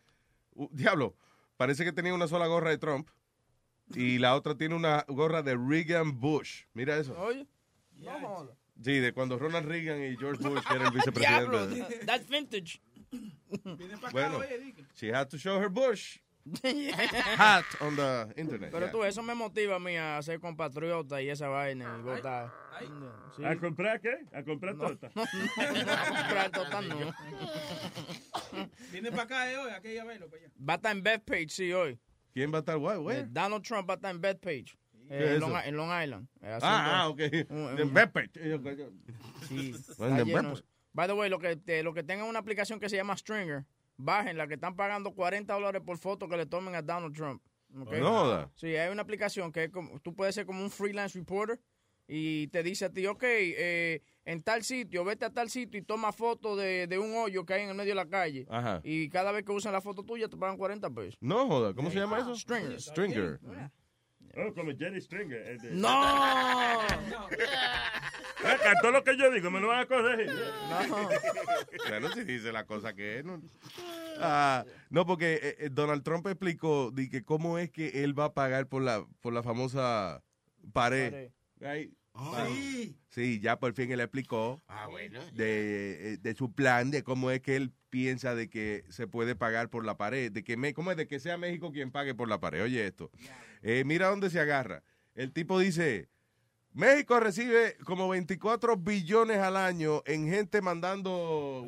uh, diablo, parece que tenía una sola gorra de Trump. Y la otra tiene una gorra de Reagan Bush. Mira eso. Oye, no. Sí, de cuando Ronald Reagan y George Bush eran el Diablo, vicepresidente. that's vintage. Bueno, she had to show her Bush hat on the internet. Pero yeah. tú, eso me motiva a mí a ser compatriota y esa vaina y votar. Sí. ¿A comprar qué? ¿A comprar torta? a comprar torta no. Viene para acá eh, hoy, aquí ya verlo, para allá. Va a estar en Bethpage, sí, hoy. ¿Quién va a estar guay, güey? Eh, Donald Trump va a estar en Bethpage. ¿Qué eh, es en, Long, eso? en Long Island. eh, Ah, ah, ok. En. Sí. By the way, lo que, te- lo que tengan una aplicación que se llama Stringer, bajen la que están pagando 40 dólares por foto que le tomen a Donald Trump. ¿ok? No joda. Sí, hay una aplicación que es como, tú puedes ser como un freelance reporter y te dice a ti, ok, eh, en tal sitio, vete a tal sitio y toma foto de, de un hoyo que hay en el medio de la calle. Ajá. Y cada vez que usan la foto tuya te pagan 40 pesos. No joda, ¿cómo se llama eso? Stringer. Stringer. Oh, como Jerry Stringer. el de- ¡No! Acá, todo lo que yo digo me lo van a corregir. Claro, si dice la cosa que es. No, Ah, no porque eh, eh, Donald Trump explicó de que cómo es que él va a pagar por la, por la famosa pared. Right? Ah, Sí. Sí, ya por fin él explicó Ah, bueno. de, eh, de su plan, de cómo es que él piensa de que se puede pagar por la pared, de que me, cómo es de que sea México quien pague por la pared. Oye esto, Eh, mira dónde se agarra. El tipo dice, México recibe como 24 billones al año en gente mandando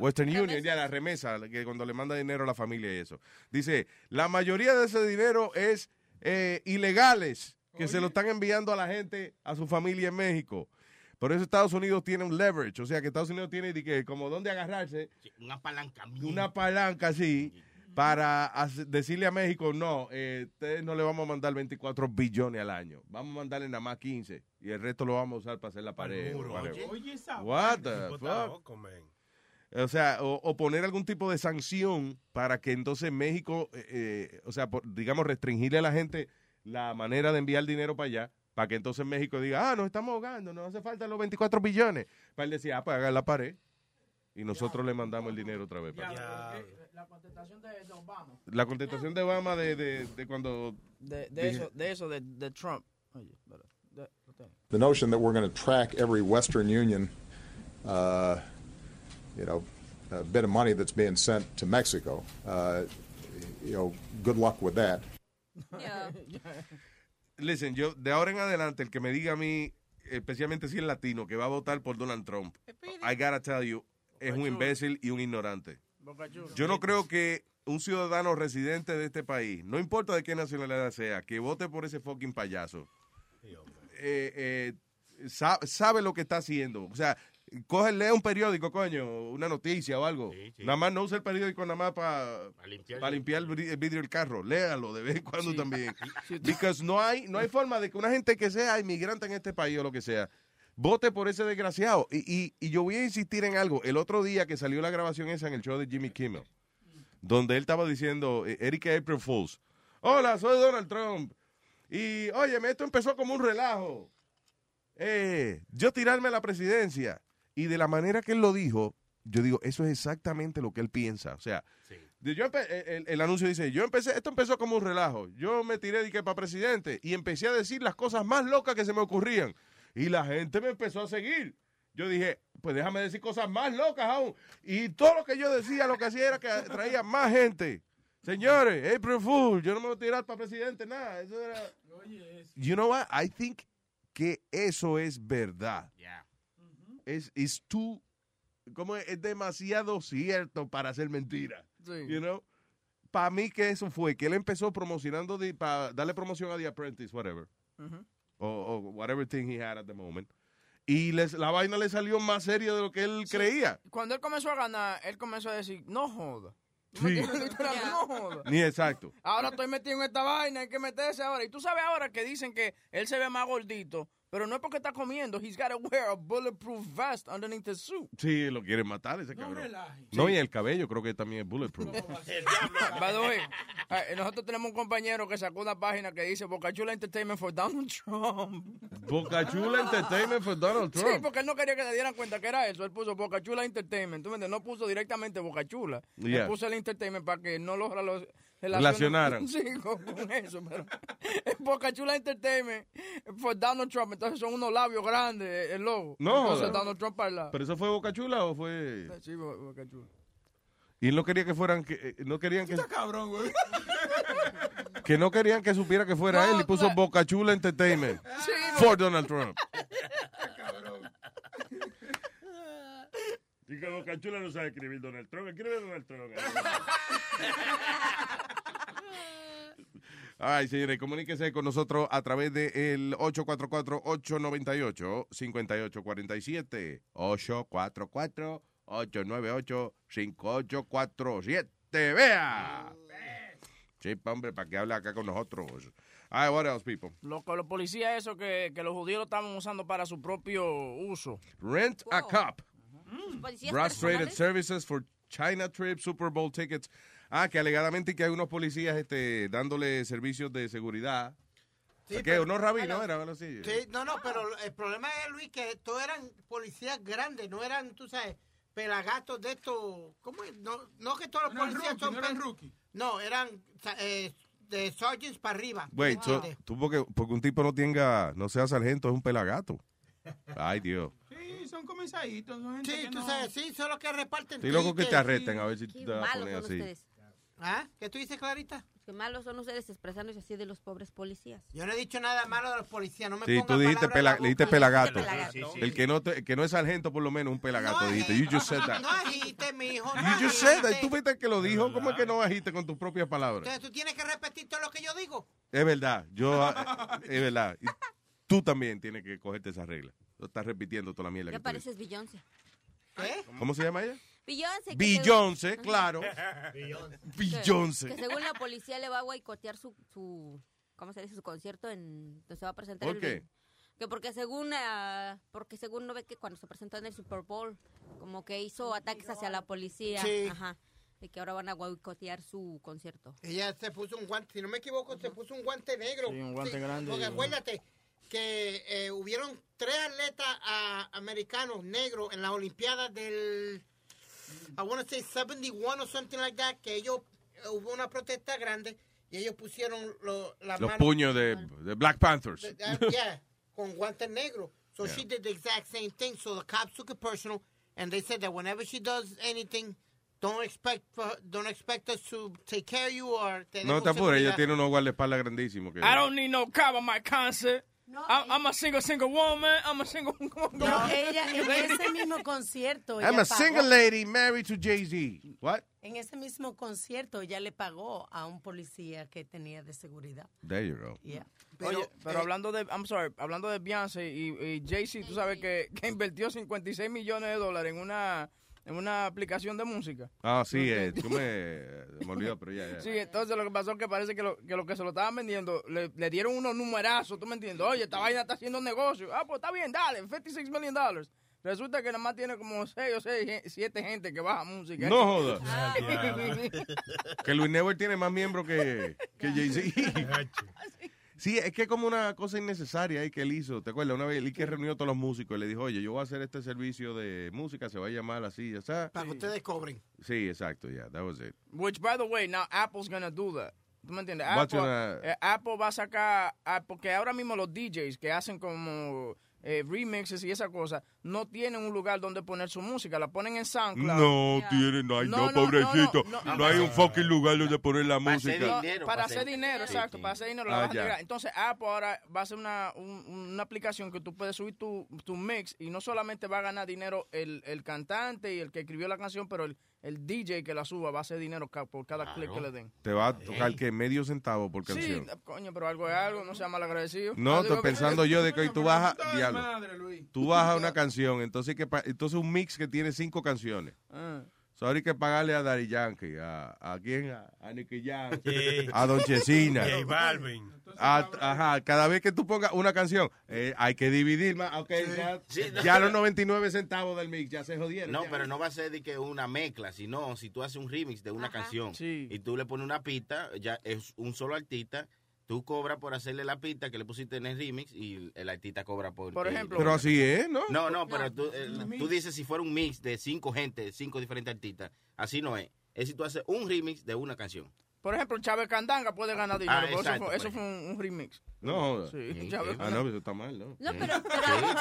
Western, Union, ya la remesa, que cuando le manda dinero a la familia y eso. Dice, la mayoría de ese dinero es eh, ilegales que se lo están enviando a la gente, a su familia en México. Por eso Estados Unidos tiene un leverage, o sea que Estados Unidos tiene de que, como dónde agarrarse, Un apalancamiento. una palanca así para hace- decirle a México, no, eh, ustedes no le vamos a mandar 24 billones al año, vamos a mandarle nada más 15 y el resto lo vamos a usar para hacer la pared. muro. Oye, esa What the tipo está fuck? loco, man. O sea, o, o poner algún tipo de sanción para que entonces México, eh, eh, o sea, por- digamos, restringirle a la gente la manera de enviar dinero para allá, para que entonces México diga, ah, nos estamos ahogando, nos hace falta los 24 billones. Para él decir, ah, pues haga la pared. Y nosotros le mandamos el dinero otra vez. para allá. La contestación de, de Obama. La contestación de Obama de, de, de cuando... De, de dije- eso, de eso, de, de Trump. Oye, the notion that we're going to track every Western Union uh, you know, a bit of money that's being sent to Mexico. Uh, you know, good luck with that. Listen, yo de ahora en adelante, el que me diga a mí, especialmente si es latino, que va a votar por Donald Trump, I gotta tell you, es un imbécil y un ignorante. Yo no creo que un ciudadano residente de este país, no importa de qué nacionalidad sea, que vote por ese fucking payaso, eh, eh, sa- sabe lo que está haciendo. O sea, coge, lee un periódico, coño, una noticia o algo. Nada más no usa el periódico nada más para limpiar, el bri- el vidrio del carro. Léalo de vez en cuando también. Because no hay, no hay forma de que una gente que sea inmigrante en este país o lo que sea, vote por ese desgraciado. Y, y, y yo voy a insistir en algo. El otro día que salió la grabación esa en el show de Jimmy Kimmel, donde él estaba diciendo, eh, Erika April Fools, hola, soy Donald Trump. Y, óyeme, esto empezó como un relajo. Eh, yo tirarme a la presidencia. Y de la manera que él lo dijo, yo digo, eso es exactamente lo que él piensa. O sea, yo empe- el, el anuncio dice, yo empecé, esto empezó como un relajo. Yo me tiré de que para presidente y empecé a decir las cosas más locas que se me ocurrían. Y la gente me empezó a seguir. Yo dije, pues déjame decir cosas más locas aún. Y todo lo que yo decía, lo que hacía era que traía más gente. Señores, April Fool, yo no me voy a tirar para presidente, nada. Eso era... You know what? I think que eso es verdad. Es is too, como es, es demasiado cierto para ser mentira. You know? Para mí que eso fue, que él empezó promocionando, para darle promoción a The Apprentice, whatever. O, o whatever thing he had at the moment. Y les, la vaina le salió más seria de lo que él creía. Cuando él comenzó a ganar, él comenzó a decir, no joda. Sí. Literal, no joda. Ni exacto. Ahora estoy metido en esta vaina, hay que meterse ahora. Y tú sabes ahora que dicen que él se ve más gordito, pero no es porque está comiendo. He's got to wear a bulletproof vest underneath the suit. Sí, lo quieren matar ese cabrón. No, y el cabello creo que también es bulletproof. By the way, eh, nosotros tenemos un compañero que sacó una página que dice Boca Chula Entertainment for Donald Trump. Boca Chula Entertainment for Donald Trump. Sí, porque él no quería que se dieran cuenta que era eso. Él puso Boca Chula Entertainment. ¿Tú me entiendes? No puso directamente Boca Chula. Yeah. Él puso el Entertainment para que no los los Relacionaran. Sí, con, con eso. Pero es Boca Chula Entertainment for Donald Trump. Entonces son unos labios grandes, el logo. No, Entonces. Donald Trump para el lado. ¿Pero eso fue Boca Chula o fue...? Sí, Bo- Boca Chula. Y él no quería que fueran... Que, eh, no querían que, cabrón, güey. que no querían que supiera que fuera No, él y puso tú- Boca Chula Entertainment Sí, for Donald Trump. Y que Boca Chula no sabe escribir Donald Trump. Escribe Donald Trump. Ay, señores, comuníquese con nosotros a través del 844-898-5847. 844-898-5847. ¡Vea! Sí, pa, hombre, para que hable acá con nosotros. Ay, what else, people? Lo que los policías, eso que, que los judíos lo estaban usando para su propio uso. Rent a cop. Bras Traded. Services for China Trip, Super Bowl tickets. Ah, que alegadamente que hay unos policías este, dándole servicios de seguridad. Sí, ¿Unos rabinos pero- era? Así. Sí, no, no, pero el problema es, Luis, que todos eran policías grandes, no eran, tú sabes, pelagatos de estos. ¿Cómo es? No, no que todos los No policías rookie, son. no eran pel- rookie. No, eran eh, de sergeants para arriba. So, ¿entiendes? tú porque, porque un tipo no tenga, no sea sargento, es un pelagato. Ay, Dios. Son comensaditos, son gente Sí, que tú no... sabes, sí, son los que reparten. Estoy loco que te arresten a ver si Qué te vas a poner son así. ustedes. ¿Ah? ¿Qué tú dices, Clarita? Qué malos son ustedes expresándose así de los pobres policías. Yo no he dicho nada malo de los policías, no me Sí, pongas tú dijiste, pela- la le dijiste pelagato. El que no, te- que no es sargento, por lo menos, un pelagato. dijiste. You just said that. No agite, mijo. no You just said that. agite. Tú fuiste el que lo dijo. ¿Cómo es que no agiste con tus propias palabras? Entonces tú tienes que repetir todo lo que yo digo. Es verdad. Yo, ah, es verdad. Y tú también tienes que cogerte esa regla. Tú estás repitiendo toda la mierda Ya que pareces Beyoncé. ¿Qué? ¿Cómo se llama ella? Beyoncé. que Beyoncé, según- claro. Que- Beyoncé. Que, según la policía le va a boicotear su, su ¿cómo se dice? Su concierto en donde se va a presentar ¿Por el qué? Que porque según ah, porque según no ve que cuando se presentó en el Super Bowl como que hizo ataques hacia la policía, Sí. ajá, y que ahora van a boicotear su concierto. Ella se puso un guante, si no me equivoco, se puso un guante negro. Sí, un guante grande. Porque acuérdate que eh, hubieron tres atletas ah, americanos negros en las Olimpiadas del, I want to say 71 o something like that, que ellos, eh, hubo una protesta grande y ellos pusieron lo, las Los manos- puños de, de Black Panthers. Uh, yeah, con guantes negros. So Yeah. she did the exact same thing. So the cops took it personal and they said that whenever she does anything, don't expect for, don't expect us to take care of you or No te apures, ella tiene unos guardaespaldas grandísimos. Que... I don't need no cop at my concert. I'm, I'm a single, single woman. I'm a single. No, ella en ese mismo concierto. I'm ella a single lady married to Jay-Z. What? En ese mismo concierto ella le pagó a un policía que tenía de seguridad. There you go. Yeah. Oye, pero hablando de, I'm sorry, hablando de Beyoncé y, y Jay-Z, tú sabes que, que invirtió 56 millones de dólares en una, en una aplicación de música. Ah, sí, eh, tú me, me olvidó, pero ya, ya. Sí, entonces lo que pasó es que parece que lo que, lo que se lo estaban vendiendo, le, le dieron unos numerazos, ¿tú me entiendes? Oye, esta vaina está haciendo negocio. Ah, pues está bien, dale, 56 million dollars. Resulta que nada más tiene como 6 o 6, 7 gente que baja música. No joda. Ah. Que Luis Network tiene más miembros que, que Jay-Z. Sí, es que es como una cosa innecesaria ahí que él hizo. ¿Te acuerdas? Una vez él que reunió a todos los músicos y le dijo, oye, yo voy a hacer este servicio de música, se va a llamar así, ya está. Para que ustedes cobren. Sí, exacto, ya, that was it. Which, by the way, now Apple's gonna do that. ¿Tú me entiendes? Apple, gonna- eh, Apple va a sacar, ah, porque ahora mismo los DJs que hacen como eh, remixes y esa cosa, no tienen un lugar donde poner su música, la ponen en SoundCloud. No, tiene, no hay, No, no, no, pobrecito. no, No, no, hay un fucking lugar donde poner la música. para hacer dinero, Sí, exacto, sí. para hacer dinero. Ah, la vas a. Entonces Apple ahora va a hacer una, un- una aplicación que tú puedes subir tu, tu mix y no solamente va a ganar dinero el, el cantante y el que escribió la canción, pero el, el DJ que la suba va a hacer dinero ca- por cada clip que le den. Te va a tocar que medio centavo por Sí, canción. coño, pero algo es algo, no sea mal agradecido. No, estoy pensando yo de que hoy tú bajas, diablo, madre, Luis. tú bajas una canción, entonces, que pa- entonces un mix que tiene cinco canciones. Ah. So, ahora hay que pagarle a Daddy Yankee, a, a quién, a, a Nicky Jam, Sí. a Don Chesina. J Balvin. A- ajá, cada vez que tú pongas una canción, eh, hay que dividir más. Ok, ya, Sí, no. ya los 99 centavos del mix ya se jodieron. No, ya. pero no va a ser de que una mezcla, sino si tú haces un remix de una canción y tú le pones una pista, ya es un solo artista, tú cobras por hacerle la pista que le pusiste en el remix y el artista cobra por... Por ejemplo- Pero así es, ¿no? No, no, pero tú, eh, tú dices si fuera un mix de cinco gente, cinco diferentes artistas, así no es. Es si tú haces un remix de una canción. Por ejemplo, Chávez Candanga puede ganar dinero, Ah, pero eso fue, eso pues. fue un, un remix. No, Sí, Chávez ah, no, eso está mal, ¿no? No, pero,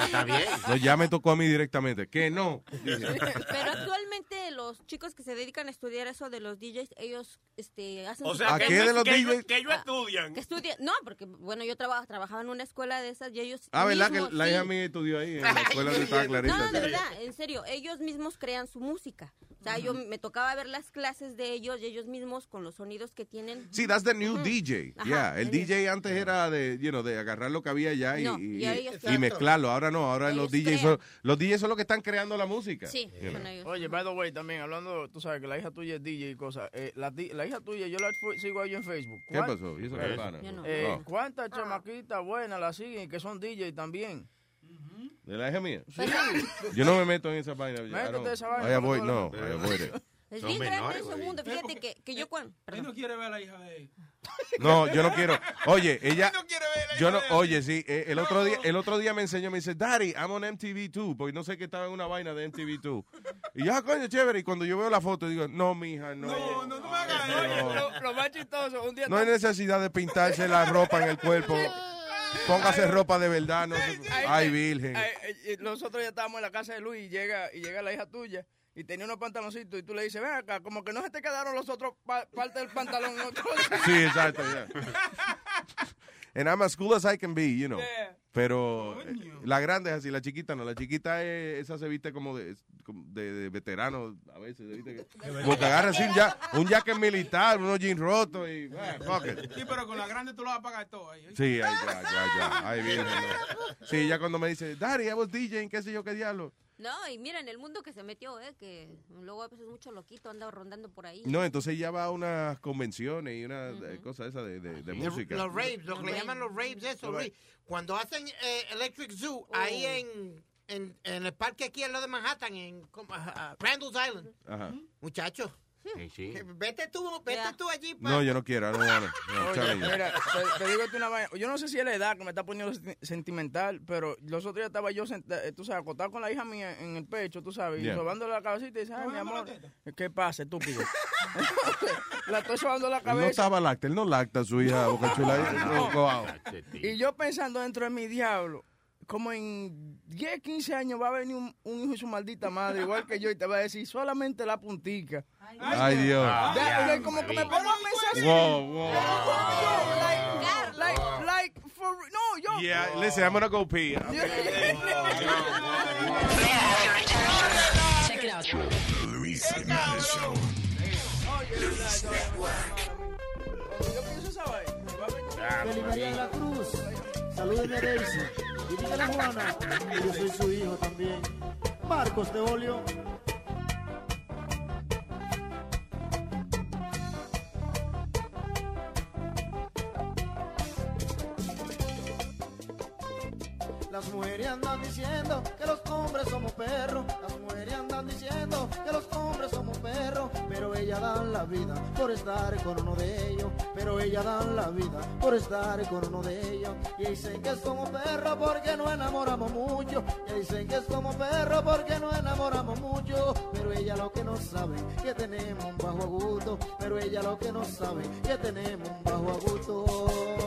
está bien. No, ya me tocó a mí directamente. Que no. pero actualmente los chicos que se dedican a estudiar eso de los DJs, ellos este, hacen O sea, ¿A qué de los que ellos- DJs? que ellos estudian. Que estudian, no, porque bueno, yo traba- trabajaba en una escuela de esas y ellos Ah, ¿verdad? mismos, Que la sí. hija mía estudió ahí en la escuela de estaba clarita. No, de verdad, en serio, ellos mismos crean su música. O sea, yo me tocaba ver las clases de ellos y ellos mismos con los sonidos que tienen. Sí, that's the new DJ. Ajá, yeah, el DJ antes era de, you know, de agarrar lo que había ya y, No, y- y ellos- y Exacto. mezclarlo. Ahora no, ahora los DJs, crean. son, los DJs son los que están creando la música. Sí, son ellos. Oye, by the way, también hablando, tú sabes que la hija tuya es DJ y cosas. Eh, la, hija tuya, yo la sigo ahí en Facebook. ¿Qué ¿Cuán- pasó? ¿Y eso qué? Yo no. Eh, Oh. ¿Cuántas chamaquitas buenas la siguen que son DJ también? ¿De la hija mía? Sí. Yo no me meto en esa vaina. I Métete esa vaina, no, no, no. Es Son bien grande ese mundo. Fíjate que, que yo cuando... Él no quiere ver a la hija de él. No, yo no quiero. Oye, ella. Yo no, oye, sí, eh, el otro día, el otro día me enseñó, me dice, Daddy, I'm on MTV2, porque no sé que estaba en una vaina de MTV2. Y yo, ah, coño, chévere. Y cuando yo veo la foto, digo, no, mija, no. No, no, no me hagas eso. Lo, lo más chistoso, un día... No hay necesidad de pintarse la ropa en el cuerpo. Póngase ropa de verdad, no. se- Ay, virgen. Ay, ay, nosotros ya estábamos en la casa de Luis y llega, y llega la hija tuya y tenía unos pantaloncitos y tú le dices, ven acá, como que no se te quedaron los otros pa- parte del pantalón. Sí, exacto, ya. And I'm as cool as I can be, you know. Yeah. Pero eh, la grande es así, la chiquita no. La chiquita es, esa se viste como de, de, de veterano a veces. ¿viste? Que- Como que agarra así un, ya, un jacket militar, unos jeans rotos y... fuck it. Sí, pero con la grande tú lo vas a pagar todo ahí. Sí, ay, ya, ya, ya. Ay, virgen, no. Sí, ya cuando me dice, Daddy, I was DJing, qué sé yo, qué diablo. No, y miren el mundo que se metió, ¿eh? Que luego a veces mucho loquito anda rondando por ahí. No, entonces ya va a unas convenciones y unas eh, cosas esas de, de, de música. Los raves, lo que le llaman los raves, eso, Luis. Cuando hacen eh, Electric Zoo, ahí en, en, en el parque aquí al lado de Manhattan, en ah, Randall's Island. Ajá. Muchachos, sí. que vete tú, vete tú allí. pa- No, yo no quiero. No, Oye, mira, te, te digo una vaina. Yo no sé si es la edad que me está poniendo senti- sentimental, pero los otros días estaba yo, eh, tú sabes, acostado con la hija mía en el pecho, tú sabes, Yeah. y sobándole la cabecita y dice, ay, mi amor, ¿qué pasa, estúpido? la estoy sobando la Él no cabeza. estaba lacta, él no lacta a su hija Boca Chula. Y yo pensando dentro de mi diablo, como en 10, 15 años va a venir un, un hijo de su maldita madre, igual que yo, y te va a decir solamente la puntica. Ay, Dios. De- de- como que me pongo a pensar así. Wow, wow. Like, like, like, for, no, yo. Yeah, listen, I'm gonna go pee. Check it out. Luis Show. Luis Network. Yo pienso esa vaina. Feliz María de la Cruz. Salúdeme a Daisy. Y dígale a Juana yo soy su hijo también. Marcos Teolio. Las mujeres andan diciendo que los hombres somos perros. Las mujeres andan diciendo que los hombres somos perros. Pero ellas dan la vida por estar con uno de ellos. Pero ellas dan la vida por estar con uno de ellos. Y dicen que somos perros porque no enamoramos mucho. Y dicen que somos perros porque no enamoramos mucho. Pero ella lo que no sabe que tenemos un bajo agudo. Pero ella lo que no sabe que tenemos un bajo agudo.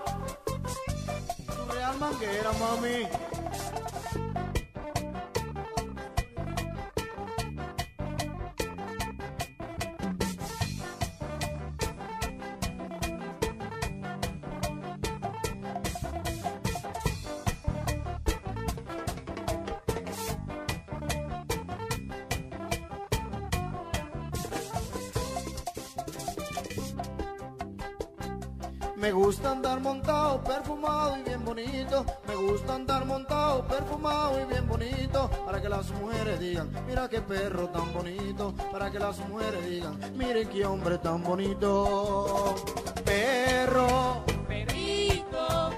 Tu real manguera, mami. Me gusta andar montado, perfumado y bien bonito. Me gusta andar montado, perfumado y bien bonito. Para que las mujeres digan, mira qué perro tan bonito. Para que las mujeres digan, miren qué hombre tan bonito. Perro, perito,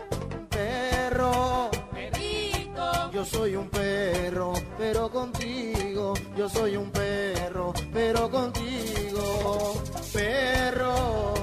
perro, perito. Yo soy un perro, pero contigo. Yo soy un perro, pero contigo. Perro,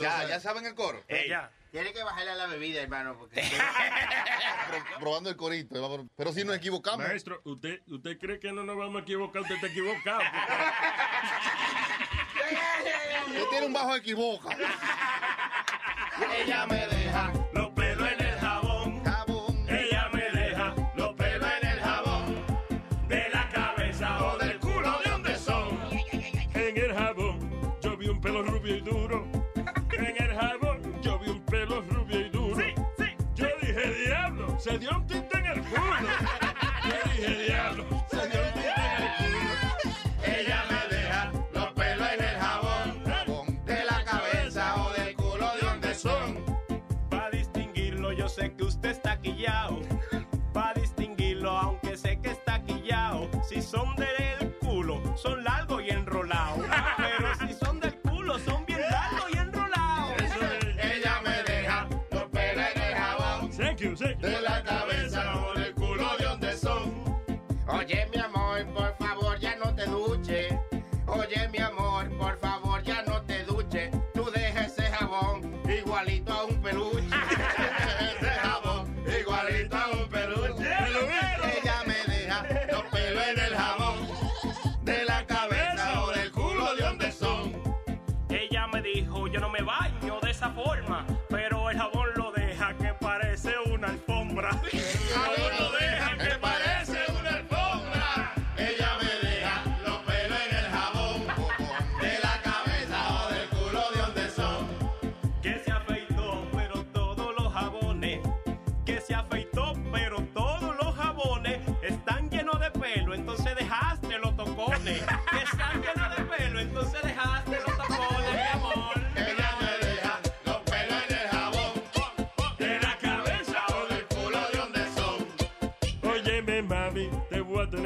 Ya, ya saben el coro. Eh, ya. Tiene que bajarle a la bebida, hermano, porque... Pro- probando el corito. vamos- Pero si nos equivocamos. Maestro, ¿usted, ¿usted cree que no nos vamos a equivocar? Usted está equivocado. Usted tiene un bajo equivoca. Ella me deja diablo, se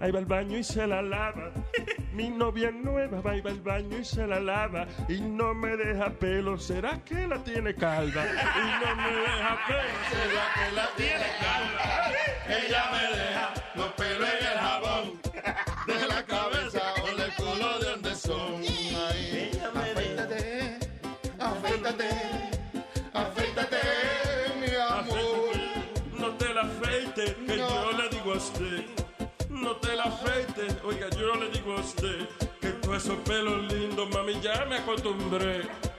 ahí va al baño y se la lava. Mi novia nueva va y va al baño y se la lava y no me deja pelo, ¿será que la tiene calva? Y no me deja pelo, ¿será que la tiene calva? Ella me deja costumbre.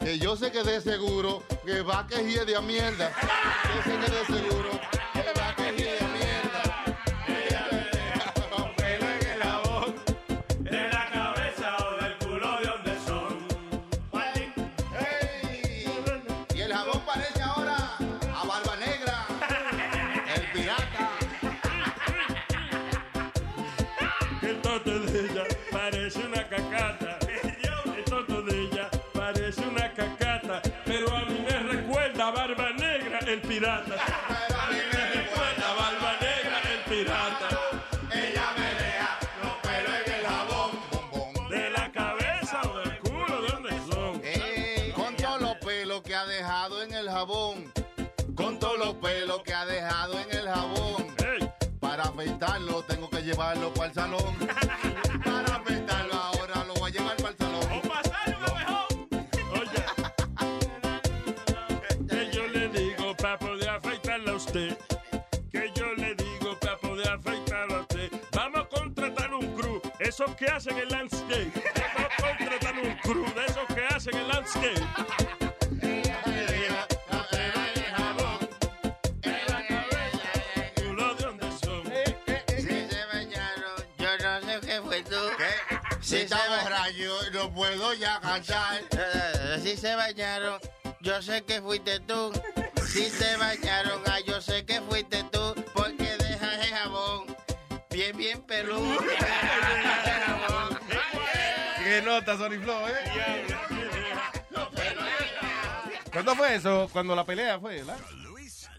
que yo sé que de seguro que va a quejir de a mierda. Yo sé que de seguro Esos que hacen el landscape. Vamos a contratar un crew de esos que hacen el landscape. Culo, ¿de dónde son? Si se bañaron, yo no sé qué fue tú. Si está borracho, no puedo ya cantar. Si se bañaron, yo sé que fuiste tú. Si se bañaron, ah, yo sé que fuiste tú. Porque dejas el jabón bien, bien peludo. Qué nota, Sony Flow, ¿eh? ¿Cuándo fue eso? Cuando la pelea fue, ¿verdad?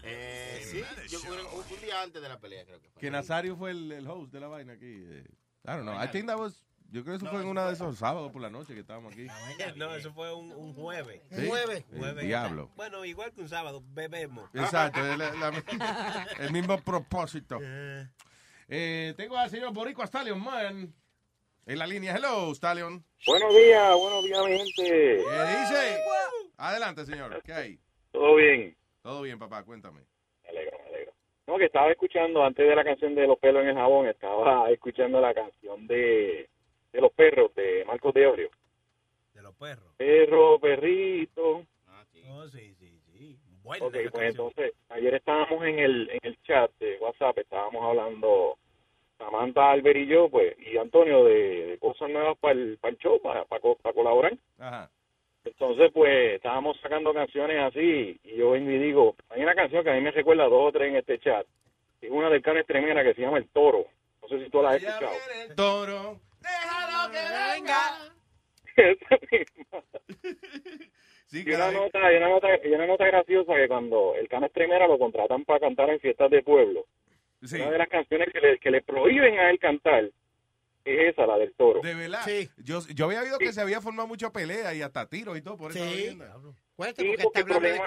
Eh, sí, yo, un, un día antes de la pelea creo que fue. Que Nazario fue el, el host de la vaina aquí. eh. I don't know. I think that was... Yo creo que eso fue en una de esos sábados por la noche que estábamos aquí. No, eso fue un, un jueves. ¿Sí? El diablo. Bueno, igual que un sábado, bebemos. Exacto, la- la- el mismo propósito. Eh, tengo al señor Boricua Stallion Man en la línea. Hello, Stallion. Buenos días, buenos días, mi gente. ¿Qué dice? Adelante, señor. ¿Qué hay? ¿Todo bien? Todo bien, papá, cuéntame. Me alegro, me alegro. No, que estaba escuchando, antes de la canción de Los pelos en el jabón, estaba escuchando la canción de, de Los perros, de Marcos de Orio. De los perros. Perro, perrito. Oh, sí, sí, Ok, pues entonces, ayer estábamos en el, en el chat de WhatsApp, estábamos hablando Samantha, Albert y yo, pues, y Antonio de, de cosas nuevas para el, para el show, para, para, co- para colaborar. Ajá. Entonces, pues, estábamos sacando canciones así, y yo vengo y digo, hay una canción que a mí me recuerda a dos o tres en este chat, es una del Canes Tremera que se llama El Toro. No sé si tú la has escuchado. Toro. Déjalo que venga. Esa misma. y una nota, y una nota, y una nota graciosa que cuando el Canes Tremera lo contratan para cantar en fiestas de pueblo, una de las canciones que le, que le prohíben a él cantar es esa, la del toro. De verdad. Yo, yo había oído que se había formado mucha pelea y hasta tiros y todo por esa vivienda. Sí, porque el problema-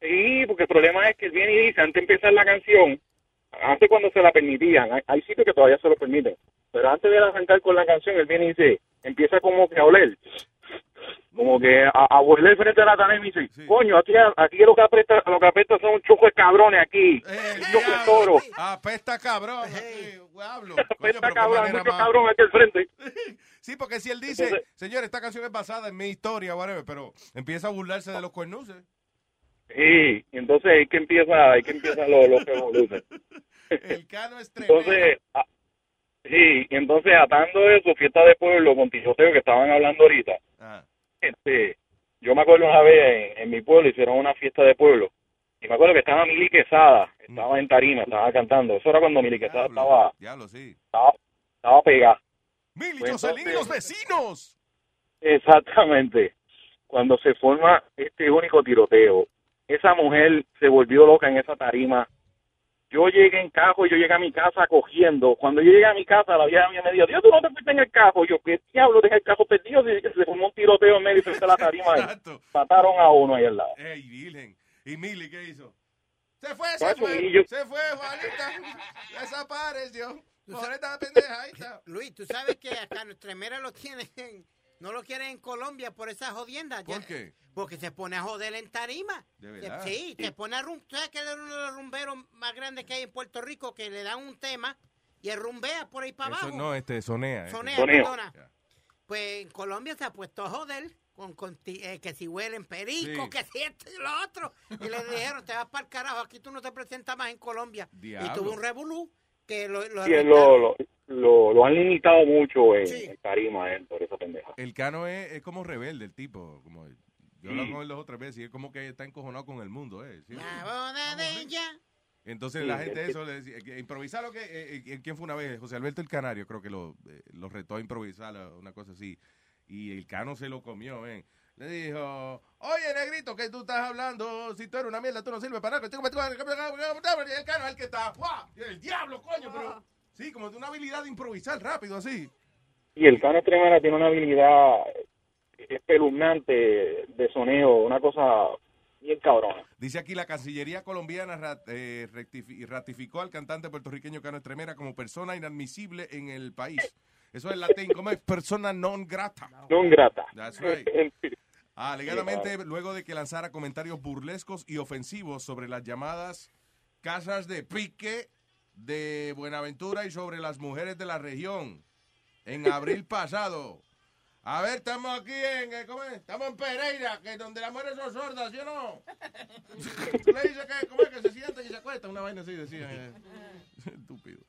Sí, porque el problema es que él viene y dice, antes de empezar la canción, antes cuando se la permitían, hay, hay sitios que todavía se lo permiten, pero antes de arrancar con la canción, él viene y dice, empieza como que a oler, como que a, a oler frente a la tarima y dice, coño, aquí, aquí lo que apesta, lo que apesta son un choco de cabrones aquí, un choco de toro, Apesta cabrón. aquí, diablo. Coño, apesta qué cabrón, mucho más- cabrón aquí al frente. Sí, porque si él dice, Entonces- señor, esta canción es basada en mi historia, whatever, pero empieza a burlarse de los cuernuses. Sí, y entonces ahí que empieza, ahí que empiezan los, los revoluciones. El cano es tremendo. Entonces, ah, sí, entonces atando eso, fiesta de pueblo con tiroteo que estaban hablando ahorita, Ah. Este, yo me acuerdo una vez en, en mi pueblo hicieron una fiesta de pueblo y me acuerdo que estaba Mili Quesada, estaba en tarima, estaba cantando, eso era cuando Mili Quesada estaba, Diablo, sí. estaba, estaba pegada. Mil y Pues Jocelyn y los vecinos. Exactamente. Cuando se forma este único tiroteo, esa mujer se volvió loca en esa tarima. Yo llegué en cajo y yo llegué a mi casa cogiendo. Cuando yo llegué a mi casa, la vieja mía me dijo, Dios, tú no te fuiste en el cajo. Yo, ¿qué diablo? Dejé el cajo perdido. Se, se formó un tiroteo en medio frente a la tarima. y mataron a uno ahí al lado. Ey, virgen. ¿Y Mili qué hizo? Se fue, Pues, se fue. Mili, yo- Se fue, Juanita. Desapareció. Por esta pendeja. ahí está. Luis, tú sabes que acá nuestra mera lo tienen, no lo quieren en Colombia por esa jodienda. ¿Por Ya- qué? Porque se pone a joder en tarima. De Se- verdad. Sí, se pone a rum, tú sabes que es uno de los rumberos más grandes que hay en Puerto Rico, que le dan un tema y él rumbea por ahí para Eso abajo. no, este, sonea. este. Sonea, perdona. Pues en Colombia se ha puesto a joder con, con ti- eh, que si huelen perico, Sí. que si esto y lo otro. Y le dijeron, te vas para el carajo, aquí tú no te presentas más en Colombia. Diablo. Y tuvo un revolú que lo, lo lo, lo, lo, lo han limitado mucho en, Sí. en tarima, él, por esa pendeja. El cano es, es como rebelde, el tipo. Como, yo Sí. con él dos o tres veces y es como que está encojonado con el mundo, ¿eh? Sí. La boda de ella Entonces Sí, la gente es que- eso le decía, que improvisar lo que, eh, eh, ¿quién fue una vez? José Alberto el Canario, creo que lo, eh, lo retó a improvisar, eh, una cosa así. Y el cano se lo comió, ven. Le dijo, oye, negrito, que tú estás hablando? Si tú eres una mierda, tú no sirves para nada. Y el cano es el que está, ¡guau! El diablo, coño, pero... Sí, como de una habilidad de improvisar rápido, así. Y el Cano Estremera tiene una habilidad espeluznante de soneo, una cosa bien cabrona. Dice aquí, la Cancillería colombiana rat- eh, rectifi- ratificó al cantante puertorriqueño Cano Estremera como persona inadmisible en el país. Eso es latín, como es persona non grata. Non grata. That's right. Ah, alegadamente, luego de que lanzara comentarios burlescos y ofensivos sobre las llamadas casas de pique de Buenaventura y sobre las mujeres de la región en abril pasado. A ver, estamos aquí en, eh, ¿cómo es? Estamos en Pereira, que donde las mujeres son sordas, ¿sí o no? Le dice que, ¿cómo es? que se sientan y se acuestan, una vaina así, decía. eh. Estúpido.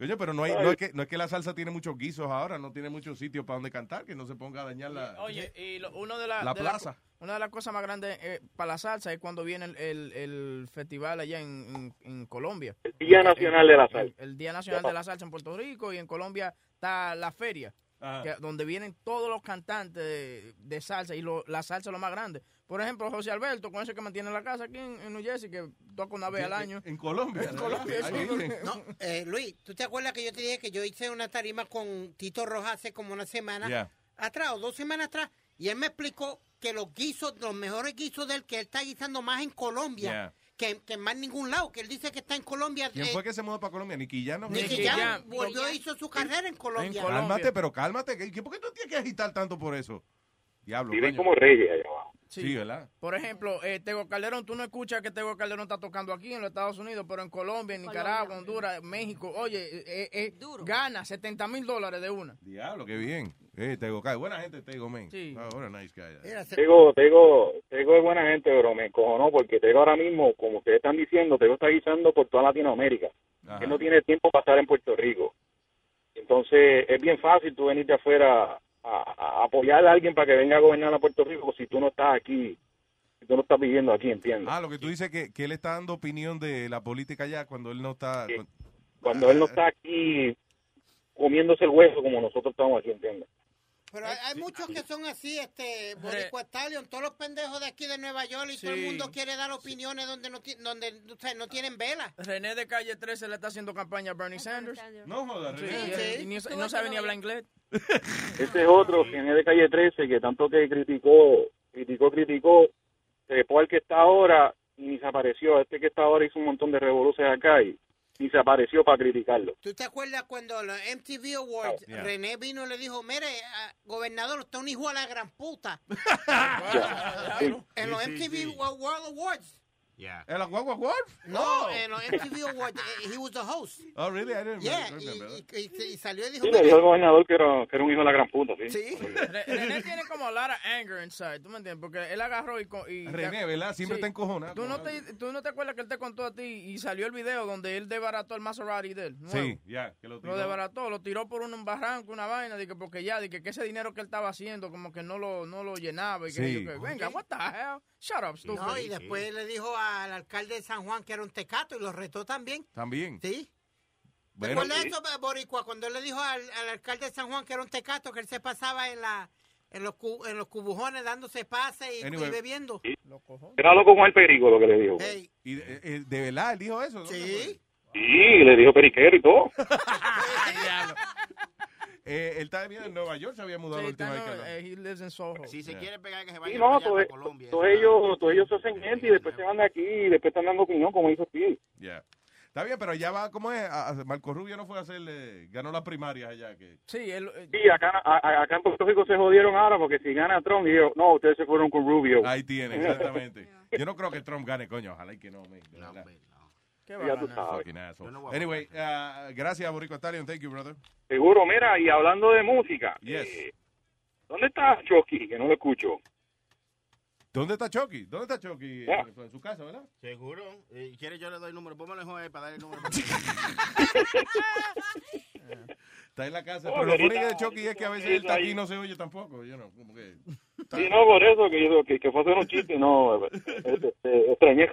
Oye, pero no, hay, no, es que, no es que la salsa tiene muchos guisos ahora, no tiene muchos sitios para donde cantar, que no se ponga a dañar la... Oye, y lo- uno de la, La de plaza. una de las cosas más grandes eh, para la salsa es cuando viene el, el- el festival allá en, en- en Colombia. El Día Nacional de la Salsa. El, Día Nacional de la Salsa en Puerto Rico y en Colombia está la feria, que- donde vienen todos los cantantes de, de salsa y lo- la salsa es lo más grande. Por ejemplo, José Alberto, con ese que mantiene la casa aquí en, en New Jersey, que toca una vez al año. En Colombia. En Colombia, dicen. No, eh, Luis, ¿tú te acuerdas que yo te dije que yo hice una tarima con Tito Rojas hace como una semana Yeah. atrás o dos semanas atrás? Y él me explicó que los guisos, los mejores guisos de él, que él está guisando más en Colombia Yeah. que, que en más ningún lado, que él dice que está en Colombia. ¿Quién eh, fue que se mudó para Colombia? Nicky Jam, ¿no? Nicky Jam volvió e hizo su carrera en Colombia. Cálmate, pero cálmate. ¿qué- qué- ¿Por qué tú tienes que agitar tanto por eso? Diablo. Viven coño. como reyes allá abajo. Sí, ¿verdad? Por ejemplo, eh, Tego Calderón, tú no escuchas que Tego Calderón está tocando aquí en los Estados Unidos, pero en Colombia, en Nicaragua, Honduras, México, oye, eh, eh, gana 70 mil dólares de una. Diablo, qué bien. Eh, Tego Kai. Buena gente, Tego, man. Sí. Oh, what a nice guy. Tego, Tego, Tego es buena gente, pero me encojonó porque Tego ahora mismo, como ustedes están diciendo, Tego está guisando por toda Latinoamérica. Ajá. Él no tiene tiempo para estar en Puerto Rico. Entonces, es bien fácil tú venir de afuera a, a apoyar a alguien para que venga a gobernar a Puerto Rico si tú no estás aquí, si tú no estás viviendo aquí, ¿entiendes? Ah, lo que tú dices que, que él está dando opinión de la política allá cuando él no está... cu- Cuando él no está aquí comiéndose el hueso como nosotros estamos aquí, ¿entiendes? Pero hay, hay muchos que son así, este, Boricua Stallion, todos los pendejos de aquí de Nueva York y todo el Sí. mundo quiere dar opiniones donde no, donde, o sea, no tienen vela. René de Calle 13 le está haciendo campaña a Bernie Sanders. No jodas, Sí, René. y él- y no sabe ni hablar inglés. Ese es otro, que es de calle 13, que tanto que criticó, criticó, criticó, se al que está ahora y ni se apareció. Este que está ahora hizo un montón de revoluciones acá y ni se apareció para criticarlo. ¿Tú te acuerdas cuando los MTV Awards, Oh, yeah. René vino y le dijo, mire, ah, gobernador, usted es un hijo de la gran puta? Sí. En los Sí, sí, MTV sí. World Awards. Yeah. ¿En la Guagua Awards? No, en los MTV Awards, eh, he was the host. Oh, really? I didn't Yeah, remember y, that. y- y- y salió y dijo, Sí, le dijo al gobernador que era, que era un hijo de la gran puta, ¿sí? Sí. Re- René tiene como a lot of anger inside, ¿tú me entiendes? Porque él agarró y... y René, ¿verdad? Siempre está encojonado. ¿Tú no, te, ¿Tú no te acuerdas que él te contó a ti y salió el video donde él desbarató el Maserati de él? nuevo? Sí, ya, que lo tiró. Lo desbarató, lo tiró por un barranco, una vaina, de que porque ya, de que, que ese dinero que él estaba haciendo como que no lo, no lo llenaba y que, Sí. que, venga, what the hell, shut up, stupid. No, y después le dijo al alcalde de San Juan que era un tecato y lo retó también. También. Sí. ¿Te Bueno, acuerdas de eso, Boricua? Cuando él le dijo al, al alcalde de San Juan que era un tecato, que él se pasaba en la en los, cu- en los cubujones dándose pase y, Anyway. y bebiendo. Era loco con el perico, lo que le dijo. y de, eh, de verdad, él dijo eso. ¿no? Sí. Sí, le dijo periquero y todo. Eh, él está viviendo en Nueva York, se había mudado Sí, la última está, vez que no, eh, he lives in Soho. Si se Yeah. quiere pegar, que se Sí, vaya no, para allá, todos, Colombia. todos ellos, todos ellos se hacen gente y después se van de aquí y después están dando opinión, como hizo Steve. Yeah. Está bien, pero ya va, ¿cómo es? A- a- Marco Rubio no fue a hacerle, ganó las primarias allá. Que... Sí, él, eh, Sí, acá, a- acá en Puerto Rico se jodieron ahora porque si gana Trump, y yo, no, ustedes se fueron con Rubio. Ahí tiene, exactamente. Yo no creo que Trump gane, coño, ojalá y que no. ¿Qué Ya tú sabes. Anyway, uh, gracias, Borico Stallion. Thank you, brother. Seguro, mira, y hablando de música, Yes. eh, ¿dónde está Chucky? Que no lo escucho. ¿Dónde está Chucky? ¿Dónde está Chucky? Ya. En, en su casa, ¿verdad? Seguro. Eh, ¿Quiere yo le doy el número? Póngale joder para darle el número. Está en la casa. Oh, pero lo bonito de Chucky es que a veces él está aquí y no se oye tampoco. You know, como que... Sí, no, por eso, que, yo- que, que fue hacer un chiste, no, este, este, extrañé,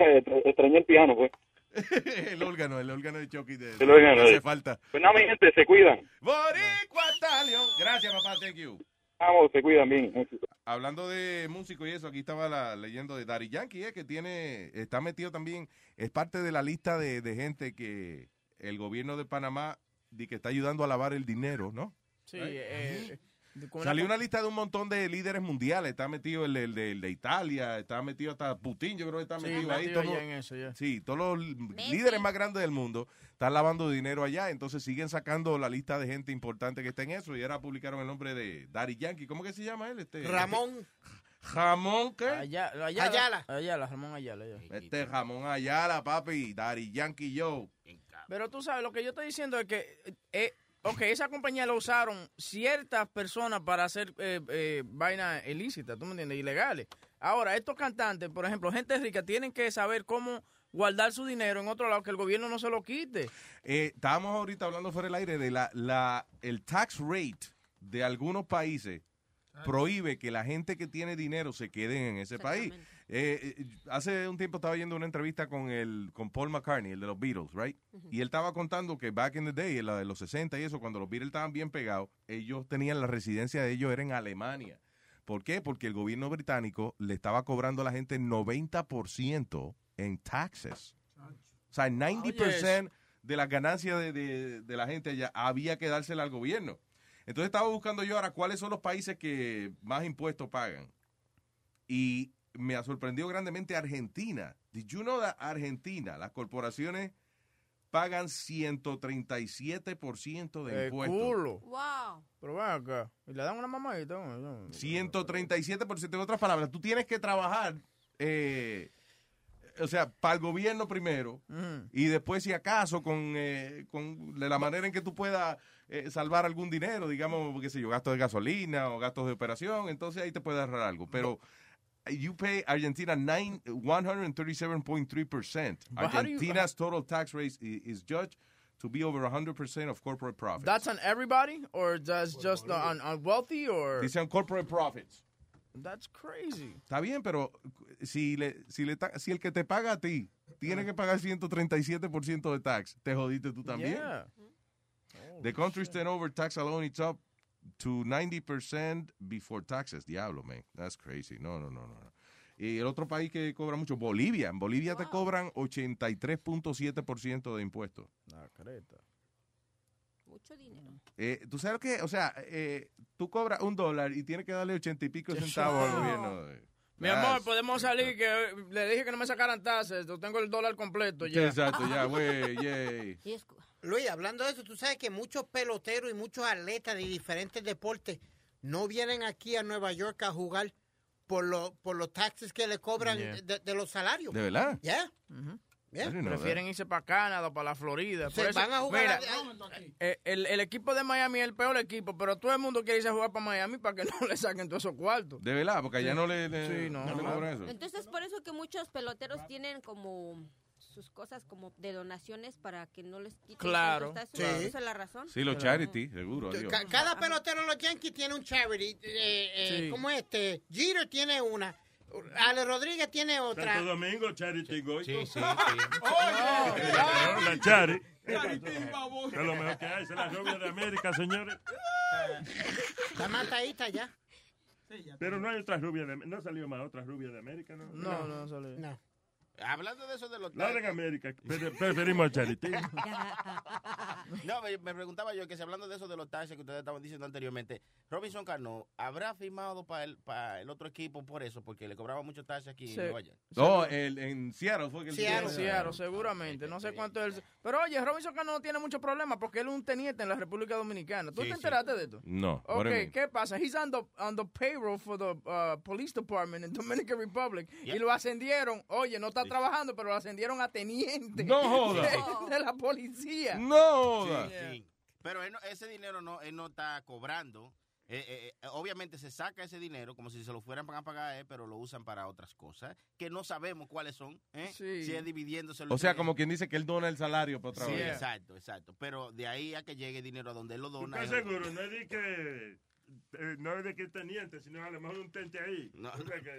extrañé el piano, pues. el órgano, el órgano de Chucky. De, El órgano hace de- falta. Pues nada, mi gente, se cuidan. Boricua Stallion. Gracias, papá. Thank you. Vamos, se cuidan bien. Hablando de músico y eso, aquí estaba la, leyendo de Daddy Yankee, eh, que tiene, está metido también, es parte de la lista de, de gente que el gobierno de Panamá di que está ayudando a lavar el dinero, ¿no? Sí, eh, Salió una- lista de un montón de líderes mundiales. Está metido el, el de, el de Italia, está metido hasta Putin, yo creo que está Sí, metido ahí. metido todo- allá en eso, ya. Sí, todos los líderes más grandes del mundo están lavando dinero allá. Entonces siguen sacando la lista de gente importante que está en eso. Y ahora publicaron el nombre de Daddy Yankee. ¿Cómo que se llama él? Este, Ramón. Jamón, ¿qué? Ayala. Ayala. Ayala, Ramón Ayala. ya. Este jamón Ayala, papi, Daddy Yankee Joe. Pero tú sabes, lo que yo estoy diciendo es que, eh, ok, esa compañía lo usaron ciertas personas para hacer eh, eh, vainas ilícitas, ¿tú me entiendes? Ilegales. Ahora, estos cantantes, por ejemplo, gente rica, tienen que saber cómo guardar su dinero en otro lado, que el gobierno no se lo quite. Eh, estábamos ahorita hablando fuera del aire de la, la, el tax rate de algunos países prohíbe que la gente que tiene dinero se quede en ese país. Eh, eh, hace un tiempo estaba viendo una entrevista con el con Paul McCartney, el de los Beatles, right? Y él estaba contando que back in the day, en la de los 60 y eso, cuando los Beatles estaban bien pegados, ellos tenían la residencia de ellos era en Alemania. ¿Por qué? Porque el gobierno británico le estaba cobrando a la gente 90% en taxes. O sea, 90% de las ganancias de, de- de la gente allá había que dársela al gobierno. Entonces estaba buscando yo ahora cuáles son los países que más impuestos pagan. Y me ha sorprendido grandemente Argentina. Did you know that Argentina, las corporaciones pagan 137% de Eh, impuestos? culo. Wow. Pero ven acá. Y le dan una mamadita. ¿no? No. 137%. En otras palabras, tú tienes que trabajar, eh, o sea, para el gobierno primero y después, si acaso, con, eh, con de la manera en que tú puedas eh, salvar algún dinero, digamos, qué sé yo, gastos de gasolina o gastos de operación, entonces ahí te puedes ahorrar algo. Pero you pay Argentina nine- 137.3%. But how do you- Argentina's total tax rate is, is judged to be over 100% of corporate profits. That's on everybody, or that's just on, on wealthy, or Dice on corporate profits. that's crazy. Está bien, pero si, le, si, le si el que te paga a ti tiene que pagar 137% de tax, te jodiste tú también. Yeah. The country's turnover tax alone is up to 90% before taxes. Diablo, man. That's crazy. No, no, no, no. Y el otro país que cobra mucho, Bolivia. En Bolivia te cobran 83.7% de impuestos. La creta. Mucho dinero. Eh, ¿Tú sabes qué? O sea, eh, tú cobras un dólar y tienes que darle ochenta y pico centavos al gobierno. Mi amor, podemos salir que le dije que no me sacaran tasas. Yo tengo el dólar completo ya. Exacto, ya, güey, yay. Luis, hablando de eso, tú sabes que muchos peloteros y muchos atletas de diferentes deportes no vienen aquí a Nueva York a jugar por, lo, por los taxes que le cobran Yeah. de, de los salarios. ¿De verdad? Ya. Prefieren irse para Canadá o para la Florida. Se Por eso, van a jugar mira, a- eh, el, el equipo de Miami es el peor equipo, pero todo el mundo quiere irse a jugar para Miami para que no le saquen todos esos cuartos. De verdad, porque allá Sí. no le, le- Sí, no, no le no. cobran eso. Entonces, por eso que muchos peloteros tienen como sus cosas como de donaciones para que no les quiten Claro. taxes. Sí. Esa es la razón. Sí, los charity, seguro. adiós. Cada pelotero de los Yankees tiene un charity. Eh, eh, Sí. ¿Cómo es este? Jeter tiene una. Ale Rodríguez tiene otra. Santo Domingo, Charity Goy. Sí, sí, sí. No, la Chari. Es lo mejor que hay, es la rubia de América, señores. Está matadita ya. Pero no hay otra rubia de No salió más otra rubia de América, ¿no? No, no sale. No. Hablando de eso de los La de América. Pre- Preferimos a Charity. No, me, me preguntaba yo que si hablando de eso de los taxes que ustedes estaban diciendo anteriormente, Robinson Cano, ¿habrá firmado para el, para el otro equipo por eso? Porque le cobraba muchos taxes aquí Sí. en Nueva York. No, el, en Seattle fue que Seattle, tuvo- Seattle, seguramente. No sé cuánto es. el- Pero oye, Robinson Cano no tiene muchos problemas porque él es un teniente en la República Dominicana. ¿Tú Sí, te sí. enteraste de esto? No, Ok? ¿qué pasa? He's on the, on the payroll for the uh, police department in Dominican Republic. Y lo ascendieron. Oye, no está trabajando, pero lo ascendieron a teniente. No joda. De, de la policía. No joda. Sí, sí. Pero él no- ese dinero no, él no está cobrando. Eh, eh, eh, obviamente se saca ese dinero como si se lo fueran a pagar a él, pero lo usan para otras cosas que no sabemos cuáles son. ¿eh? Si es dividiéndose. O sea, como quien dice que él dona el salario para otra Sí, vez. exacto, exacto. Pero de ahí a que llegue dinero a donde él lo dona. ¿Estás es- seguro? No es de que... eh, no es de que es teniente, sino a lo mejor un tente ahí. No. O sea, que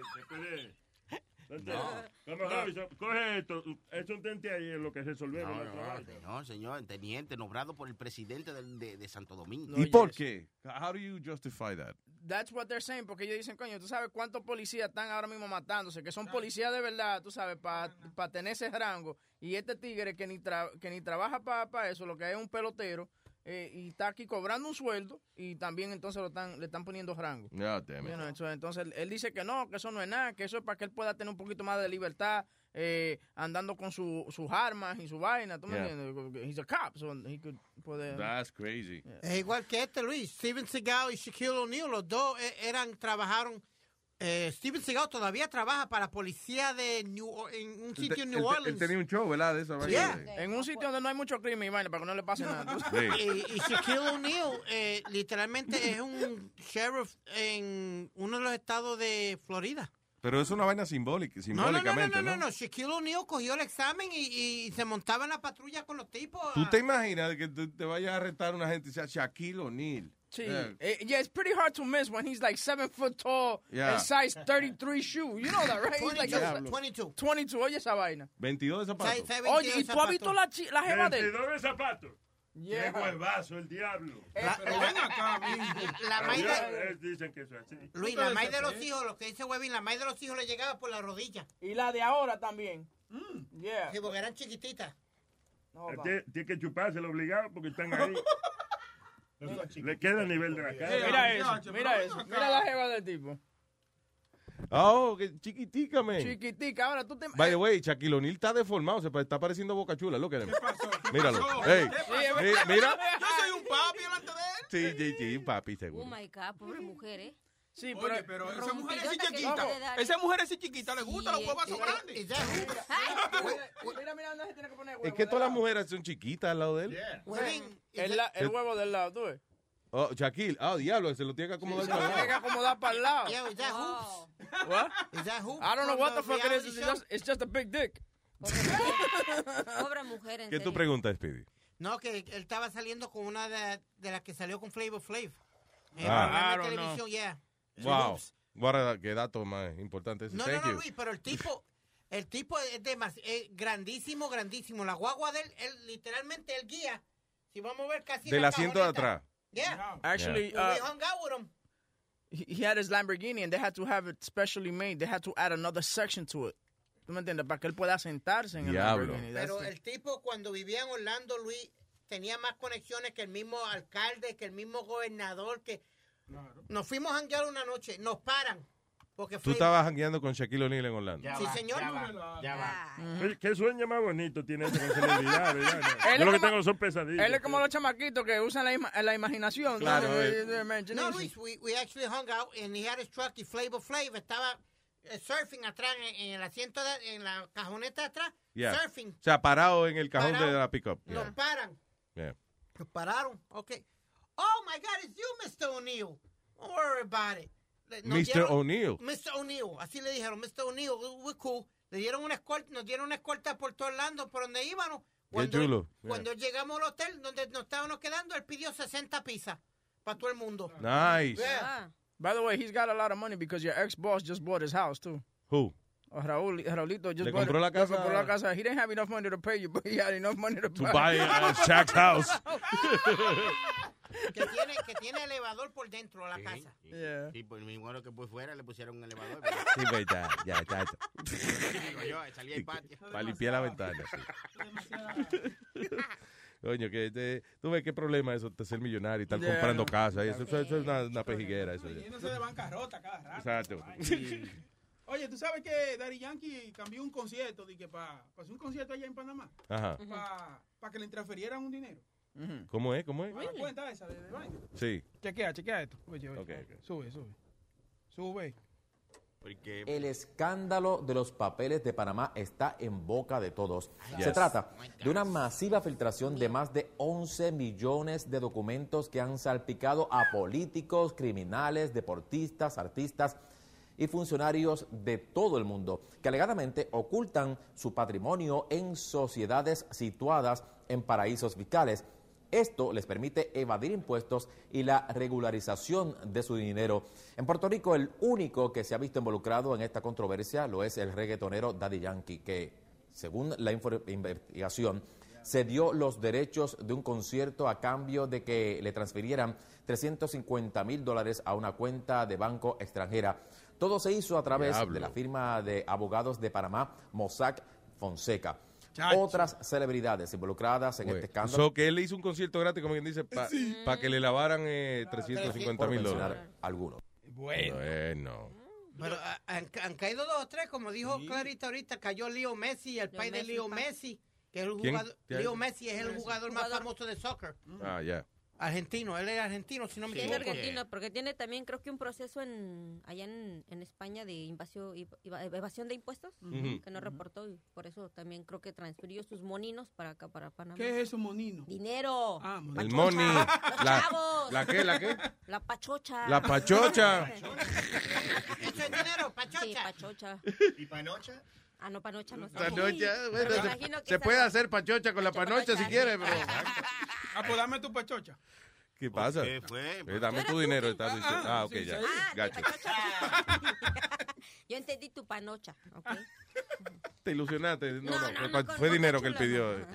Robinson, coge esto. Es un tente ahí en lo que resolvemos. No, no, vaina. señor, teniente nombrado por el presidente de, de Santo Domingo. ¿Y por qué? How do you justify that? That's what they're saying, porque ellos dicen, coño, tú sabes cuántos policías están ahora mismo matándose, que son policías de verdad, tú sabes, para tener ese rango. Y este tigre que ni, tra- que ni trabaja para eso, lo que es un pelotero, eh, y está aquí cobrando un sueldo, y también entonces lo están, le están poniendo rango. Yeah, entonces, entonces, él- dice que no, que eso no es nada, que eso es para que él pueda tener un poquito más de libertad eh, andando con su- sus armas y su vaina, ¿tú me Yeah. entiendes? He's a cop, so he could poder... That's crazy. Es igual que este, Luis. Steven Seagal y Shaquille O'Neal, los dos eh, eran, trabajaron. Eh, Steven Seagal todavía trabaja para la policía de New en un sitio en New Orleans. Él tenía un show, ¿verdad? De esa vaina. Yeah. En un sitio donde no hay mucho crimen y vaina, para que no le pase nada. Y, y Shaquille O'Neal, eh, literalmente es un sheriff en uno de los estados de Florida. Pero es una vaina simbólica, No, no, no, no, simbólicamente, no, ¿no? no, no. Shaquille O'Neal cogió el examen y, y se montaba en la patrulla con los tipos. ¿Tú te imaginas que tú te vayas a arrestar a una gente y sea Shaquille O'Neal? Sí. Yeah. Eh, yeah, it's pretty hard to miss when he's like seven foot tall Yeah. and size 33 shoe. You know that, right? He's like 22, 22. 22. Oye esa vaina. 22 de zapatos. Oye, ¿y tú has visto la, la jeva de él? 22 de zapatos. Yeah. Qué huevazo, el diablo. La- Pero la- ven acá, la maíz de- Eh, Dicen que eso es así. Luis, la madre de los hijos, lo que dice Webin, la madre de los hijos le llegaba por la rodilla. Y la de ahora también. Yeah. Sí, porque eran chiquititas. Tiene tiene que chupárselo obligado porque están ahí. Le queda a nivel de la cara. Mira eso, mira eso. Mira la jeva del tipo. Oh, que chiquitica, man. Chiquitica. Ahora tú te... By the way, Shaquille O'Neal está deformado, se está pareciendo boca chula, lo que Míralo. pasó? Hey, ¿Qué pasó? mi- mira. Yo soy un papi delante de él. Sí, sí, sí, un papi Oh seguro. my God, pobre mujer, ¿eh? Sí, Oye, pero esa mujer es chiquita. Esa mujer es así chiquita, le gustan los huevos grandes. Mira, mira dónde se tiene que poner huevo. Es que todas las mujeres son chiquitas al lado de él. El, la- el huevo del lado, tú ves. Oh, Shaquille, ah, diablo, se lo tiene que acomodar Se para lo tiene que acomodar para el lado. Yeah, is that hoops? What? Is that hoops I don't know what the fuck it is. It's just, it's just a big dick. Pobre mujer, en ¿Qué tú preguntas, Speedy? No, que él estaba saliendo con una de, de las que salió con Flavor Flav. En el Ah. programa I don't televisión, know. yeah. Wow. Qué dato más importante ese. No, Thank no, no, you. Luis, pero el tipo, el tipo es, demas- es grandísimo, grandísimo. La guagua de él, él literalmente el guía. Si vamos a ver casi Del la asiento de atrás. Yeah. Actually, we uh, hung out with him. he, he had his Lamborghini and they had to have it specially made. They had to add another section to it. ¿Tú me entiendes? Para que él pueda sentarse en el Diablo. Lamborghini. That's Pero el tipo cuando vivía en Orlando, Luis, tenía más conexiones que el mismo alcalde, que el mismo gobernador, que nos fuimos a hanguear una noche, nos paran. Porque Tú fue- estabas jangueando con Shaquille O'Neal en Orlando. Sí, señor. Oye, ¿Qué sueño más bonito tiene ese con ya, Yo lo es que como- tengo son pesadillas. Él es como los chamaquitos que usan la, ima- la imaginación. Claro, ¿no? eh. Imagination. No, Luis, we, we actually hung out and he had his truck y Flavor Flav estaba eh, surfing atrás en, en el asiento, de, en la cajoneta de atrás, Yeah. surfing. O sea, parado en el cajón Parado. de la pickup. Nos Yeah. paran, Yeah. nos pararon, ok. Oh my God, it's you, Mr. O'Neill. Don't worry about it. Nos Mr. O'Neill. Mr. O'Neill, así le dijeron, Mr. O'Neill, we're cool. Le dieron una escolta, nos dieron una escolta por todo Orlando, por donde íbamos. Cuando, chulo. Yeah. Cuando llegamos al hotel donde nos estábamos quedando, él pidió 60 pizzas para todo el mundo. Nice. Yeah. By the way, he's got a lot of money because your ex-boss just bought his house, too. Who? Raúl, Raulito just ¿Le bought compró it- la casa? Compró la casa. He didn't have enough money to pay you, but he had enough money to, To buy uh, Shaq's house. que, tiene, que tiene elevador por dentro de la casa. Sí, pues mi bueno que por fuera le pusieron un elevador. Sí, pues ya, ya, ya. Digo yo, salía al patio. Para limpiar la ventana. sí. Coño, que te- tú ves qué problema es eso de ser millonario y estar Yeah, comprando no. casa. y Eso, eso- eso es una, una pejiguera. Eso ya. Yéndose de bancarrota cada rato. Exacto. Oye, ¿tú sabes que Daddy Yankee cambió un concierto? Dije, para hacer un concierto allá en Panamá. Ajá. Para que le transferieran un dinero. ¿Cómo es? ¿Cómo es? ¿Para la cuenta esa de, de vaina? Sí. Chequea, chequea esto. Oye, oye. Sube, sube. Sube. Porque El escándalo de los papeles de Panamá está en boca de todos. Yes. Se trata de una masiva filtración de más de 11 millones de documentos que han salpicado a políticos, criminales, deportistas, artistas y funcionarios de todo el mundo, que alegadamente ocultan su patrimonio en sociedades situadas en paraísos fiscales. Esto les permite evadir impuestos y la regularización de su dinero. En Puerto Rico, el único que se ha visto involucrado en esta controversia lo es el reggaetonero Daddy Yankee, que, según la investigación, cedió los derechos de un concierto a cambio de que le transfirieran 350 mil dólares a una cuenta de banco extranjera. Todo se hizo a través de la firma de abogados de Panamá, Mossack Fonseca. Chacho. Otras celebridades involucradas en este escándalo. So, que él le hizo un concierto gratis, como quien dice, para que le lavaran eh, 350 Por mil dólares. algunos. Bueno. Bueno. Pero ah, han, han caído dos o tres, como dijo Clarita ahorita, cayó Leo Messi, el país de Leo. Messi, que es el jugador. Leo Messi es el Messi. jugador más famoso de soccer. Ah, ya. Argentino, él es argentino, si no me Sí, es equivoco. argentino, porque tiene también creo que un proceso en allá en, en España de invasión, evasión de impuestos Ujú. que no reportó y por eso también creo que transfirió sus moninos para acá, para Panamá. ¿Qué es eso, monino? Dinero. Ah, El Pachocha. money. Los La, chavos. ¿La qué? ¿La qué? La pachocha. La pachocha. Eso es dinero, pachocha. Sí, pachocha. ¿Y panocha? Ah, no, panocha no. Panocha, bueno, se, se puede hacer pachocha con la panocha si quiere, pero... Ah, pues dame tu pachocha. ¿Qué pasa? ¿Qué fue? Eh, dame tu dinero, estás diciendo. Ah, ok, ya. Gacho. Yo entendí tu panocha, ¿ok? Te ilusionaste. No, No, no, no, fue, dinero que él pidió. no.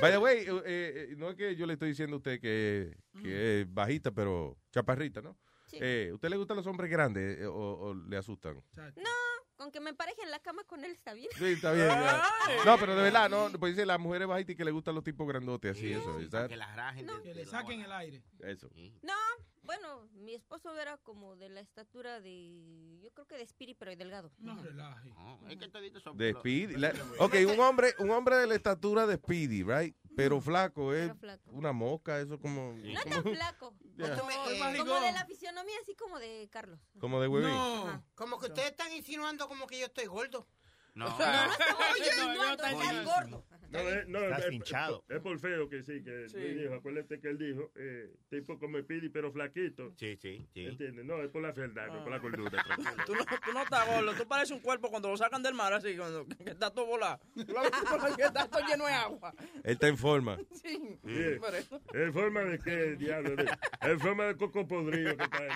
Vaya, güey, eh, eh, no es que yo le estoy diciendo a usted que, que es bajita, pero chaparrita, ¿no? Sí. Eh, ¿Usted le gustan los hombres grandes eh, o, o le asustan? No, con que me empareje en la cama con él está bien. Sí, está bien. ya. No, pero de verdad, no, pues dice las mujeres bajitas y que le gustan los tipos grandotes, así, eso. Que las rajen. Que le la saquen el aire. Eso. No, bueno, mi esposo era como de la estatura de, yo creo que de Spirit, pero delgado. No relaje. No, es que toditos son- De Speedy. La- ok, un hombre, un hombre de la estatura de Speedy, right? Pero flaco, es Pero flaco. una mosca, eso como... No como- tan flaco. Ya. Como, Eh, como de la fisionomía, así como de Carlos. Como de huevín. No, como que ustedes están insinuando como que yo estoy gordo. No. No, no no, estás no, gordo. No, eh, no, Estás es- pinchado. Es, por feo que sí, que Sí. Luis dijo. Acuérdate que él dijo, eh, tipo como Pidi, pero flaquito. Sí, sí, sí. ¿Entiendes? No, es por la fealdad, no es por la Ah. cordura. tranquilo. Tú no, tú no estás gordo, tú pareces un cuerpo cuando lo sacan del mar así, cuando, que está todo volado. Tú lo ves como que está todo lleno de agua. Él está en forma. Sí, Sí. por eso. ¿En forma de qué, diablo? De- En forma de coco podrido que está ahí.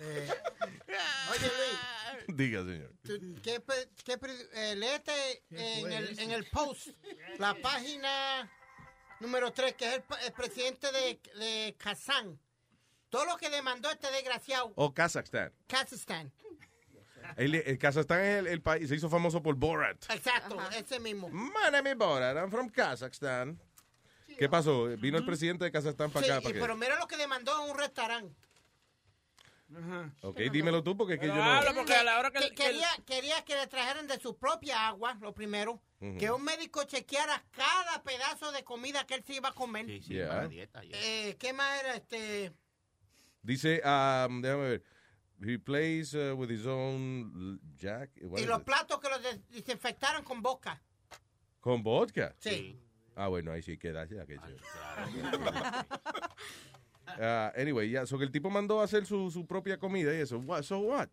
Eh, oye, Luis, Diga, señor. ¿qué, qué eh, léete en el, en el post la página número 3, que es el, presidente de, de Kazán. Todo lo que demandó este desgraciado, O Kazajstán. Kazajstán. El, el Kazajstán es el, el país, se hizo famoso por Borat. Exacto, ese mismo. My name is Borat, I'm from Kazakhstan. ¿Qué pasó? Vino el presidente de Kazajstán para Sí, acá. pero mira lo que demandó en un restaurante. Ok, dímelo tú porque es que yo no... habla porque a la hora que, Que- que- quería, quería que le trajeran de su propia agua, lo primero. Ujú. Que un médico chequeara cada pedazo de comida que él se iba a comer. Sí, sí, Yeah. para dieta. ya. Eh, ¿Qué más era? Este, Dice, um, déjame ver. He plays uh, with his own jack. what y los it? platos que los des- desinfectaron con boca. Con vodka. Sí. Ah, bueno, ahí sí queda. Ya, que chévere. Ah, anyway, ya, so que el tipo mandó a hacer su, su propia comida y eso. What, so what?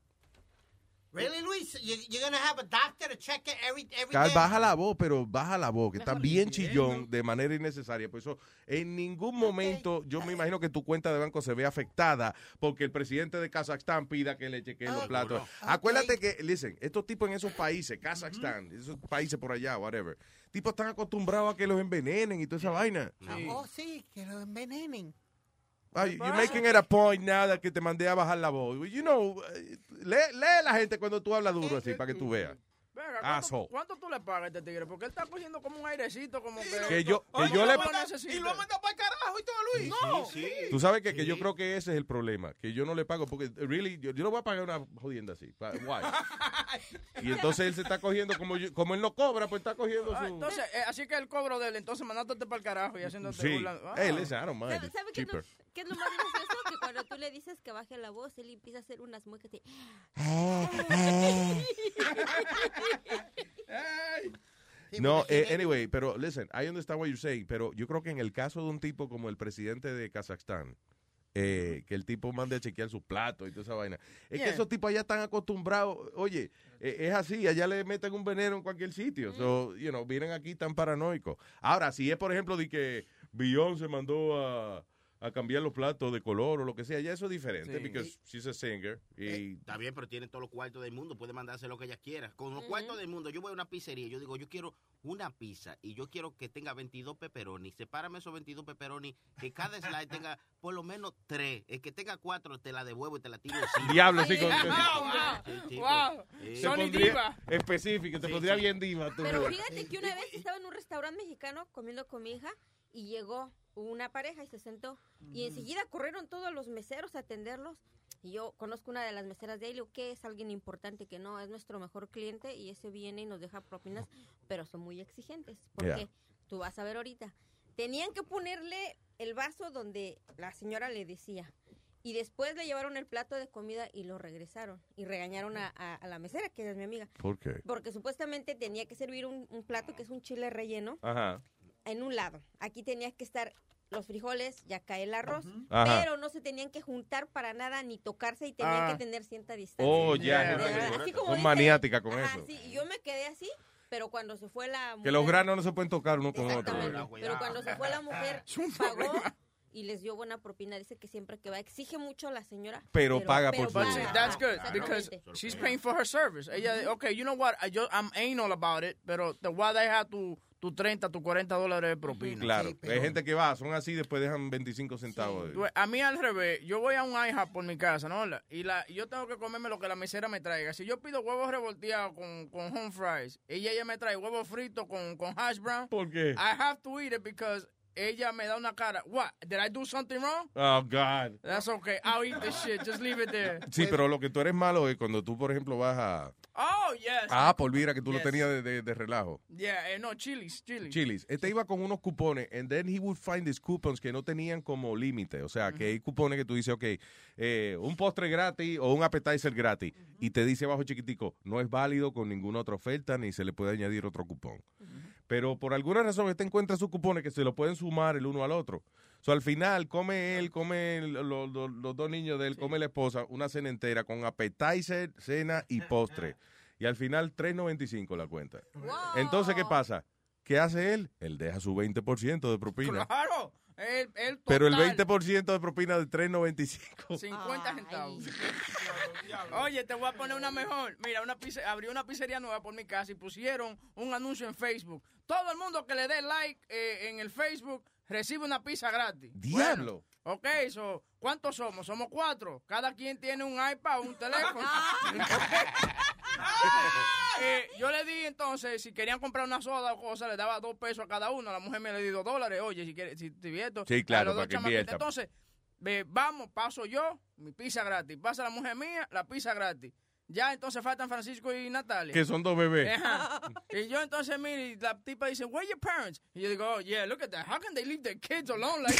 Really, Luis? You, you're gonna have a doctor to check it every, every Cal, day? baja la voz, pero baja la voz, que está bien chillón de manera innecesaria. Por eso, en ningún momento yo me imagino que tu cuenta de banco se ve afectada porque el presidente de Kazajstán pida que le chequeen los Ah, platos. Acuérdate que, listen, estos tipos en esos países, Kazajstán, esos países por allá, whatever, tipos están acostumbrados a que los envenenen y toda esa vaina. Oh, sí, que lo envenenen. Ay, you're making it a point nada que te mandé a bajar la voz. You know, eh, lee, lee la gente cuando tú hablas duro así para que tú veas. Venga. ¿cuánto, ¿cuánto tú le pagas a este tigre? Porque él está cogiendo como un airecito, como que... Que yo- que yo le- no. Y lo ha mandado para el carajo y todo, Luis. No. Tú sabes que, que yo creo que ese es el problema, que yo no le pago, porque really, yo, yo no voy a pagar una jodienda así. Why? Y entonces él se está cogiendo, como, yo- como él no cobra, pues está cogiendo Ah, su... entonces, eh, así que el cobro de él, entonces mandándote para el carajo y haciéndote Sí. burla. Ah. Hey, listen, I don't mind. ¿Sabe, It's sabe qué, es lo, cheaper. Qué es lo más gracioso? Que cuando tú le dices que baje la voz, él empieza a hacer unas muecas de... No, eh, anyway, pero listen, I understand what you're saying, pero yo creo que en el caso de un tipo como el presidente de Kazajstán, eh, que el tipo mande a chequear sus platos y toda esa vaina. Es Yeah. que esos tipos allá están acostumbrados, oye, eh, es así, allá le meten un veneno en cualquier sitio. So, you know, vienen aquí tan paranoicos. Ahora, si es, por ejemplo, de que Beyoncé mandó a, a cambiar los platos de color o lo que sea, ya eso es diferente, Sí. because she's a singer. Y, Está bien, pero tiene todos los cuartos del mundo, puede mandarse lo que ella quiera. Con los cuartos del mundo, yo voy a una pizzería, yo digo, yo quiero una pizza y yo quiero que tenga 22 pepperoni. Sepárame esos 22 pepperoni, que cada slide tenga por lo menos 3. El que tenga 4 te la devuelvo y te la tiro. encima. Diablo, sí, con- wow, chico. wow. Sí. se pondría específico, te Sí, pondría sí. bien diva. tú. Pero fíjate que una vez estaba en un restaurante mexicano comiendo con mi hija y llegó una pareja y se sentó. Y enseguida corrieron todos los meseros a atenderlos. Y yo conozco una de las meseras de digo, que es alguien importante que no, es nuestro mejor cliente y ese viene y nos deja propinas, pero son muy exigentes. Porque Yeah. tú vas a ver ahorita. Tenían que ponerle el vaso donde la señora le decía. Y después le llevaron el plato de comida y lo regresaron. Y regañaron a, a- a la mesera, que es mi amiga. ¿Por qué? Porque supuestamente tenía que servir un, un plato que es un chile relleno Ajá. En un lado. Aquí tenía que estar los frijoles y acá el arroz. Ajá. Pero no se tenían que juntar para nada ni tocarse y tenían Ah. que tener cierta distancia. Oh, ya, así como dice- maniáticas con Ajá, eso. sí, y yo me quedé así, pero cuando se fue la Que los mujer- granos no se pueden tocar uno con otro. Pero cuando se fue la mujer, pagó y les dio buena propina. Dice que siempre que va, exige mucho a la señora. Pero paga por But su- that's good because she's paying for her service. Ella, okay, you know what? I just, I'm anal about it, pero te voy a dejar tu, tu 30, tu 40 dólares de propina. Claro, hay gente que va, son así, después dejan 25 centavos. Tú ves, A mí al revés, yo voy a un IHOP por mi casa, ¿no? Y la, y yo tengo que comerme lo que la mesera me traiga. Si yo pido huevos revolteados con, con home fries, ella, ella me trae huevos fritos con, con hash brown. ¿Por qué? I have to eat it because ella me da una cara. What? Did I do something wrong? Oh, God. That's okay. I'll eat this shit. Just leave it there. Sí, pero lo que tú eres malo es cuando tú, por ejemplo, vas a, Oh, yes. a Apple, mira que tú lo tenías de, de- de relajo. Yeah, eh, no, chilis, chilis. Chilis. Este iba con unos cupones, and then he would find these coupons que no tenían como límite. O sea, que hay cupones que tú dices, ok, eh, un postre gratis o un appetizer gratis. Y te dice abajo chiquitico, no es válido con ninguna otra oferta ni se le puede añadir otro cupón. Pero por alguna razón este encuentra sus cupones que se lo pueden sumar el uno al otro. So, al final come él, come el- lo- lo- los dos niños de él, come la esposa, una cena entera con appetizer, cena y postre. Y al final 3.95 la cuenta. Entonces, ¿qué pasa? ¿Qué hace él? Él deja su 20% de propina. Claro. El, el Pero el total, 20% de propina de 3.95. 50 centavos. Oye, te voy a poner una mejor. Mira, una abrí una pizzería nueva por mi casa y pusieron un anuncio en Facebook. Todo el mundo que le dé like eh, en el Facebook recibe una pizza gratis. ¡Diablo! Bueno, ok, so, ¿cuántos somos? Somos cuatro. Cada quien tiene un iPad, un teléfono. Eh, yo le di entonces, si querían comprar una soda o cosa, le daba dos pesos a cada uno. La mujer me le dio dos dólares. Oye, si quieres, si te invierto. Sí, claro, para que invierta. Entonces, ve, vamos, paso yo, mi pizza gratis. Pasa la mujer mía, la pizza gratis. Ya entonces faltan Francisco y Natalia. Que son dos bebés. Ajá. Y yo entonces, mire, y la tipa dice, where your parents? Y yo digo, oh, yeah, look at that. How can they leave their kids alone like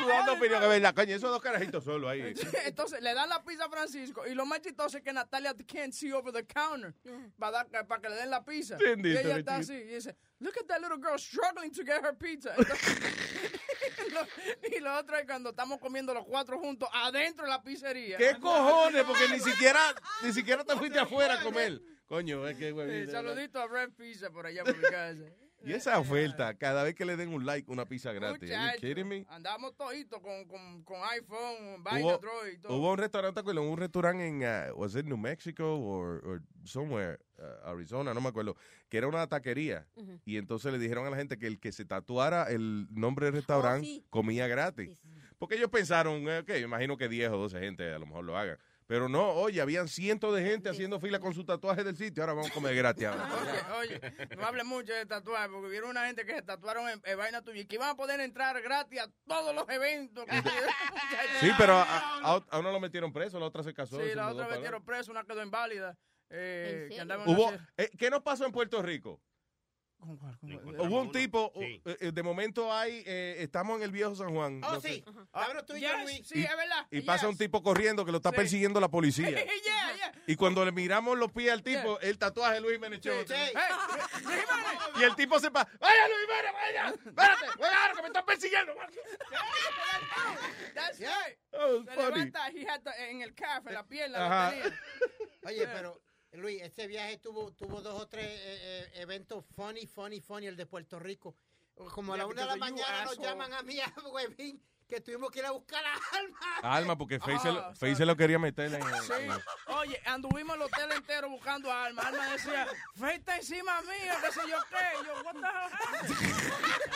Tú dando opinión, que verdad, coño, esos dos carajitos solo ahí. Entonces le dan la pizza a Francisco y lo más chistoso es que Natalia can't see over the counter para, dar- para que le den la pizza. Bendito, y ella está así y dice, look at that little girl struggling to get her pizza. Entonces, lo- y lo otro es cuando estamos comiendo los cuatro juntos adentro de la pizzería. ¿Qué cojones? Porque ni siquiera, ni siquiera te fuiste afuera a comer. Coño, es que Sí, huevito. saludito a Red Pizza por allá por mi casa. Y esa oferta, cada vez que le den un like, una pizza gratis. Are you Muchacho, kidding me? Andamos toditos con, con, con iPhone, vaina, y todo. hubo un restaurante, ¿te acuerdas? Un restaurante en, uh, was it New Mexico or, or somewhere, uh, Arizona, no me acuerdo, que era una taquería. Y entonces le dijeron a la gente que el que se tatuara el nombre del restaurante sí. comía gratis. Porque ellos pensaron, eh, ok, imagino que 10 o 12 gente a lo mejor lo hagan. Pero no, oye, habían cientos de gente haciendo fila con su tatuaje del sitio. Ahora vamos a comer gratis. ahora. Oye, oye, no hable mucho de tatuaje, porque vieron una gente que se tatuaron en, en vaina tuya y que iban a poder entrar gratis a todos los eventos. Sí, pero a, a- a uno lo metieron preso, la otra se casó. Sí, se la otra metieron preso, una quedó inválida. Eh, que andaba en Hubo, una eh, ¿Qué nos pasó en Puerto Rico? Hubo un tipo, eh, eh, de momento hay, eh, estamos en el viejo San Juan. Oh, no sé, sí. Estábamos tú y yo, Luis. sí, es verdad. y pasa un tipo corriendo que lo está Sí. persiguiendo la policía. Yeah, yeah. Y cuando le miramos los pies al tipo, el tatuaje de Luis Jiménez Show. Y el tipo se pasa. ¡Vaya, Luis vaya! ¡Espérate! ¡Voy a dar que me están persiguiendo! That's right. Se funny. levanta, he had the- en el calf, en la pierna. Oye, pero Luis, este viaje tuvo, tuvo dos o tres eh, eh, eventos funny, funny, funny, el de Puerto Rico. Como a la Yeah, una de la mañana nos llaman a mí, a Huevín, que tuvimos que ir a buscar a Alma. Alma, porque Face, se lo- Ah, Face se lo quería meter en Sí. Oye, anduvimos el hotel entero buscando a Alma. Alma decía, Fe está encima mío, qué sé yo qué. Yo, what the hell?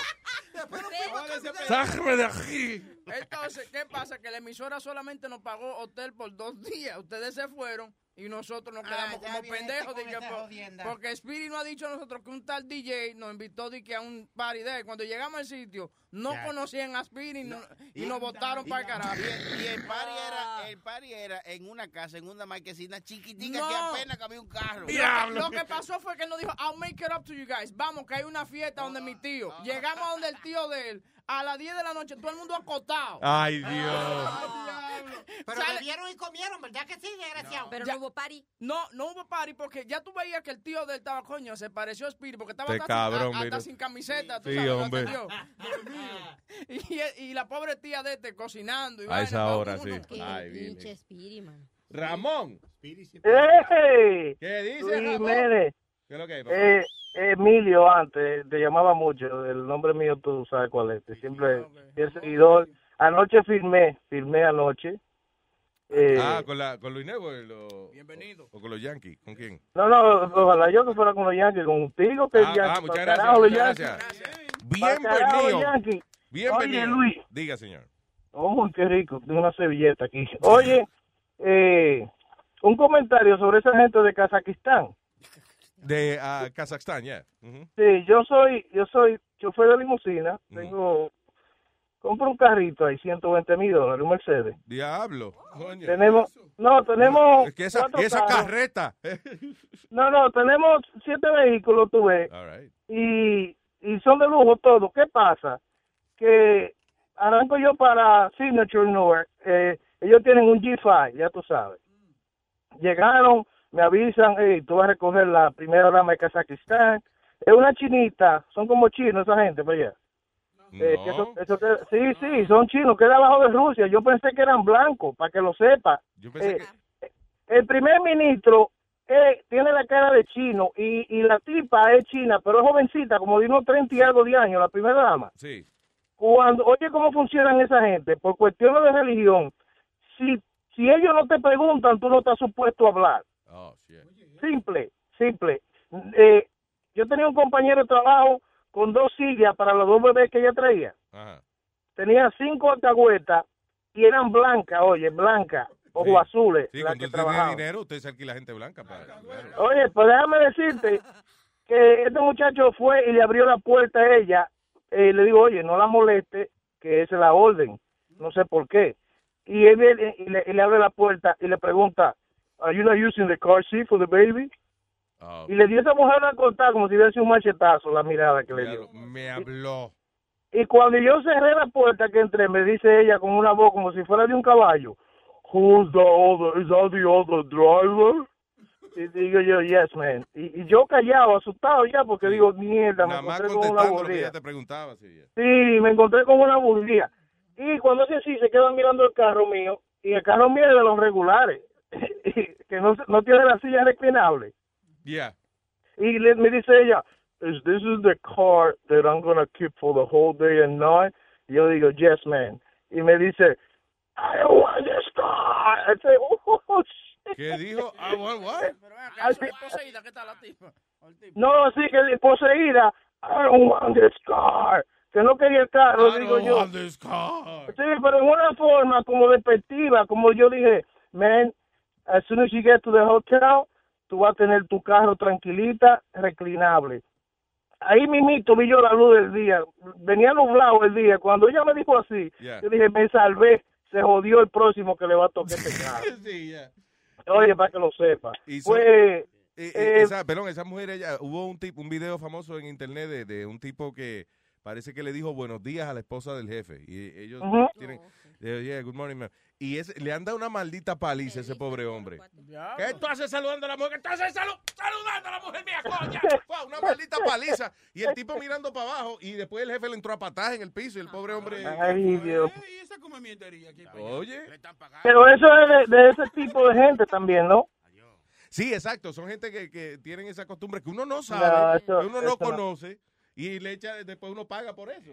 ¡Sácame de aquí! Entonces, ¿qué pasa? Que la emisora solamente nos pagó hotel por dos días. Ustedes se fueron y nosotros nos Ah, quedamos como pendejos. este que jodienda. porque Spirit nos ha dicho a nosotros que un tal DJ nos invitó de que a un party de él. Cuando llegamos al sitio, no Ya. conocían a Spirit y, no- y Y- nos votaron para el carajo. Y, y el party era, el party era en una casa, en una marquesina chiquitica No. que apenas cabía un carro. Lo que, lo que pasó fue que él nos dijo, I'll make it up to you guys. Vamos, que hay una fiesta donde mi tío. Llegamos a donde el tío de él. A las 10 de la noche, todo el mundo acotado. Ay, Dios. Pero Sale- bebieron y comieron, ¿verdad que sí, desgraciado? Pero Ya- no hubo party. No, no hubo party porque ya tú veías que el tío del estaba, coño, se pareció a Spirit porque estaba hasta, sin- cabrón, a- hasta mira. sin camiseta, tú Sí, sabes, hombre. y, y la pobre tía de este cocinando. Y A esa hora, sí. Qué Ay, pinche Billy. Spirit, man. Ramón. ¡Ey! ¿Qué dice, Luis Ramón? Jiménez. ¿Qué es lo que hay, papá? Eh, Emilio antes, te llamaba mucho, el nombre mío tú sabes cuál es, siempre fiel seguidor. Anoche firmé, firmé anoche. Eh, ah, con, la, con Luis Network o, Bienvenido. o con los Yankees. ¿Con quién? No, no, ojalá yo que fuera con los Yankees, contigo que Ah, ya. ah, muchas gracias, carajo, los muchas Yankees. gracias. Pa'l carajo, los Bienvenido. Bienvenido. Oye, Luis. Diga, señor. Oh, qué rico, tengo una servilleta aquí. Oye, eh, un comentario sobre esa gente de Kazajistán. De ah, Kazajstán, ya. Ujú. Sí, yo soy, yo soy chofer de limusina, tengo, compro un carrito ahí, 120 mil dólares, un Mercedes. Diablo. Coño. Tenemos, no, tenemos Es que esa, carreta. No, no, tenemos siete vehículos, tú ves, All right. y, y son de lujo todos. ¿Qué pasa? Que arranco yo para Signature Newark, eh, ellos tienen un G5, ya tú sabes. Llegaron, me avisan, hey, tú vas a recoger la primera dama de Kazajistán. Es una chinita, son como chinos esa gente, pues ya. Eh, eso- eso sí, sí, son chinos, queda abajo de Rusia. Yo pensé que eran blancos, para que lo sepa. Yo pensé Eh, El primer ministro eh, tiene la cara de chino y, y la tipa es china, pero es jovencita, como de unos 30 y algo de años, la primera dama. Sí. Cuando, oye, ¿cómo funcionan esa gente? Por cuestiones de religión, si, si ellos no te preguntan, tú no estás supuesto a hablar. Oh, Simple, simple. Eh, yo tenía un compañero de trabajo con dos sillas para los dos bebés que ella traía. Ajá. Tenía cinco alcahuetas y eran blancas, oye, blancas, ojos Sí. azules, Sí, cuando que usted tiene dinero, usted se alquila gente blanca. Para. Oye, pues déjame decirte que este muchacho fue y le abrió la puerta a ella. Eh, le digo, oye, no la moleste, que esa es la orden. No sé por qué. Y él viene y le, y le abre la puerta y le pregunta, ¿Are you not using the car seat for the baby? Oh, Y le dio a esa mujer a cortar como si hubiera sido un machetazo la mirada que le dio. me habló. Y cuando yo cerré la puerta que entré, me dice ella con una voz como si fuera de un caballo. Who's the other? Is that the other driver? Y digo yo, yes, man. Y, y yo callado, asustado ya, porque digo, mierda, me Nada encontré con una ella te preguntaba. Sí. Sí, me encontré con una aburrida. Y cuando hace así, se quedan mirando el carro mío, y el carro mío es de los regulares, que no, no tiene la silla reclinable. Yeah. Y le- me dice ella, is this is the car that I'm gonna keep for the whole day and night? Y yo digo, yes, man. Y me dice, I don't want this car. I say, oh, shit. ¿Qué dijo? Ah, what, what? Al fi- Poseída, ¿qué tal la tipa? No, sí, que poseída. I don't want this car. Que no quería el carro, I digo don't yo. want this car. Sí, pero en una forma como despectiva, como yo dije, man, as soon as you get to the hotel, tú vas a tener tu carro tranquilita, reclinable. Ahí mismito vi yo la luz del día, venía nublado el día, cuando ella me dijo así, Yeah. yo dije, me salvé, se jodió el próximo que le va a tocar este carro. sí, ya. Oye, para que lo sepa. Y son- Pues, Eh, eh, eh, esa, perdón, esa mujer, ella, hubo un tipo, un video famoso en internet de, de un tipo que parece que le dijo buenos días a la esposa del jefe. Y ellos Ujú. tienen, eh, yeah, good morning, ma'am. Y ese- le han dado una maldita paliza a ese pobre hombre. ¿Qué tú haces saludando a la mujer? ¿Qué tú haces salu- saludando a la mujer mía, coña? Una maldita paliza. Y el tipo mirando para abajo. Y después el jefe le entró a patadas en el piso. Y el pobre hombre. Ay, Dios. ¿Y esa aquí? Oye. Pero eso es de, de ese tipo de gente también, ¿no? Sí, exacto. Son gente que, que tienen esa costumbre que uno no No, sabe, eso- que uno no eso no. Y le echa, después uno paga por eso.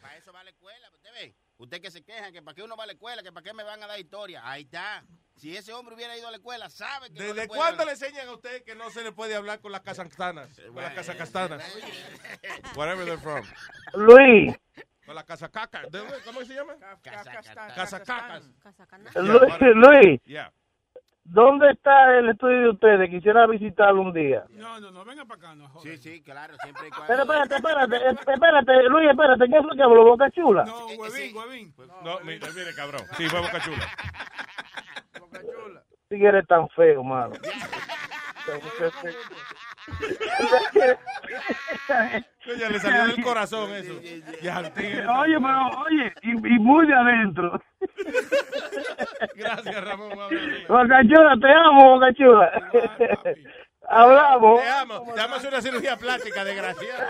Para eso va la escuela, usted ve. Usted que se queja, que para qué uno va a la escuela, que para qué me van a dar historia. Ahí está. Si ese hombre hubiera ido a la escuela, sabe que no ¿Desde le cuándo hablar. le enseñan a usted que no se le puede hablar con las casacastanas? Con las casacastanas. Whatever they're from. Luis, Con las casacacas. ¿Cómo se llama? Casacacas. Luis, Luis, Yeah. ¿Dónde está el estudio de ustedes? Quisiera visitarlo un día. No, no, no, venga para acá, no joder. Sí, sí, claro, siempre y Pero espérate, espérate, espérate, Luis, espérate, ¿qué fue que habló Boca Chula? No, huevín, huevín. No, mire, mire, cabrón. Sí, fue Boca Chula. Si eres tan feo, mano. Ya le salió del corazón eso. Oye, pero, oye, y, y muy de adentro. Gracias, Ramón. Boca Chula, te amo, Boca Chula. Hablamos. Te amo. Te amo hacer una cirugía plástica, desgraciado.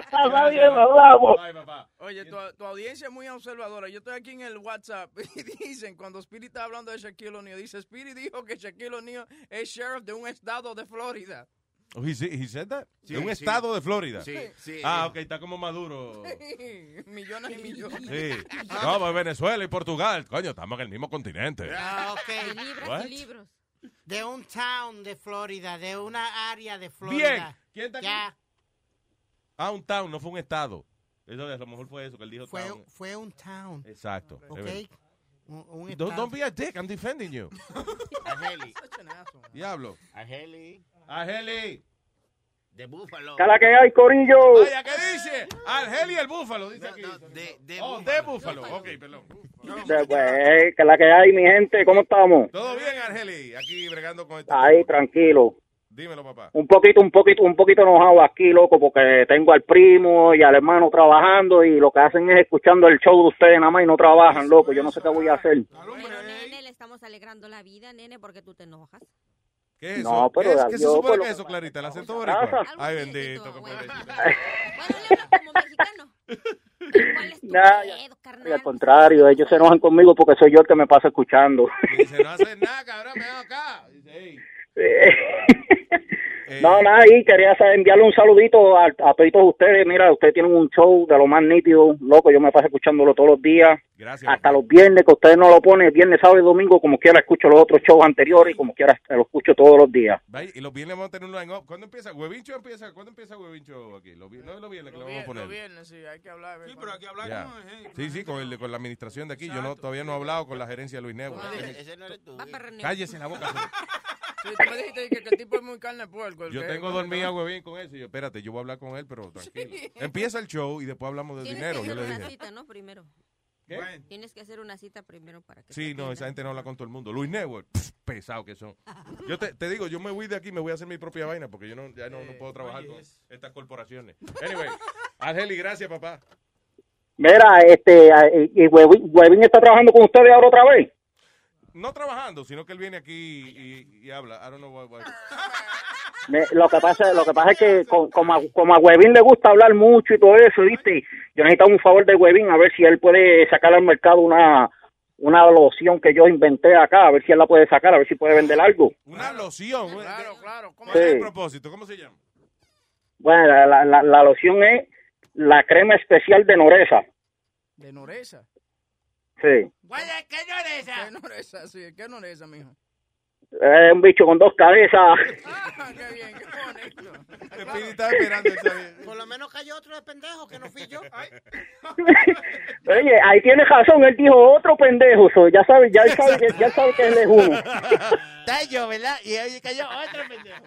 Está bien, hablamos. Bye, papá. Oye, tu, tu audiencia es muy observadora. Yo estoy aquí en el WhatsApp y dicen, cuando Spirit está hablando de Shaquille O'Neal, dice, Spirit dijo que Shaquille O'Neal es sheriff de un estado de Florida. Oh, he, he said that? Sí, de un sí. estado de Florida. Sí, sí. Ah, ok, está como maduro. millones y millones. Sí. No, pues Venezuela y Portugal. Coño, estamos en el mismo continente. Ah, ok. What? libros. De un town de Florida, de una área de Bien. Florida. ¿Quién está aquí? Ya, Ah, un town, no fue un estado. Eso, a lo mejor fue eso que él dijo fue, town. fue un town. Exacto. Ok. Un, un Don't, don't be a dick, I'm defending you. Argeli. Diablo. Argeli. Argeli. De Búfalo. ¿Qué la que hay, Corillo? Vaya, ¿qué dice? Argeli el búfalo, dice aquí. de, de oh, de búfalo. Ok, perdón. Pues, ¿Qué la que hay, mi gente? ¿Cómo estamos? Todo bien, Argeli. Aquí bregando con esto. Ahí, tranquilo. Dímelo, papá. Un poquito, un poquito, un poquito enojado aquí, loco, porque tengo al primo y al hermano trabajando y lo que hacen es escuchando el show de ustedes nada más y no trabajan, loco. Yo no sé qué voy a hacer. Pero, nene, le estamos alegrando la vida, nene, porque tú te enojas. ¿Qué es eso? No, pero ¿Qué, es? ¿Qué se supone que es que eso, Clarita? ¿El acento boricua? Ay, bendito. qué pobrecito. Nah, ya- y al contrario, ellos se enojan conmigo porque soy yo el que me pasa escuchando. Dice, no haces nada, cabrón, ven acá. Dice, hey. No, nada, y quería enviarle un saludito a, a todos ustedes. Mira, ustedes tienen un show de lo más nítido, loco. Yo me paso escuchándolo todos los días. Gracias. Hasta los viernes, que ustedes no lo ponen, viernes, sábado y domingo, como quiera, escucho los otros shows anteriores y como quiera, lo escucho todos los días. Y los viernes vamos a tener un line up. ¿Cuándo empieza? ¿Huevincho empieza? ¿Cuándo empieza Huevincho aquí? Los vi- no es los viernes que lo vamos a poner. Los viernes, sí, hay que hablar. Sí, pero hay que hablar Ya. con gente. Sí, sí, con, el, con la administración de aquí. Yo no, todavía no he hablado con la gerencia de Luis Nebo. Ese no eres tú. Cállese la boca. Sí, tú me dijiste que, que el tipo es muy carne de puerco. el Yo tengo dormida Huevín con eso. Y yo, espérate, yo voy a hablar con él, pero tranquilo. Empieza el show y después hablamos de Tienes dinero. que Yo hacer le una dije. cita, ¿no? Primero. ¿Qué? Tienes que hacer una cita primero para que Sí, no, esa gente no habla con todo el mundo. Luis Network, pff, pesado que son. Yo te, te digo, yo me voy de aquí, me voy a hacer mi propia vaina porque yo no, ya no, no puedo trabajar con estas corporaciones. Anyway, Argeli, gracias, papá. Mira, este, y Huevín, Huevín está trabajando con ustedes ahora otra vez. No trabajando, sino que él viene aquí y, y habla. I don't know why- why. Me- lo que pasa lo que pasa es que con- como, a, como a Huevín le gusta hablar mucho y todo eso, ¿viste? Yo necesitaba un favor de Huevín a ver si él puede sacar al mercado una una loción que yo inventé acá, a ver si él la puede sacar, a ver si puede vender algo. Una loción. Claro, claro. ¿Cómo ¿Cuál es el propósito? ¿Cómo se llama? Bueno, la, la, la- la loción es la crema especial de Noresa. De Noresa. Sí. ¿Qué Noresa? ¿Qué Noresa? Sí, ¿qué Noresa, mijo? Es un bicho con dos cabezas. Ah, qué bien, estaba esperando. Por lo menos cayó otro de pendejo que no fui yo. Oye, ahí tiene razón, él dijo otro pendejo, so, ya sabe, ya sabe que ya sabe que él es uno. está yo, ¿verdad? Y ahí cayó otro pendejo.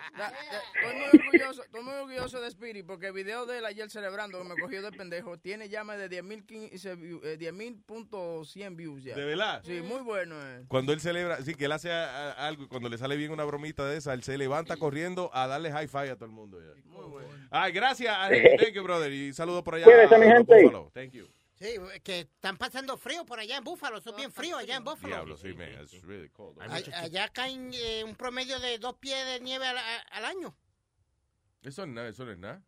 Estoy muy orgulloso, estoy muy orgulloso de Spirit porque el video de él ayer celebrando que me cogió de pendejo tiene ya más de 10.000 views, eh, 10.100 views ya. ¿De verdad? Sí, muy bueno. eh. Cuando él celebra, sí, que él hace a- a- algo y cuando le sale bien una bromita de esa, él se levanta corriendo a darle high five a todo el mundo. ya. Muy bueno. Ay, gracias. Thank you, brother. Y saludos por allá. Cuídese, mi gente. Buffalo. Thank you. Sí, que están pasando frío por allá en Búfalo, son bien fríos allá en Búfalo. Diablo, sí, man. It's really cold. Allá caen eh, un promedio de dos pies de nieve al, al año. Eso no es nada, eso no es nada.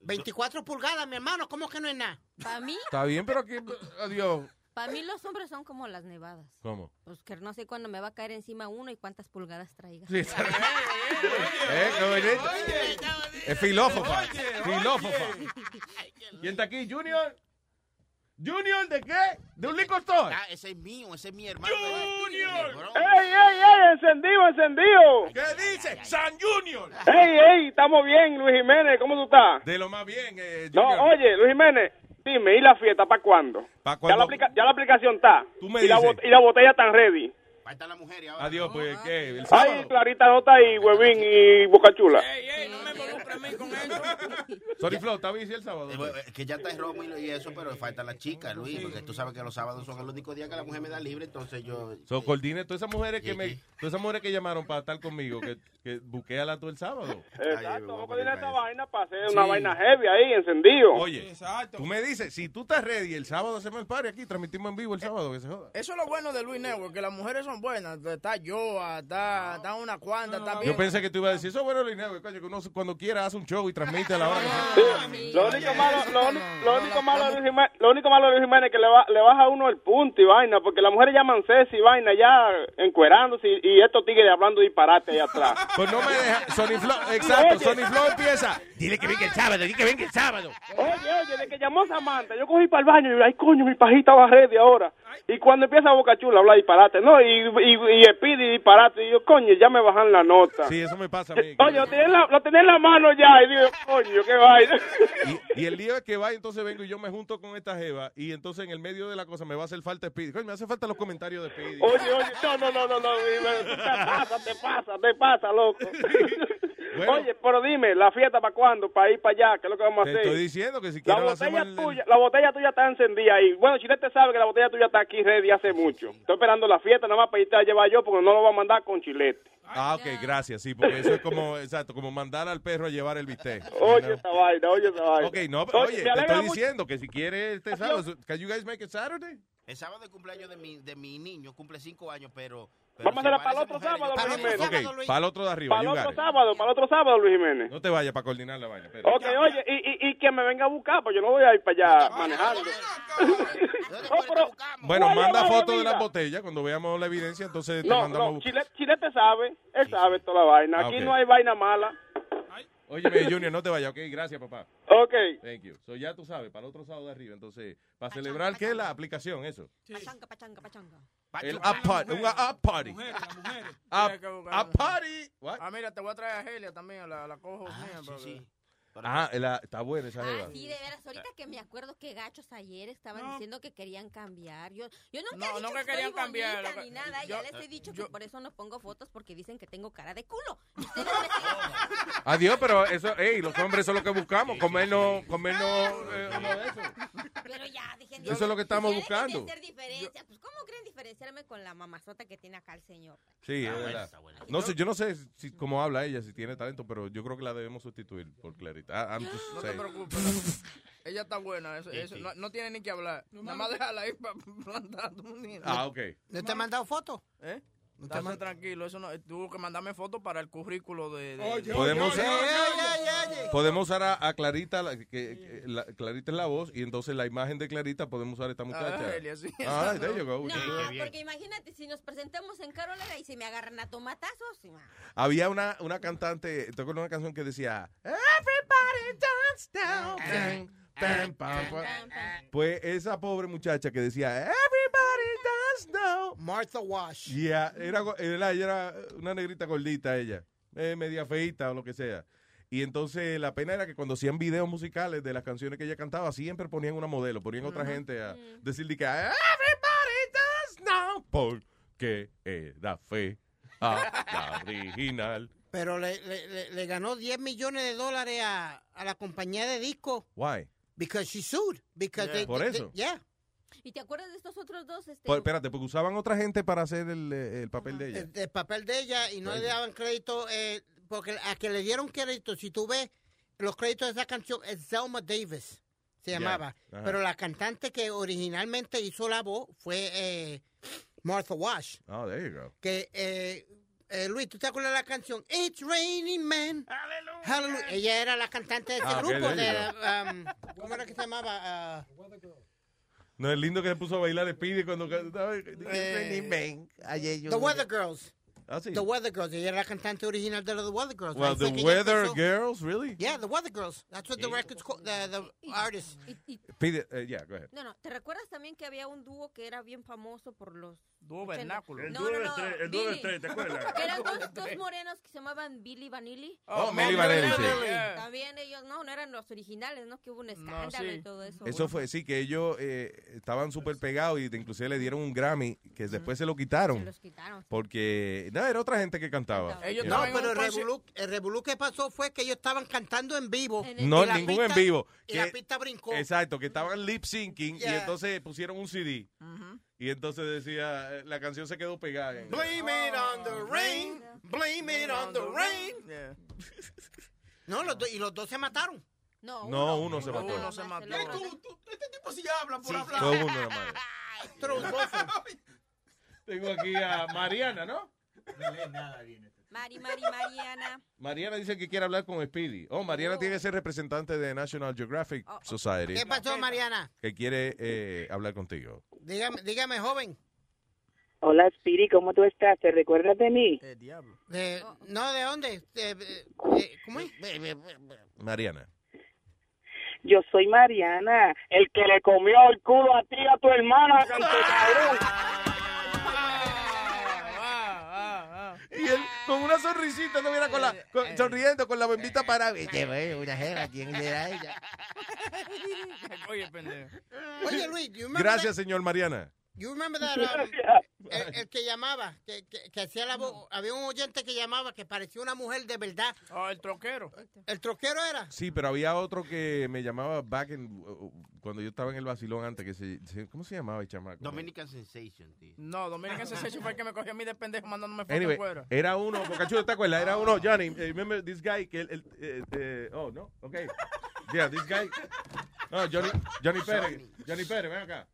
24 pulgadas, mi hermano, ¿cómo que no es nada? Para mí, Está bien, pero aquí, adiós. Para mí los hombres son como las nevadas. ¿Cómo? Pues que no sé cuándo me va a caer encima uno y cuántas pulgadas traiga. Sí, está Eh, qué bonito. Es filósofa. Filósofa. ¿Quién está aquí? ¿Junior? ¿Junior de qué? ¿De un liquor store? Ah, ese es mío, ese es mi hermano. ¡Junior! ¡Ey, ey, ey! ¡Encendido, encendido! ¿Qué dice? ¡San Junior! ¡Ey, ey! Estamos bien, Luis Jiménez. ¿Cómo tú estás? De lo más bien, eh, No, Junior. oye, Luis Jiménez, dime, ¿y la fiesta para cuándo? ¿Pa' Ya la, aplica- ya la aplicación está. Tú me y, la dices. bot- y la botella está ready. Adiós, pues, ¿qué? ¿El Ay? Clarita Nota y Huevín y Bocachula. Sorry, Flo, ¿está bici el sábado? Eh, que ya está el romo y eso, pero falta la chica, Luis, porque tú sabes que los sábados son el único día que la mujer me da libre, entonces yo... So, coordine todas esas mujeres que me, todas esas mujeres que llamaron para estar conmigo, que, que buquéala tú el sábado. Exacto, vamos a coordinar esta vaina para hacer Sí. una vaina heavy ahí, encendido. Oye, tú me dices, si tú estás ready, el sábado hacemos el party aquí, transmitimos en vivo el sábado, que se joda. Eso es lo bueno de Luis Network, que las mujeres son buenas. Está Joa, está, está una cuanta, está bien. Yo pensé que tú ibas a decir, eso es bueno, Lineo, coño, que uno cuando quiera hace un show y transmite a la hora que. Lo único malo, lo, único malo de Luis Jiménez, lo único malo de Luis Jiménez es que le, ba- le baja a uno el punto y vaina, porque las mujeres llaman Ceci y vaina ya encuerándose y, y estos tigres hablando disparate ahí atrás. Pues no me deja, Sony Flow, exacto, Oye. Sony Flow empieza. Dile que venga el sábado, dile que venga el sábado. Oye, oye, de que llamó Samantha, yo cogí para el baño y ay, coño, mi pajita va ready ahora. Y cuando empieza Boca Chula a hablar disparate, no, y, y, y Speedy disparate, y yo, coño, ya me bajan la nota. Sí, eso me pasa a mí. Oye, lo tenía, en la, lo tenía en la mano ya, y digo, coño, qué vaina. Y, y el día que va, entonces vengo y yo me junto con esta jeva y entonces en el medio de la cosa me va a hacer falta Speedy. Coño, me hace falta los comentarios de Speedy. Oye, oye, no, no, no, no, no, te pasa, te pasa, te pasa, loco. Oye, pero dime, ¿la fiesta para cuándo? ¿Para ir para allá? ¿Qué es lo que vamos a Te hacer? estoy diciendo que si La quiero la botella hacemos el- tuya, la botella tuya está encendida ahí. Bueno, Chilete sabe que la botella tuya está aquí ready hace mucho. Estoy esperando la fiesta nada más para irte a llevar yo porque no lo voy a mandar con Chilete. Ah, ok, gracias, sí, porque eso es como, exacto, como mandar al perro a llevar el bistec. Oye esa vaina, oye esa vaina. Ok, no, Oye, oye, te estoy mucho. diciendo que si quieres este sábado, can you guys make it Saturday? El sábado de cumpleaños de mi, de mi niño, cumple cinco años, pero... Vamos a hacerla para el otro sábado, Luis Jiménez. Ok, para el otro de arriba, Para you el otro sábado, para el otro sábado, Luis Jiménez. No te vayas para coordinar la vaina. espera. Ok, oye, y, y, y que me venga a buscar, pues yo no voy a ir para allá manejando. Oh, pero- Bueno, manda fotos de las botellas cuando veamos la evidencia, entonces te No, mandamos a no, buscar. Chile, Chilete sabe, él sabe toda la vaina. Ah, Aquí no hay vaina mala. Óyeme, Junior, no te vayas, ok, gracias, papá. Ok. Thank you. So ya tú sabes, para el otro sábado de arriba, entonces, para celebrar, ¿qué es la aplicación? Eso. Pachanga, pachanga, pachanga. El up party, un up party. Up, up party. What? Ah, mira, te voy a traer a Helia también, a la, la cojo mía. porque- Ah, la- está buena esa jeva. Ah, sí, de veras, ahorita que me acuerdo que gachos ayer estaban diciendo que querían cambiar. Yo, yo nunca he No, dicho no que estoy querían cambiar, bonita que- ni nada. yo- ya les he dicho yo- que por eso no pongo fotos porque dicen que tengo cara de culo. Adiós, pero eso, ey, los hombres son lo que buscamos, comernos, comernos eh, uno de esos. Pero ya, dije, Eso es lo que estamos dejen de buscando. hacer diferencia. Pues, ¿cómo creen diferenciarme con la mamazota que tiene acá el señor? Sí, es verdad. No sé, yo no sé si cómo habla ella, si tiene talento, pero yo creo que la debemos sustituir por Clarita. Ah, No te preocupes. Ella está buena, eso, eso. No, no tiene ni que hablar. Nada más déjala ahí para plantar tu niño. Ah, ok. ¿No te han mandado fotos? ¿Eh? Estate tranquilo, eso no, tuvo que mandarme fotos para el currículo de... de- Oye, de- Podemos- Oye, oye, oye, oye. Podemos usar a, a Clarita, la- que, que la- Clarita es la voz, y entonces la imagen de Clarita podemos usar a esta muchacha. Elia, sí, Ah, go. No, bien. porque imagínate, si nos presentamos en Carolina y se me agarran a tomatazos. y, ah, Había una, una cantante, ¿te acuerdas de una canción que decía Everybody dance down. Bang, pam, pam. Pues esa pobre muchacha que decía Everybody down. Martha Wash. Yeah, era, era, era una negrita gordita ella, eh, media feita o lo que sea. Y entonces la pena era que cuando hacían videos musicales de las canciones que ella cantaba, siempre ponían una modelo, ponían otra gente a decir de que Everybody dance now. Porque era fe. Ah, la original. Pero le, le, le- ganó 10 millones de dólares a, a la compañía de disco. Why? Because she sued. Because they- Por they- eso. yeah. ¿Y te acuerdas de estos otros dos? Este, Pues, espérate, porque usaban otra gente para hacer el, eh, el papel de ella. El, el papel de ella y no le daban crédito. eh, porque a que le dieron crédito, si tú ves los créditos de esa canción, es Zelma Davis. Se llamaba. ajá. Pero la cantante que originalmente hizo la voz fue eh, Martha Wash. Oh, there you go. que eh, eh, Luis, ¿tú te acuerdas de la canción It's Raining Men? Hallelujah. Ella era la cantante de ese Ah, grupo there de um, ¿cómo era que se llamaba? Ah, No, es lindo que se puso a bailar Speedy cuando cantaba. Eh, The Weather Girls. Ah, sí. The Weather Girls. Ella era la cantante original de The Weather Girls. Well, the Weather. Girls, really? Yeah, The Weather Girls. That's what the record's called, the, the artist. Speedy, uh, yeah, go ahead. No, no, ¿te recuerdas también que había un dúo que era bien famoso por los... Dúo vernáculo. El No, dúo no, de no, tres, el dúo de Billy. tres, ¿te acuerdas? Que eran dos, dos morenos que se llamaban Billy Vanilli. Oh, Milli Vanilli, sí. También ellos, no, no eran los originales, ¿no? Que hubo un escándalo y todo eso. Eso fue, sí, que ellos eh, estaban súper pegados y inclusive le dieron un Grammy que después se lo quitaron. Se los quitaron. Porque, no, era otra gente que cantaba. No, Yeah. pero el revolú, el revolú que pasó fue que ellos estaban cantando en vivo. No, ningún pista- en vivo. Y la pista brincó. Exacto, que estaban lip syncing y entonces pusieron un CD. Y entonces decía, eh, la canción se quedó pegada. en- Blame it on the rain, blame it on the rain. No, los dos- y los dos se mataron. No, No, uno se mató. Uno se mató. Este tipo sí habla por hablar. Fue uno nada. Tromboso. Tengo aquí a Mariana, ¿no? Mari, Mari, Mariana. Mariana dice que quiere hablar con Speedy. Oh, Mariana tiene que ser representante de National Geographic Society. ¿Qué pasó, Mariana? Que quiere eh, hablar contigo. Dígame, dígame, joven. Hola, Spiri, ¿cómo tú estás? ¿Te recuerdas de mí? De- no, ¿de dónde? ¿Cómo es? Mariana. Yo soy Mariana, el que le comió el culo a ti y a tu hermana, canto cabrón. Y él con una sonrisita, no mira con la, con- sonriendo con la bombita para. una jeva, ¿quién era ella? Oye, pendejo. Oye, Luis, Gracias, señor Mariana. You remember that, um, el, el que llamaba, que, que, que hacía la voz, había un oyente que llamaba que parecía una mujer de verdad. Oh, el troquero. ¿El troquero era? Sí, pero había otro que me llamaba back in, uh, cuando yo estaba en el vacilón antes, que se, se- ¿cómo se llamaba el chamaco? Dominican Sensation, tío. No, Dominican Sensation fue el que me cogió a mí de pendejo mandándome fotos Anyway, fuera. era uno, Bocachudo, ¿te acuerdas? Era uno, Johnny, eh, remember this guy, que él, eh, eh, oh, no, okay. Yeah, this guy. No, Johnny, Johnny Pérez, Johnny Pérez, ven acá.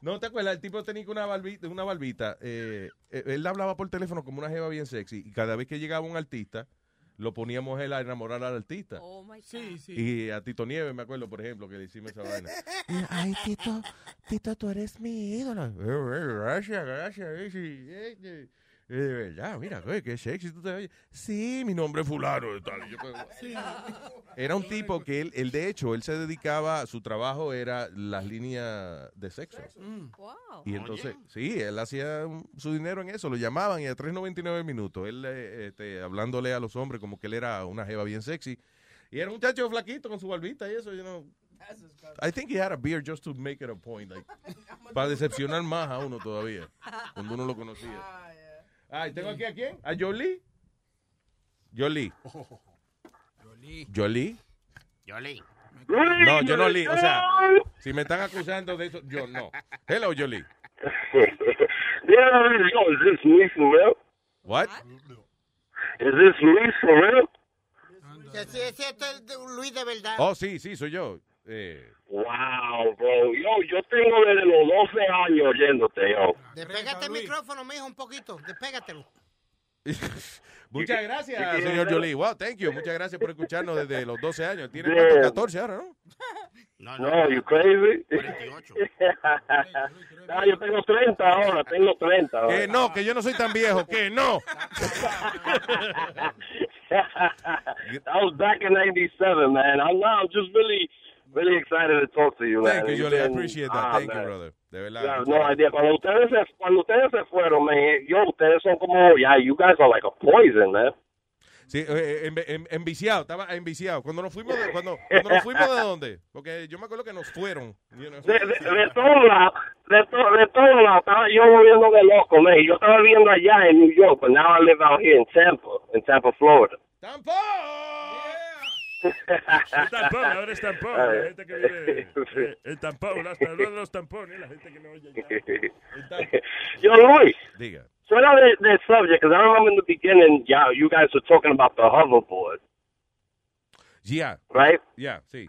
No, ¿te acuerdas? El tipo tenía una barbita, una barbita eh, eh, él hablaba por teléfono como una jeva bien sexy y cada vez que llegaba un artista, lo poníamos él a enamorar al artista. Oh my God. Sí, sí. Y a Tito Nieves, me acuerdo, por ejemplo, que le hicimos esa vaina. Ay, Tito, Tito, tú eres mi ídolo. Eh, eh, Gracias, gracias. De verdad, mira, güey, qué sexy tú te ves. Sí, mi nombre es fulano. de tal. Y yo, pues, Era un tipo que él, él, de hecho, él se dedicaba, su trabajo era las líneas de sexo. Wow. Y entonces, sí, él hacía su dinero en eso, lo llamaban y a 3.99 minutos, él eh, este, hablándole a los hombres como que él era una jeva bien sexy. Y era un muchacho flaquito con su barbita y eso, you know. I think he had a beard just to make it a point, like, para decepcionar más a uno todavía, cuando uno lo conocía. Ay, tengo aquí a quién? A Jolie. Jolie. Jolie. Yoli. No, yo no li, o sea, si me están acusando de eso, yo no. Hello, Jolie. Yeah, yo, is this Luis for real? What? Is this Luis for real? Sí, ese es Luis de verdad. Oh, sí, sí, soy yo. Eh, Wow, bro. Yo, yo tengo desde los 12 años oyéndote, yo. Despégate el micrófono, mijo, un poquito. Despégatelo. muchas ¿Qué gracias, señor? Jolie. Wow, thank you. Muchas gracias por escucharnos desde los 12 años. Tiene Yeah. cuánto? 14 ahora, ¿no? No, you crazy? ah, yo tengo 30 ahora, tengo 30. ahora. Que no, que yo no soy tan viejo, que no. that was back in 97, man. I'm now just really, really excited to talk to you, man. Thank you, Jolie. I appreciate that. ah, Thank you, brother. De verdad. Yeah, no idea. Cuando ustedes se, cuando ustedes se fueron, man, yo, ustedes son como, yeah, you guys are like a poison, man. Sí, eh, en- enviciado, estaba enviciado. Cuando nos fuimos de, cuando, cuando nos fuimos de dónde? Porque yo me acuerdo que nos fueron. you know. De, de, de todos lados, de, to- de todos lados, estaba yo moviendo de loco, man. Yo estaba viviendo allá en New York, but now I live out here in Tampa, in Tampa, Florida. El tampón, ahora es tampón. La gente que vive. eh, El tampón, hasta hablando de los tampones, la gente que no oye. ya. Yo, Luis, Diga. suena de, de subject, because I remember in the beginning, yeah, you guys were talking about the hoverboard, Yeah. right? Yeah, sí.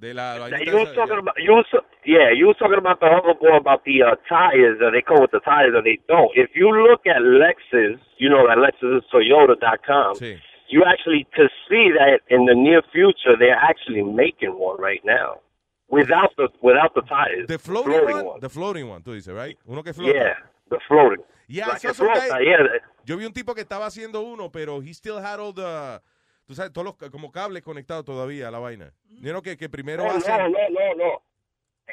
De la Now, vainita you were talking yeah. about you were, yeah you were talking about the hoverboard about the uh, tires that they come with the tires that they don't. If you look at Lexus, you know that Lexus is Toyota.com. Sí. You actually could see that in the near future they're actually making one right now without the without the tires. The floating, one, The floating one, tú dices, right? Uno que flota. Yeah, the floating. Yeah, Like so flota, guy- yeah. Yo vi un tipo que estaba haciendo uno, pero he still had all the, tú sabes, todos los como cables conectados todavía a la vaina. You know que, que primero No, hace... no, no, no, no.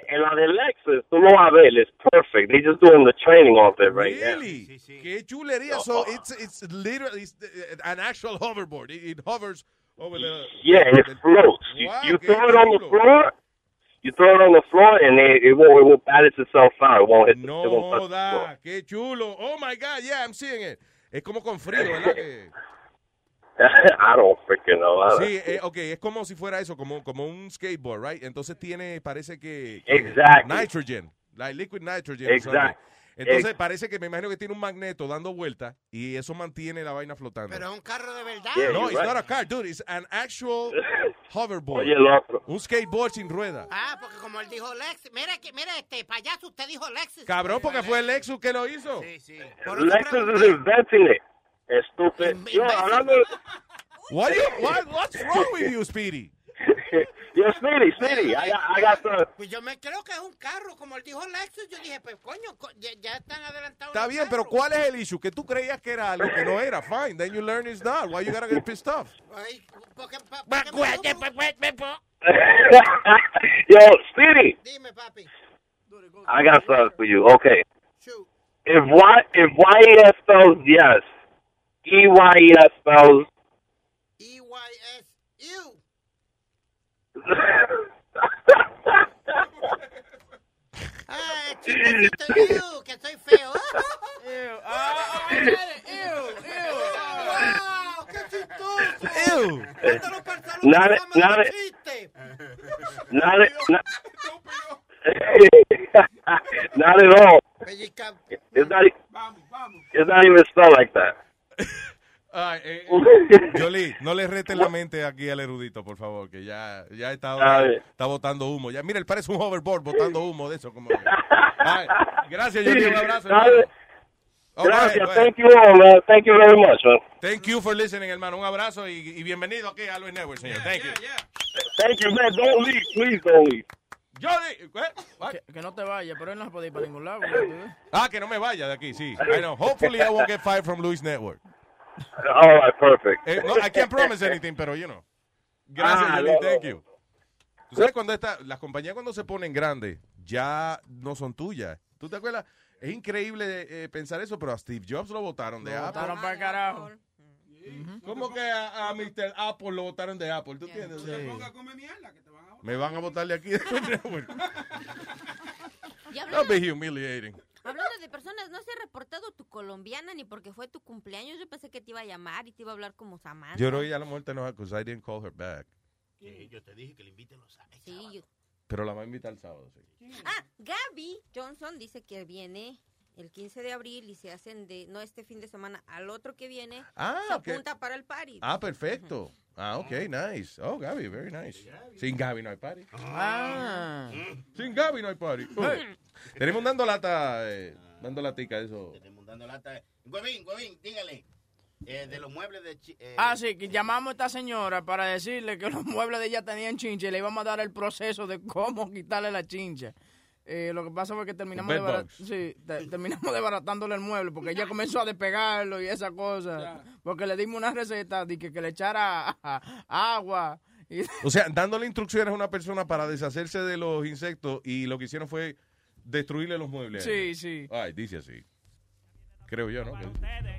En la de Lexus, tú lo vas a ver, it's perfect. They're just doing the training of it right now. Really? Qué chulería. So it's it's literally it's uh, an actual hoverboard. It, it hovers over the. Yeah, and it floats. You, Wow, you qué throw it on the chulo. floor, you throw it on the floor, and it, it won't it won't balance itself out. It won't hit. The, it won't touch No the floor. da, qué chulo. Oh my God, yeah, I'm seeing it. Es como con frío, ¿verdad? I don't freaking know. Sí, eh, ok, es como si fuera eso, como, como un skateboard, right? Entonces tiene, parece que... Exactly. Nitrogen, like liquid nitrogen. or Exact- something. Entonces ex- parece que me imagino que tiene un magneto dando vueltas y eso mantiene la vaina flotando. Pero es un carro de verdad. Yeah, no, it's right. not a car, dude. It's an actual hoverboard. Oye, el otro. Un skateboard sin rueda. Ah, porque como él dijo Lexus, mira, que, mira este payaso, usted dijo Lexus. Cabrón, porque fue el Lexus que lo hizo. Sí, sí. Lexus is inventing it. Estúpido. Yo, hablando. What you, what, what's wrong with you, Speedy? Yo, Speedy, Speedy, I got, I got the. Pues yo me creo que es un carro, como él dijo Lexus, yo dije, pues coño, co- ya, ya están adelantados. Está bien, pero carros. ¿cuál es el issue? Que tú creías que era algo que no era. Fine, then you learn it's not. Why you gotta get pissed off? Ay, porque, pa- porque me subo. Yo, Speedy, Dime, papi. I got something for you. Okay. If Y if YES spells yes, EYES spells. EYS, ew. Ah, chistecito, ew, que soy feo. Ew, ah, ew, ew. Wow, qué chistoso. Ew. Mándalo para el salón Not de it- fama de not los it- chistes. Not it, not, not at all. Pellizca. It's not. e- It's not even spelled like that. Ay, eh, Yoli, no le reten la mente aquí al erudito, por favor, que ya, ya está, está botando humo. Ya, mira, él parece un hoverboard botando humo de eso. Como... Ay, gracias, Yoli, un abrazo. Right, Gracias. Thank you all, man. Thank you very much, man. Thank you for listening, hermano. Un abrazo y, y bienvenido aquí a Luis Network, señor. Thank you. Thank you, man. Don't leave. Please don't leave. ¿Qué? What? Que, que no te vayas, pero él no se puede ir para ningún lado. Ah, que no me vaya de aquí, sí. I know. Hopefully I won't get fired from Luis Network. All right, perfect. Eh, no, I can't promise anything, pero you know. Gracias, Ah, Yoli. Thank you. Tú sabes cuando esta, las compañías cuando se ponen grandes ya no son tuyas. ¿Tú te acuerdas? Es increíble eh, pensar eso, pero a Steve Jobs lo votaron de Lo Apple. botaron para el carajo. ¿Cómo que a, a Mr. Apple lo votaron de Apple? ¿Tú entiendes? Me van a votar de aquí. hablando, be humiliating. hablando de personas, no se ha reportado tu colombiana ni porque fue tu cumpleaños. Yo pensé que te iba a llamar y te iba a hablar como Samantha. Yo creo que ya la muerte no because I didn't call her back. yo te dije que le inviten los sábados. Sí, yo- Pero la va a invitar el sábado, sí. Ah, Gaby Johnson dice que viene el 15 de abril y se hacen de, no este fin de semana, al otro que viene, Ah, se apunta para el party. Ah, perfecto. Ah, ok, nice. Oh, Gaby, very nice. Sin Gaby no hay party. Ah. Sin Gaby no hay party. Uh. Tenemos dando lata, eh, dando latica, eso. Tenemos dando lata. Huevín, huevín, dígale. Eh, de los muebles de... eh, Ah, sí, que llamamos a esta señora para decirle que los muebles de ella tenían chincha y le íbamos a dar el proceso de cómo quitarle la chincha. Eh, lo que pasa fue que terminamos, debarat sí, terminamos desbaratándole el mueble porque ella comenzó a despegarlo y esa cosa. Porque le dimos una receta de que, le echara agua. O sea, dándole instrucciones a una persona para deshacerse de los insectos y lo que hicieron fue destruirle los muebles. Sí, sí. Ay, dice así. Creo yo, ¿no? Para ustedes.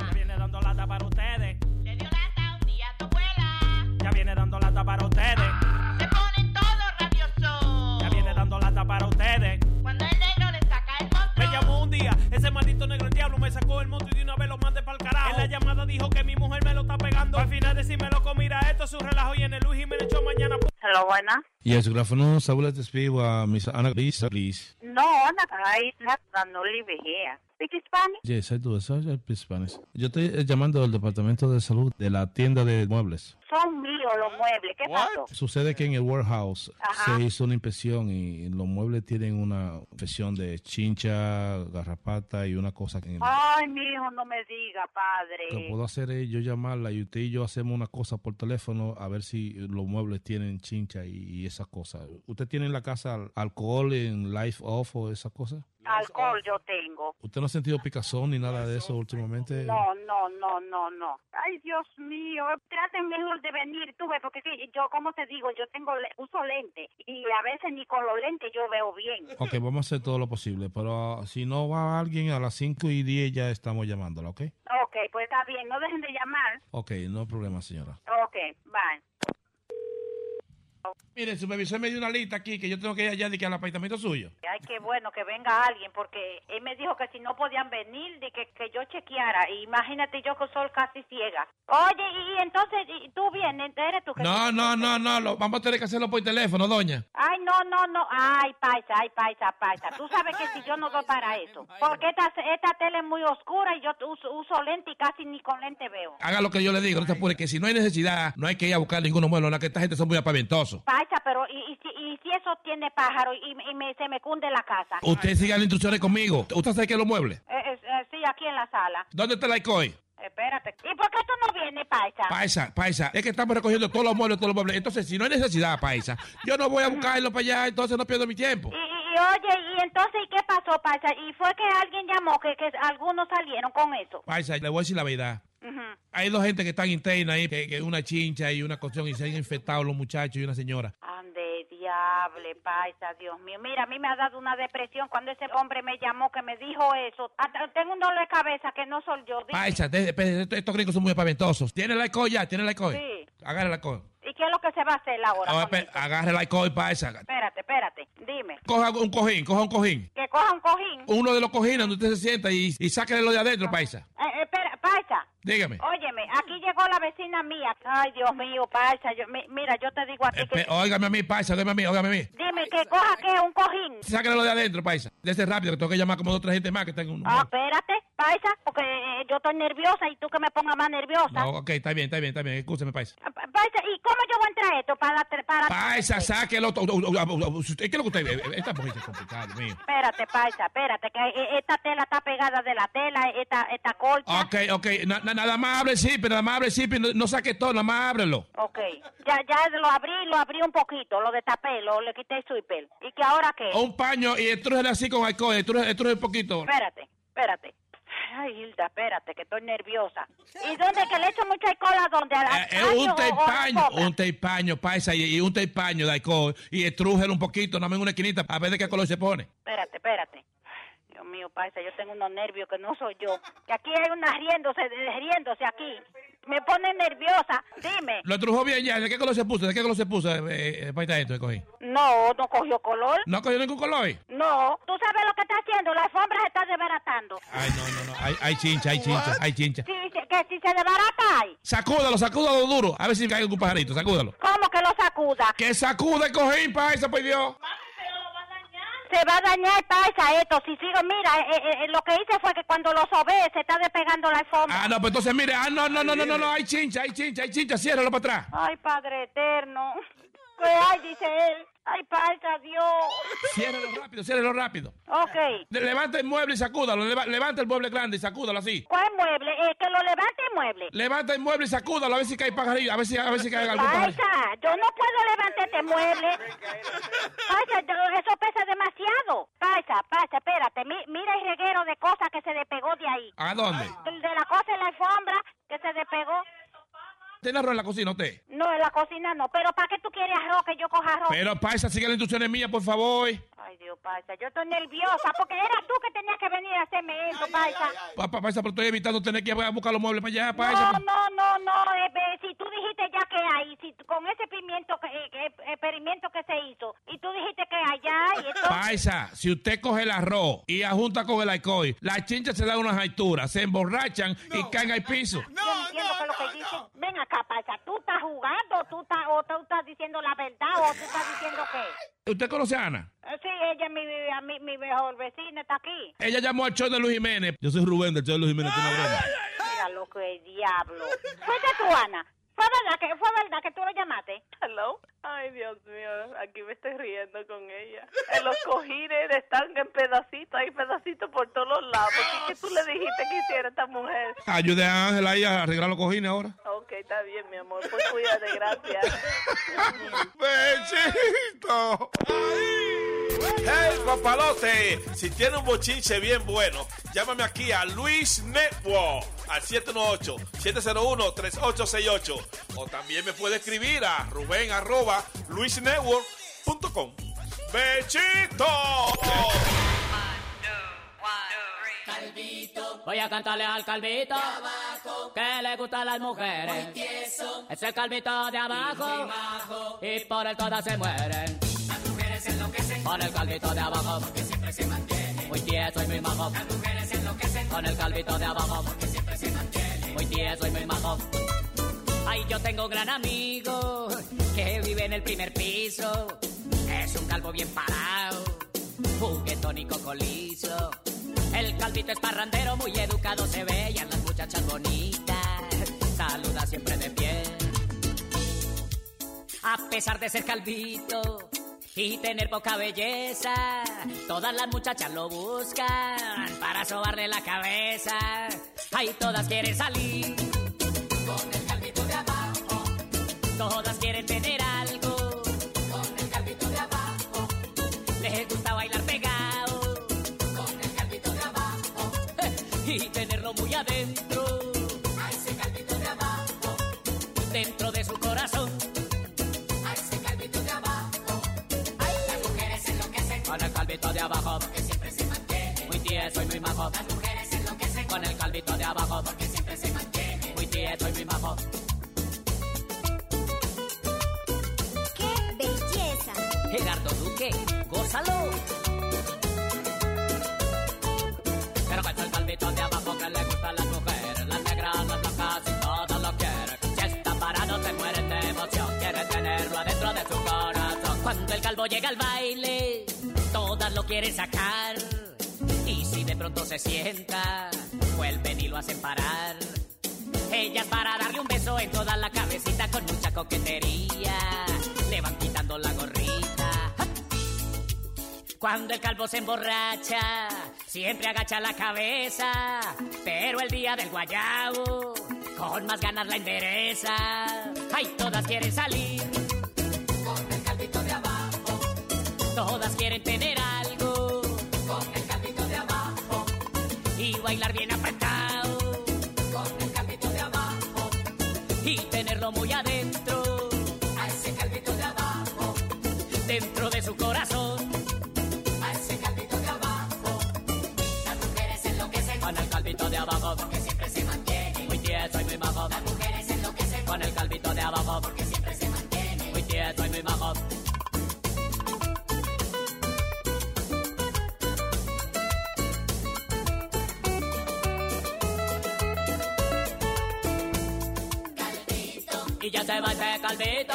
Ya viene dando lata para ustedes. Le dio lata un día a tu abuela. Ya viene dando lata para ustedes. Ese maldito negro el diablo me sacó el monte y de una vez lo mandé para el carajo. En la llamada dijo que mi mujer me lo está pegando. Al final decime loco, mira esto es un relajo y en el Luis Jiménez show mañana. Hello, buena. Yes, good afternoon. I would speak with Miss Ana Lisa, please. No, Ana, I have no live here. Speak Spanish? Yes, I do. I speak Spanish. Yo estoy eh, llamando del Departamento de Salud de la tienda de muebles. Son míos los muebles. ¿Qué pasó? Sucede que en el warehouse Ajá. se hizo una inspección y los muebles tienen una infección de chincha, garrapata y una cosa que... Ay, mi hijo, no me diga, Lo que padre. puedo hacer es yo llamarla y usted y yo hacemos una cosa por teléfono a ver si los muebles tienen chincha y, y esas cosas. ¿Usted tiene en la casa al- alcohol en Life Off o esas cosas? Alcohol yo tengo. ¿Usted no ha sentido picazón ni nada de eso últimamente? No, no, no, no, no. Ay, Dios mío, traten mejor de venir, tú ves, porque sí, yo, como te digo, yo tengo, uso lente y a veces ni con los lentes yo veo bien. Ok, vamos a hacer todo lo posible, pero ah, si no va alguien a las 5 y 10 ya estamos llamándola, ¿ok? Ok, pues está bien, no dejen de llamar. Ok, no hay problema, señora. Ok, bye. Mire, el supervisor me dio una lista aquí que yo tengo que ir allá de que al apartamento suyo. Ay, qué bueno que venga alguien, porque él me dijo que si no podían venir, de que, que yo chequeara. Imagínate yo que soy casi ciega. Oye, y, y entonces, y tú vienes, eres tú que... No, no, no, no, lo- vamos a tener que hacerlo por teléfono, doña. Ay, no, no, no. Ay, paisa, ay, paisa, paisa. Tú sabes que si yo no doy para eso. Porque esta, esta tele es muy oscura y yo uso, uso lente y casi ni con lente veo. Haga lo que yo le digo, no se apure, que si no hay necesidad, no hay que ir a buscar ninguno mueble, la que esta gente son muy apaventosos. Paisa, pero ¿y, y, si, y si eso tiene pájaro y, y me, se me cunde la casa? Usted siga las instrucciones conmigo. ¿Usted sabe qué es los muebles? Eh, eh, eh, sí, aquí en la sala. ¿Dónde está la ICOI? Espérate. ¿Y por qué tú no vienes, paisa? Paisa, paisa, es que estamos recogiendo todos los muebles, todos los muebles. Entonces, si no hay necesidad, paisa, yo no voy a buscarlo para allá, entonces no pierdo mi tiempo. Y oye, y entonces, ¿y qué pasó, paisa? Y fue que alguien llamó que, que algunos salieron con eso. Paisa, le voy a decir la verdad. Hay dos gente que están internas ahí, que, que una chincha y una cuestión, y se han infectado los muchachos y una señora. Ande, diable, paisa, Dios mío. Mira, a mí me ha dado una depresión cuando ese hombre me llamó que me dijo eso. Hasta tengo un dolor de cabeza que no soy yo. Dime. Paisa, estos, gringos son muy apaventosos. ¿Tiene la ICOI ya? ¿Tiene la ICOI? Sí. Agarre la ICOI. ¿Y qué es lo que se va a hacer ahora? Eso? agarre la ICOI, paisa. Espérate, espérate. Dime. Coja un cojín, coja un cojín. Que coja un cojín. Uno de los cojines donde usted se sienta y, y sáquele lo de adentro, paisa. Eh, espera, paisa. Dígame. Óyeme, aquí llegó la vecina mía. Ay, Dios mío, paisa. Yo, mi- mira, yo te digo a ti que... Óigame a mí, paisa, óigame a mí, óigame a mí. Dime, que coja que un cojín. Sáquele lo de adentro, paisa. Dese rápido, que tengo que llamar como dos o tres gente más que tengo uno. Ah, espérate, paisa, porque eh, yo estoy nerviosa y tú que me pongas más nerviosa. No, ok, está bien, está bien, está bien. Escúcheme, paisa. Pa- Paisa, ¿y cómo yo voy a entrar esto para... para... Paisa, sáquelo. ¿Qué es lo que usted ve? Esta mujer es complicada, mío. Espérate, paisa, espérate, que eh, esta tela está pegada de la tela, esta, esta colcha. Ok, ok. Na- na- nada más abre el zipper, nada más abre el zipper. No, no saque todo, nada más ábrelo. Ok, ya, ya lo abrí, lo abrí un poquito, lo destapé, lo, le quité el sweeper. ¿Y que ahora qué? Un paño y estrújele así con alcohol. Estrújele un poquito. Espérate, espérate. Ay, Hilda, espérate, que estoy nerviosa. ¿Y dónde que le echo mucha alcohol a dónde? ¿A la Es calle o- un teipaño, un teipaño, paisa, y, y un teipaño de alcohol. Y estrújelo un poquito, más en una esquinita, a ver de qué color se pone. Espérate, espérate. Dios mío, paisa, yo tengo unos nervios que no soy yo. Que aquí hay una riéndose, riéndose aquí. Me pone nerviosa. Dime. Lo estrujó bien ya. ¿De qué color se puso? ¿De qué color se puso? Eh, eh, paisa, esto que cogí. No, no cogió color. ¿No cogió ningún color? No, tú sabes lo que está haciendo. La alfombra se está desbaratando. Ay, no, no, no. Hay, hay chincha, hay chincha, hay chincha. Sí, sí, que si se desbarata hay. Sacúdalo, sacúdalo duro. A ver si cae algún pajarito, sacúdalo. ¿Cómo que lo sacuda? Que sacude cojín, paisa, por Dios. Se va a dañar paisa esto. Si sigo, mira, eh, eh, eh, lo que hice fue que cuando lo sobé se está despegando la alfombra. Ah, no, pues entonces mire, ah, no, no, no, no, no, no, hay chincha, hay chincha, hay chincha, ciérralo para atrás. Ay, Padre eterno. ¿Qué hay? Dice él. Ay, paisa, Dios. Ciérralo rápido, ciérralo rápido. Ok. Le- Levanta el mueble y sacúdalo, leva- levanta el mueble grande y sacúdalo así. ¿Cuál mueble? Eh, que lo levante el mueble. Levanta el mueble y sacúdalo, a ver si cae pajarillo, a ver si, a ver si cae algún pajarito. Paisa, yo no puedo levantar este mueble. Paisa, yo- eso pesa demasiado. Paisa, paisa, espérate. Mi- mira el reguero de cosas que se despegó de ahí. ¿A dónde? De la cosa en la alfombra que se despegó. ¿Tiene arroz en la cocina usted? No, en la cocina no. Pero ¿para qué tú quieres arroz que yo coja arroz? Pero paisa, sigue las instrucciones mías, por favor. Ay, Dios paisa. Yo estoy nerviosa porque era tú que tenías que venir a hacerme eso, paisa. Papá, paisa, pero estoy evitando tener que ir a buscar los muebles para allá, paisa. No, no, no, no, eh, si tú dijiste ya que hay, si con ese pimiento, que, eh, que- experimento que se hizo, y tú dijiste que allá, y esto... Paisa, si usted coge el arroz y ajunta con el alcohol, las chinchas se dan unas alturas, se emborrachan y caen al piso. Yo no entiendo qué es lo que dice. Ven acá, ¿tú estás jugando tú estás, o tú estás diciendo la verdad o tú estás diciendo qué? ¿Usted conoce a Ana? Eh, Sí, ella es mi, mi, mi mejor vecina, está aquí. Ella llamó al show de Luis Jiménez. Yo soy Rubén del show de Luis Jiménez, tiene una broma. Mira lo que es diablo. Fuiste tú, Ana. ¿Fue verdad que, fue verdad que tú lo llamaste? Hello. Ay, Dios mío, aquí me estoy riendo con ella. En los cojines están en pedacitos, hay pedacitos por todos los lados. ¿Por qué tú le dijiste que hiciera esta mujer? Ayude a Ángela ahí a arreglar los cojines ahora. Ok, está bien, mi amor. Pues cuídate, gracias. ¡Bechito! ¡Hey, papalote! Si tiene un bochinche bien bueno, llámame aquí a Luis Network al 718-701-3868. O también me puede escribir a Rubén arroba luisnetwork.com. ¡Bechito! Voy a cantarle al calvito que le gustan las mujeres. Es el calvito de abajo y, por él todas se mueren. Con el calvito de abajo porque siempre se mantiene. Muy tieso y muy majo. Las mujeres enloquecen con el calvito de abajo porque siempre se mantiene. Muy tieso y muy majo. Ay, yo tengo un gran amigo que vive en el primer piso. Es un calvo bien parado, juguetón y cocolizo. El calvito es parrandero, muy educado se ve y a las muchachas bonitas saluda siempre de pie. A pesar de ser calvito y tener poca belleza, todas las muchachas lo buscan para sobarle la cabeza. Ay, todas quieren salir con el calvito de abajo. Todas quieren tener algo con el calvito de abajo. Les gusta bailar pegado con el calvito de abajo y tenerlo muy adentro. Calvito de abajo porque siempre se mantiene. Muy tieso y muy majo. ¡Qué belleza! Gerardo Duque, gózalo. Pero es el calvito de abajo que le gustan las mujeres, las negras, las blancas y todas lo quieren. Si está parado se mueren de emoción, quieren tenerlo adentro de su corazón. Cuando el calvo llega al baile, todas lo quieren sacar. Y si de pronto se sienta, lo hacen parar. Ellas para darle un beso en toda la cabecita con mucha coquetería. Le van quitando la gorrita. Cuando el calvo se emborracha, siempre agacha la cabeza. Pero el día del guayabo, con más ganas la endereza. Ay, todas quieren salir con el calvito de abajo. Todas quieren tener algo con el calvito de abajo. Y bailar bien apretado Muy adentro. A ese calvito de abajo. Dentro de su corazón. Se va ese calvito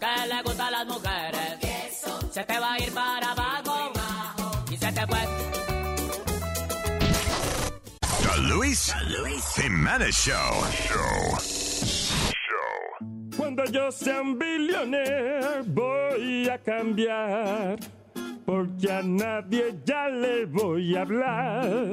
que le gusta a las mujeres. Se te va a ir para abajo y se te fue. The Luis Jimenez Show. Cuando yo sea un billionaire voy a cambiar, porque a nadie ya le voy a hablar.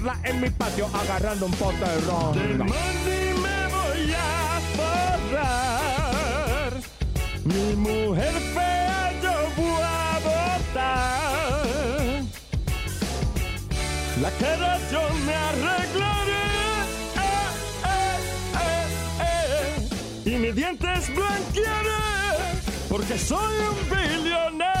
en mi patio agarrando un pote de ron. Money me voy a forrar. Mi mujer fea yo voy a botar. La cara yo me arreglaré. Eh, eh, eh. Y mis dientes blanquearé. Porque soy un billonero.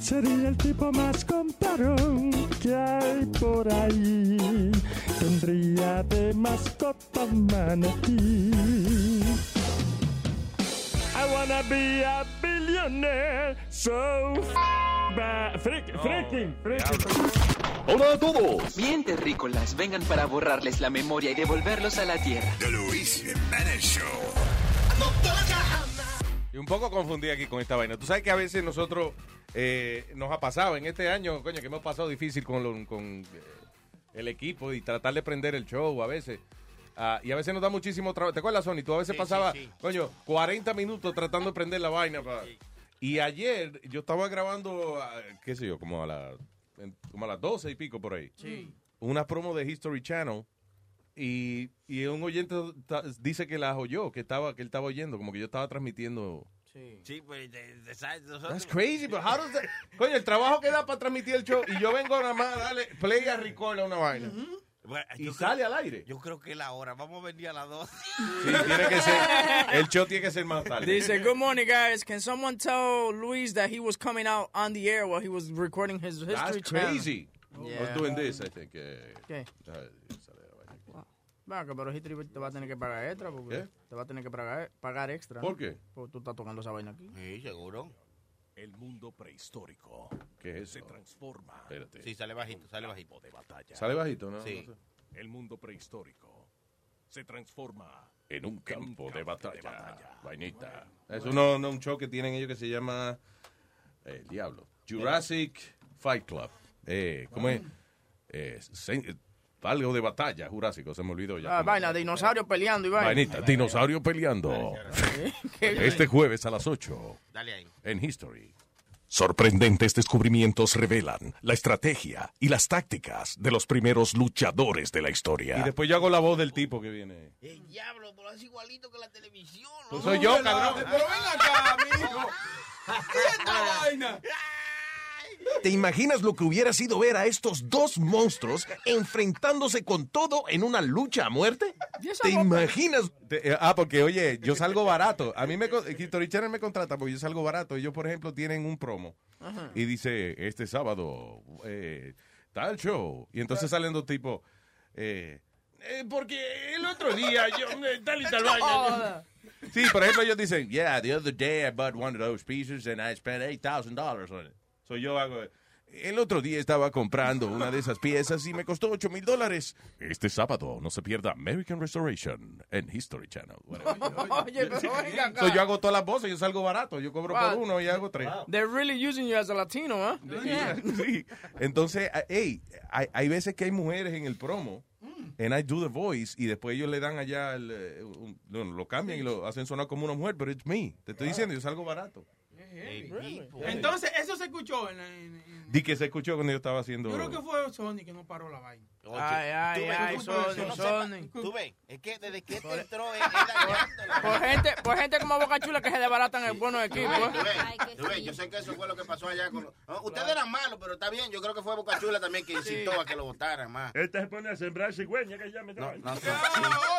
Sería el tipo más comparón que hay por ahí. Tendría de mascota un manatí. I wanna be a billionaire, so ba- freak- freaking, freaking. Hola a todos. Bien, terrícolas, vengan para borrarles la memoria y devolverlos a la tierra. The Luis Jiménez Show. Y un poco confundí aquí con esta vaina. Tú sabes que a veces nosotros eh, nos ha pasado en este año, coño, que hemos pasado difícil con, lo- con eh, el equipo y tratar de prender el show a veces. Ah, y a veces nos da muchísimo trabajo. ¿Te acuerdas, Sony? Tú a veces Sí, pasabas, sí, sí. coño, 40 minutos tratando de prender la vaina. pa- Y ayer yo estaba grabando, ah, qué sé yo, como a, la, como a las 12 y pico por ahí. Sí. Una promo de History Channel. Y, y un oyente dice que las oyó, que estaba que él estaba oyendo, como que yo estaba transmitiendo. Sí, pues, de- de- ¿sabes? Nosotros- That's crazy, but how does that- Coño, el trabajo que da para transmitir el show y yo vengo nada más a darle play a record a una vaina. Bueno, Y yo sale creo- al aire. Yo creo que es la hora. Vamos a venir a las dos. Sí, tiene que ser. El show tiene que ser más tarde. Dice, good morning, guys. Can someone tell Luis that he was coming out on the air while he was recording his history That's channel? crazy. I Yeah. was doing this, I think. eh, ¿Qué? ah, Vaca, pero te va a tener que pagar extra. Porque ¿Qué? Te va a tener que pagar, pagar extra. ¿Por qué? Porque tú estás tocando esa vaina aquí. Sí, seguro. El mundo prehistórico ¿Qué es se eso? transforma. Espérate. Sí, sale bajito, sale bajito. de batalla. Sale bajito, ¿no? Sí. No sé. El mundo prehistórico se transforma En un campo de batalla. Vainita. Es uno, no, un show que tienen ellos que se llama. El diablo. Jurassic Fight Club. Eh, ¿Cómo es? Eh, algo de batalla, Jurásico, se me olvidó ya. Ah, vaina, dinosaurio peleando y vaina. Vainita, dinosaurio peleando. Este jueves a las 8 Dale ahí. en History. Sorprendentes descubrimientos revelan la estrategia y las tácticas de los primeros luchadores de la Y historia. después yo hago la voz del tipo que viene. El diablo, pero es igualito que la televisión. Pues soy yo, cabrón. Pero ven acá, amigo. ¿Qué es esta vaina? ¿Te imaginas lo que hubiera sido ver a estos dos monstruos enfrentándose con todo en una lucha a muerte? ¿Te imaginas? Te- eh, ah, porque oye, yo salgo barato. A mí me History Channel me contrata porque yo salgo barato. Ellos, por ejemplo, tienen un promo Ajá. y dice, este sábado, eh, tal show. Y entonces salen dos tipos, eh, eh, porque el otro día yo, eh, tal y tal vaina. Sí, por ejemplo, ellos dicen, yeah, the other day I bought one of those pieces and I spent $8,000 on it. So yo hago, El otro día estaba comprando una de esas piezas y me costó 8 mil dólares. Este sábado no se pierda American Restoration en History Channel. Oye, pero oiga acá. So, yo hago todas las voces, yo salgo barato. Yo cobro Wow. por uno y hago tres. They're really using you as a Latino, ¿eh? Sí. Entonces, ah, hey, hay, hay veces que hay mujeres en el promo. And I do the voice y después ellos le dan allá, el, eh, un- no, lo cambian y lo hacen sonar como una mujer, pero it's me. Te estoy diciendo, yo salgo barato. Entonces, eso se escuchó en, en- en- Di que se escuchó cuando yo estaba haciendo. Yo creo que fue Sony que no paró la vaina. Ay, ay, ay, Sony, tú no Sony. Tú ves, es que desde que te entró es, Por gente, por gente como Boca Chula que se desbaratan el buenos equipos. Tú ves, tú ves, yo sé que eso fue lo que pasó allá con los... No, Ustedes eran malos, pero está bien. Yo creo que fue Boca Chula también que incitó a que lo votaran más. Este se pone a sembrar cigüeña que llame. No, no, sí,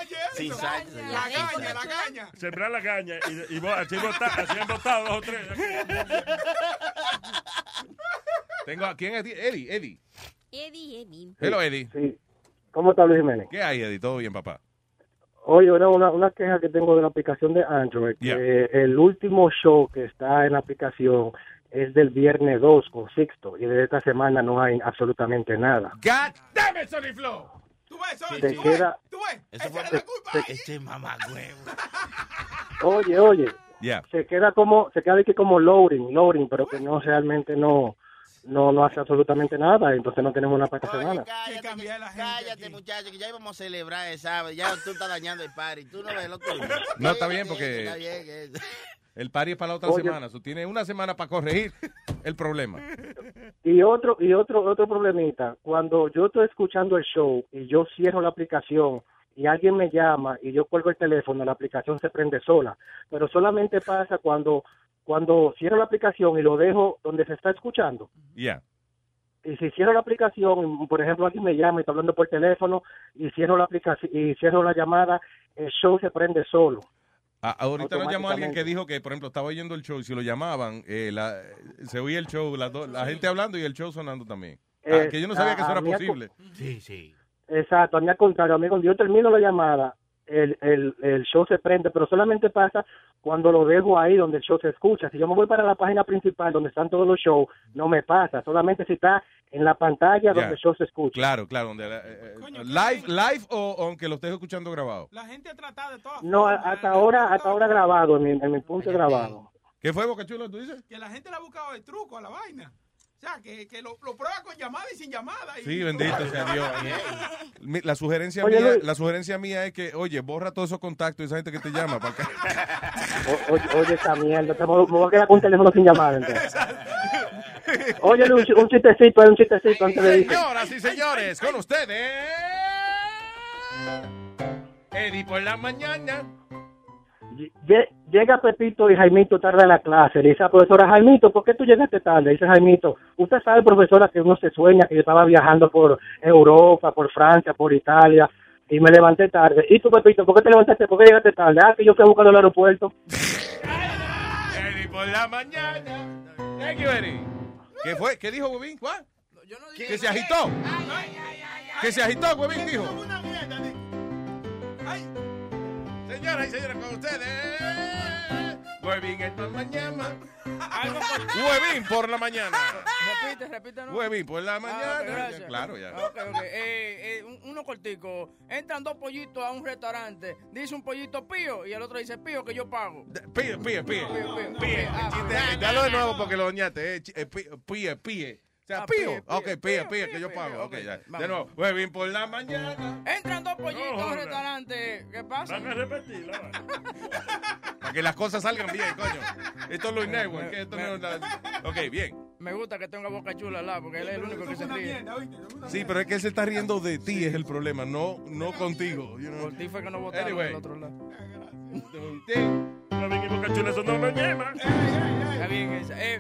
Oye, Sin sal. La caña, la caña. Sembrar la caña y, y vos- así, vota- así han votado dos o tres. Tengo a quién es Eddie, Eddie. Eddie, Eddie. Hello, Eddie. Sí. ¿Cómo está Luis Jiménez? ¿Qué hay, Eddie? ¿Todo bien, papá? Oye, una, una, una queja que tengo de la aplicación de Android. Yeah. que el último show que está en la aplicación es del viernes 2 con Sixto y de esta semana no hay absolutamente nada. God damn it, Sony Flow. Tú ves, Sony, Se tú queda- ves, tú ves. Eso fue la culpa. se- Este mamagüevo. Oye, oye, Yeah. se queda como se queda de que como loading, loading, pero que no realmente no no no hace absolutamente nada, entonces no tenemos una para esta semana. Cállate, cállate muchacho, que ya íbamos a celebrar el sábado. Ya tú estás dañando el party. Tú no ves lo tuyo. No, está bien porque- Está bien, que- El party es para la otra Oye. semana. So, tiene una semana para corregir el problema. Y otro y otro otro problemita, cuando yo estoy escuchando el show y yo cierro la aplicación y alguien me llama y yo cuelgo el teléfono, la aplicación se prende sola, pero solamente pasa cuando cuando cierro la aplicación y lo dejo donde se está escuchando. Yeah. Y si cierro la aplicación, por ejemplo, alguien me llama y está hablando por teléfono y cierro la aplicación y cierro la llamada, el show se prende solo. Ah, ahorita nos llamó alguien que dijo que, por ejemplo, estaba oyendo el show y si lo llamaban, eh, la- se oía el show, la, do- la gente hablando y el show sonando también. Ah, Eh, que yo no sabía que eso a- era posible. Sí, sí. Exacto, a mí al contrario, amigo, cuando yo termino la llamada, el, el, el show se prende, pero solamente pasa cuando lo dejo ahí donde el show se escucha. Si yo me voy para la página principal donde están todos los shows, no me pasa, solamente si está en la pantalla donde el show se escucha. Claro, claro. Donde, eh, eh, live, live o, o aunque lo estés escuchando grabado. La gente ha tratado de todas No, hasta ahora, hasta ahora grabado, en mi, en mi punto grabado. ¿Qué fue, Boca Chula, tú dices? Que la gente le ha buscado el truco a la vaina. O sea, que, que lo, lo prueba con llamada y sin llamada. y- Sí, bendito sea Dios. La sugerencia, Oye, mía, Luis. la sugerencia mía es que, oye, borra todos esos contactos y esa gente que te llama. Para que... O- oye, oye, esa mierda, te- me voy a quedar con un teléfono sin llamada. entonces. Oye, Luis, un chistecito, un chistecito antes de. Señoras y señores, con ustedes. Eddie por la mañana. Lle- Llega Pepito y Jaimito tarde a la clase. Le dice a la profesora, Jaimito, ¿por qué tú llegaste tarde? Dice Jaimito, usted sabe, profesora, que uno se sueña que yo estaba viajando por Europa, por Francia, por Italia, y me levanté tarde. ¿Y tú, Pepito, por qué te levantaste? ¿Por qué llegaste tarde? Ah, que yo fui a buscar al aeropuerto. Por la mañana. Thank you, Eddie. ¿Qué fue? ¿Qué dijo, Huevín? ¿Cuál? Que se agitó. Que se agitó, Huevín, dijo. Señoras y señores, con ustedes. Huevín en la mañana. Huevín por la mañana. Repite, repite. ¿no? Huevín por la Ah, mañana. Claro, ya. Ok, ok. Eh, eh, un- uno cortico. Entran dos pollitos a un restaurante. Dice un pollito pío y el otro dice pío que yo pago. Píe, píe, píe. pío. Píe. Ah, Dalo de nuevo porque lo dañaste. eh, eh, sea, Ah, pío. Ok, píe, píe, que yo pago. Ok, ok, ya. vamos. De nuevo. Huevín por la mañana. Entran dos pollitos a un joda. restaurante. ¿Qué pasa? Van a repetirlo. Para que las cosas salgan bien, coño. Esto es Luis Network. que Esto no es la- Ok, bien. Me gusta que tenga boca chula al lado porque él es el único que se ríe. Sí, pero es que él se está riendo de ti, es el problema, no, no contigo. you know. Por ti fue que no votaron Anyway. del otro lado. Huevín y Boca Chula son dos mañanas. Está bien esa. Eh,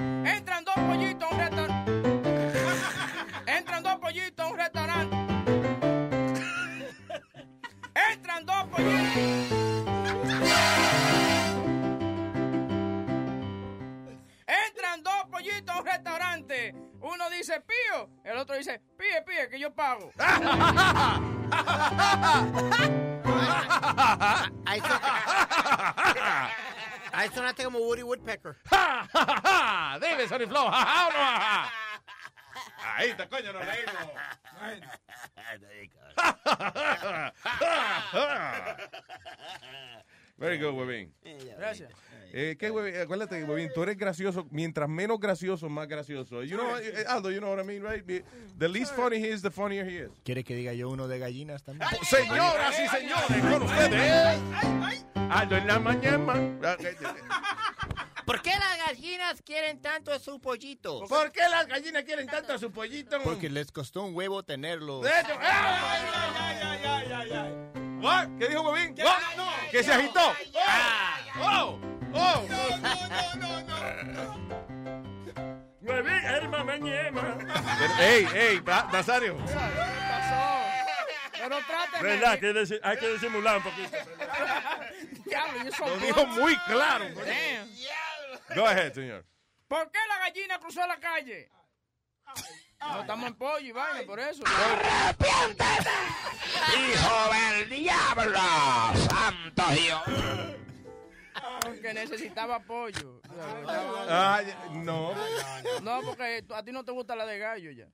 coño, nos reímos. Very good, Webin. Gracias. Eh, ¿qué, Webin? Acuérdate, Webin, tú eres gracioso. Mientras menos gracioso, más gracioso. You know, eh, Aldo, you know what I mean, right? The least funny he is, the funnier he is. ¿Quiere que diga yo uno de gallinas también? Señoras y señores, con ustedes. Aldo en la mañana. ¿Por qué las gallinas quieren tanto a su pollito? ¿Por qué las gallinas quieren tanto a su pollito? Porque les costó un huevo tenerlo. What? ¿Qué dijo Webin? What? ¿Que se agitó? Ah. ¡Oh! ¡Oh! Huevín, herma, mañema. ¡Ey, ey, Ba- Nazario! Pero tráteme. ¿Verdad? Que disi- hay que disimular un poquito. Diablo, yo soy Lo dijo muy claro. Damn. Go ahead, señor. ¿Por qué la gallina cruzó la calle? No estamos en pollo y vaina, por eso. ¡Hijo del diablo! ¡Santo Dios! Porque necesitaba pollo. No. No, porque a ti no te gusta la de gallo ya.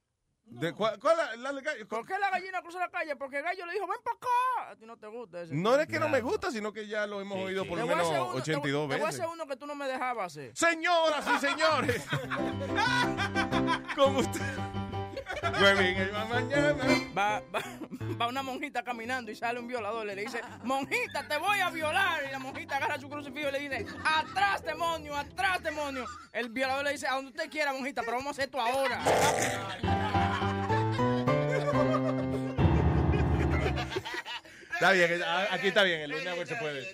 ¿De cuál, cuál la, la- la- ¿Por qué la gallina cruzó la calle? Porque el gallo le dijo, ven para acá. A ti no te gusta ese. No es que no me gusta, sino que ya lo hemos oído por Te lo menos uno- te- 82 Te voy a veces. hacer uno que tú no me dejabas hacer. Señoras y señores, con usted. Va, va, va una monjita caminando y sale un violador. Le dice, monjita, te voy a violar. Y la monjita agarra su crucifijo y le dice, atrás, demonio, atrás, demonio. El violador le dice, a donde usted quiera, monjita, pero vamos a hacer esto ahora. Está bien, aquí está bien, el lunes se puede.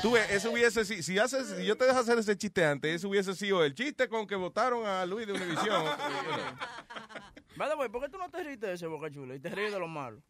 Tú ves, eso hubiese si, si haces, si yo te dejo hacer ese chiste antes, eso hubiese sido el chiste con que votaron a Luis de Univision. Vale, güey, ¿por qué tú no te ríes de ese boca chula y te ríes de lo malo?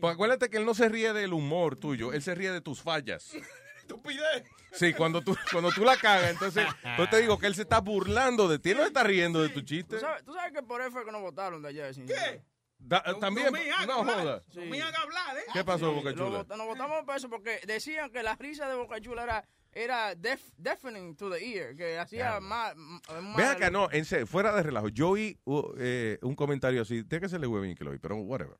Pues acuérdate que él no se ríe del humor tuyo, él se ríe de tus fallas. Estupidez. Sí, cuando tú, cuando tú la cagas, entonces yo te digo que él se está burlando de ti, él no está riendo de tu chiste. ¿Tú sabes, tú sabes que por eso fue que nos votaron de allá de Cincinnati? ¿Qué? Da- también, me haga no hablar. No me haga hablar, ¿eh? ¿Qué pasó, Boca Lo Chula? nos votamos por eso porque decían que la risa de Boca Chula era, era def- deafening to the ear, que hacía más... más- Ve acá, no, en serio, fuera de relajo. Yo oí uh, eh, un comentario así, tiene que serle huevín que lo oí, pero whatever.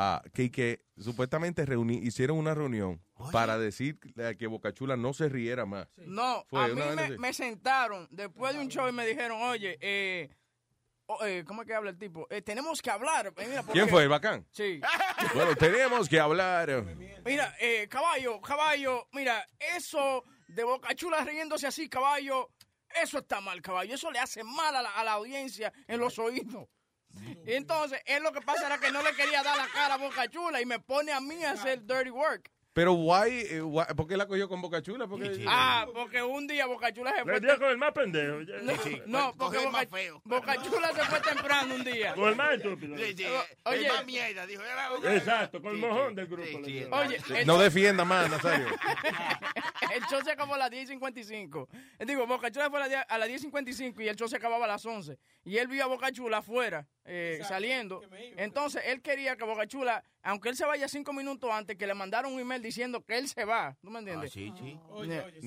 Ah, que, que supuestamente reuní, hicieron una reunión para decir que Bocachula no se riera más. No, Fue a mí me, me sentaron después de un show y me dijeron, oye, eh, oh, eh, ¿cómo es que habla el tipo? Eh, tenemos que hablar. Eh, mira, ¿Quién fue, el bacán? Sí. Bueno, tenemos que hablar. Mira, eh, caballo, caballo, mira, eso de Boca Chula riéndose así, caballo, eso está mal, caballo. Eso le hace mal a la, a la audiencia en los oídos. Y entonces, él lo que pasa era que no le quería dar la cara a Boca Chula y me pone a mí a hacer dirty work. Pero why, eh, why- ¿por qué la cogió con Bocachula? Porque, Ah, porque un día Boca Chula se Le fue. dio con el más pendejo. ya. No, porque Boca, Boca Chula se fue temprano un día. Con el más estúpido. Oye, Es más mierda, dijo. Exacto, con el mojón del grupo. le. Oye, el, no defienda más, Nazario. el show se acabó a las 10.55. Eh, Digo, Boca Chula fue a las 10 a las 10.55 y el show se acababa a las 11. Y él vio a Boca Chula afuera, eh, saliendo. Entonces, él quería que Boca Chula, aunque él se vaya cinco minutos antes, que le mandaron un email diciendo que él se va. ¿Tú me entiendes? sí, sí.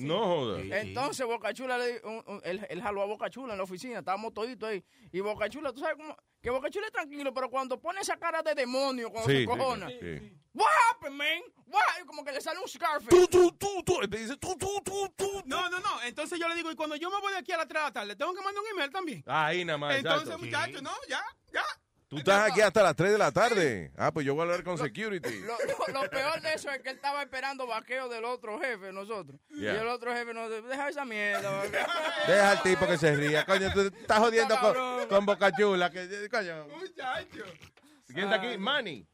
No jodas. Entonces Boca Chula, le, un- un- él, él jaló a Boca Chula en la oficina, estábamos toditos ahí. Y Boca Chula, tú sabes cómo, que Boca Chula es tranquilo, pero cuando pone esa cara de demonio, cuando Sí, se sí, cojona, sí. what happened, man? What? Como que le sale un Scarface. Tú, tú, tú, tú. Te dice tú, tú, tú, tú. No, no, no. Entonces yo le digo, y cuando yo me voy de aquí a las 3 de la tarde, tengo que mandar un email también. Ahí nada más, Entonces, muchachos, no, ya, ya. Tú estás aquí hasta las 3 de la tarde. Ah, pues yo voy a hablar con security. Lo, lo- lo peor de eso es que él estaba esperando vaqueo del otro jefe, nosotros. Yeah. Y el otro jefe nos dijo, deja esa mierda. vaqueo". Deja al tipo que se ría. Coño, tú estás jodiendo con, con Boca Chula. Que, coño. Muchachos. ¿Quién está aquí? Manny.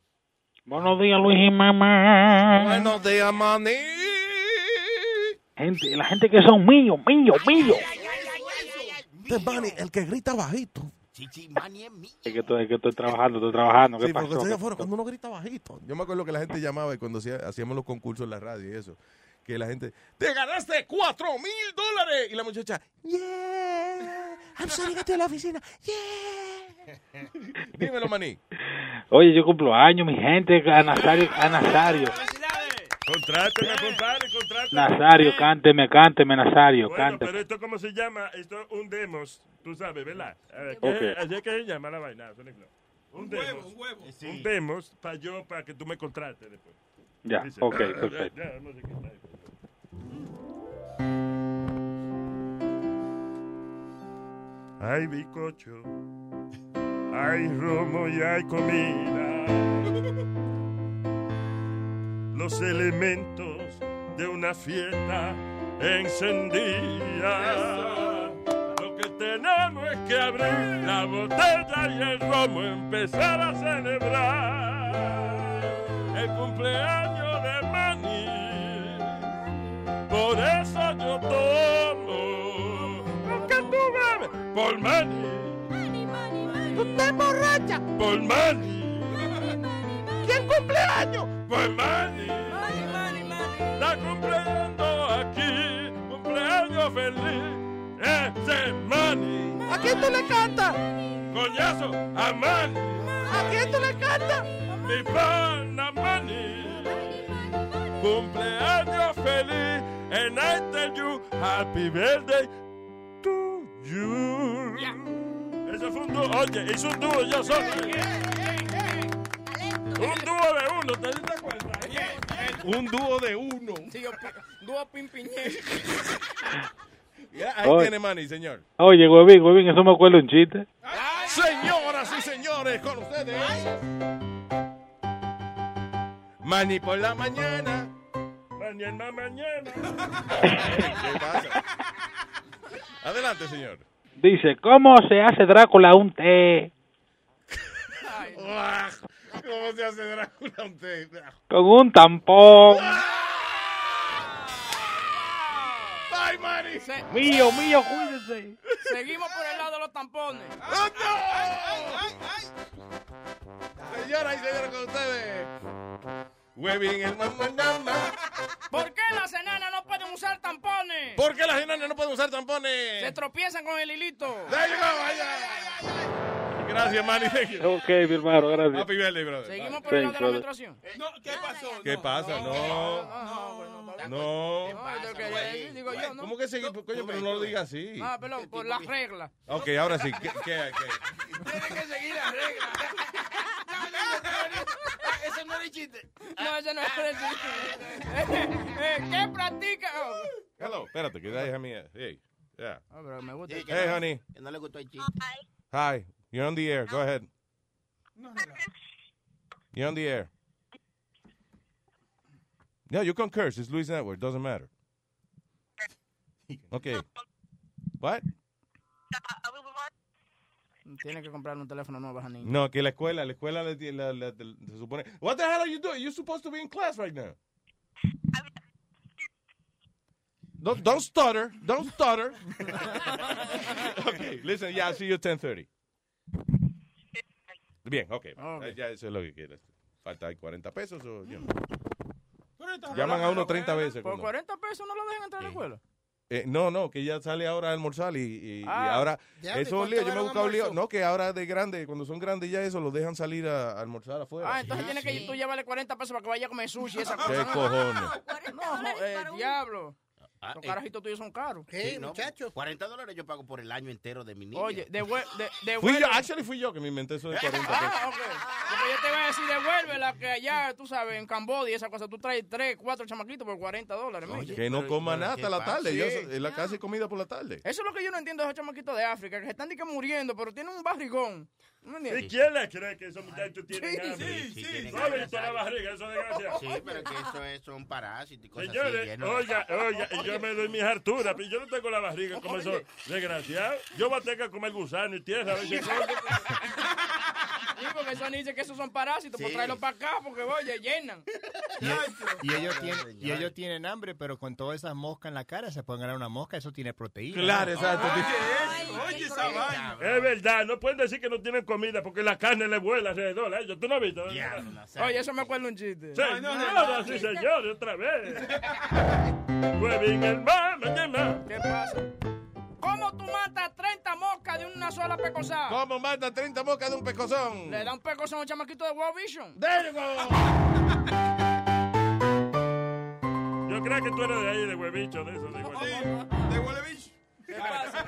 Buenos días, Luis y mamá. Buenos días, Manny. Gente, la gente que son míos, míos, míos. Este es Manny, el que grita bajito. Es que estoy, es que estoy trabajando, estoy trabajando. ¿Qué Sí, porque pasó? estoy afuera, cuando uno grita bajito. Yo me acuerdo que la gente llamaba y cuando hacía- hacíamos los concursos en la radio y eso, que la gente, ¡te ganaste cuatro mil dólares! Y la muchacha, ¡yeah! I'm sorry, estoy en la oficina. ¡yeah! Dímelo, maní. Oye, yo cumplo años, mi gente, a Nazario. A Nazario. Contráteme, compadre, contráteme. Nazario, cánteme, cánteme, Nazario, Bueno, cánteme. pero esto, ¿cómo se llama? Esto es un demos, tú sabes, ¿verdad? A ver, Ok. ¿qué- Así es que se llama la vaina. Flow. Un, demos. un huevo. Un demos para yo, para que tú me contrates después. Ya, Dice, ok, ah, perfecto. ya, ya, no sé qué está ahí. Hay bicocho, hay romo y hay comida. Los elementos de una fiesta encendida. Lo que tenemos es que abrir la botella y el romo empezar a celebrar el cumpleaños de Manny. Por eso yo tomo. Porque tú bebes por Manny. Tú te emborrachas por Manny. ¿Quién cumpleaños? Por Manny. Está cumpliendo aquí. Cumpleaños feliz. Ese Manny. ¿A quién tú le cantas? Coñazo, a Manny. ¿A quién tú le cantas? Mi pana Manny. Cumpleaños feliz. And I tell you, happy birthday to you. Eso fue un dúo. Oye, hizo un dúo yo solo. Un dúo de uno, ¿te diste cuenta? Un dúo de uno. Sí, yo pi- dúo pimpiñé. Ya, ahí Oye. tiene money, señor. Oye, Huevín, Huevín, eso me acuerda un chiste. Señoras y señores, con ustedes. Mani por la mañana. Mañana, mañana. ¿Qué pasa? Adelante, señor. Dice, ¿cómo se hace Drácula un té? ¿Cómo se hace Drácula un té? Con un tampón. Bye, Mani. Mío, mío, cuídense. Seguimos por el lado de los tampones. Señoras y señores, con ustedes. Huevín el mamá. ¿Por qué las enanas no pueden usar tampones? ¿Por qué las enanas no pueden usar tampones? Se tropiezan con el hilito. There you go, vaya. Gracias, Manny. Ok, mi hermano, gracias. Happy birthday, brother. Seguimos por Thanks, el lado de la brother. menstruación. No, ¿qué pasó? ¿Qué pasa? No. No. ¿Cómo que seguir? Coño, pero no lo digas así. Ah, perdón, por las reglas. Ok, ahora sí. ¿Qué, qué, qué? Tiene que seguir las reglas. Eso no es chiste. No, eso no es el chiste. Eh, ¿Qué practica? Hello, espérate, que déjame. Hey, yeah. Ah, pero me gusta. Hey, honey. Que no le gustó el chiste. Hi. You're on the air. Go ahead. You're on the air. No, you can curse. It's Luis Network. Doesn't matter. Okay. What? Tiene que comprar un teléfono nuevo a niño. No, que la escuela, la escuela le, la- la- se supone. What the hell are you doing? You're supposed to be in class right now. Don't, don't stutter. Don't stutter. okay, listen, yeah, I'll see you at 10.30. Bien, okay. Okay. Ya eso es lo que quieres. Falta hay 40 pesos o yo no. Llaman a uno 30 veces. Por cuando- 40 pesos no lo dejan entrar a la escuela. Eh, no, no, que ya sale ahora a almorzar y, y- y Ah, ahora diablo, ¿y eso es lío. Yo me he buscado un lío. No, que ahora de grande, cuando son grandes ya eso, los dejan salir a, a almorzar afuera. Ah, entonces tiene que tú llevarle 40 pesos para que vaya a comer sushi y esa cosa. ¿Qué ¿no? cojones? No, eh, diablo. Ah, Los eh, carajitos tuyos son caros. sí, no, 40 dólares yo pago por el año entero de mi niño. Oye, devue- de- Fui devuelve. yo, actually fui yo que me inventé eso de 40 pesos. Ah, ok. Porque yo te voy a decir, devuélvela, que allá, tú sabes, en Cambodia, esa cosa, tú traes 3, 4 chamaquitos por 40 dólares. mira. Que no coma nada hasta la tarde. Sí. Yo, en la casa hay comida por la tarde. Eso es lo que yo no entiendo de esos chamaquitos de África, que se están de que muriendo, pero tienen un barrigón. ¿Y quién le cree que esos muchachos tienen Sí, hambre? sí, sí, ¿No hambre. visto la barriga, eso desgraciado? Sí, pero que eso es, son parásitos y cosas así. Señores, oiga, oiga, y yo me doy mis harturas, pero yo no tengo la barriga como esos desgraciados. Yo voy a tener que comer gusano y tierra. a ver si como. Sí, porque eso dice que esos son parásitos, pues Sí. tráelos para acá, porque oye, llenan. Y, y ellos tienen, y ellos tienen hambre, pero con todas esas moscas en la cara se pueden ganar una mosca, eso tiene proteína. Claro, exacto. Oye, esa vaina. Es verdad, no pueden decir que no tienen comida porque la carne le vuela alrededor a ellos. ¿Tú no has visto? Oye, eso me acuerda un chiste. Señoras y señores, otra vez. Huevín el mamá, ¿Qué pasa? ¿Cómo tú matas 30 moscas de una sola pecosada? ¿Cómo mata 30 moscas de un pecozón? Le da un pecozón a un chamaquito de World Vision. There you go. Yo creo que tú eres de ahí, de huevicho, de eso, de huevicho. ¿De huevicho? ¿Qué pasa?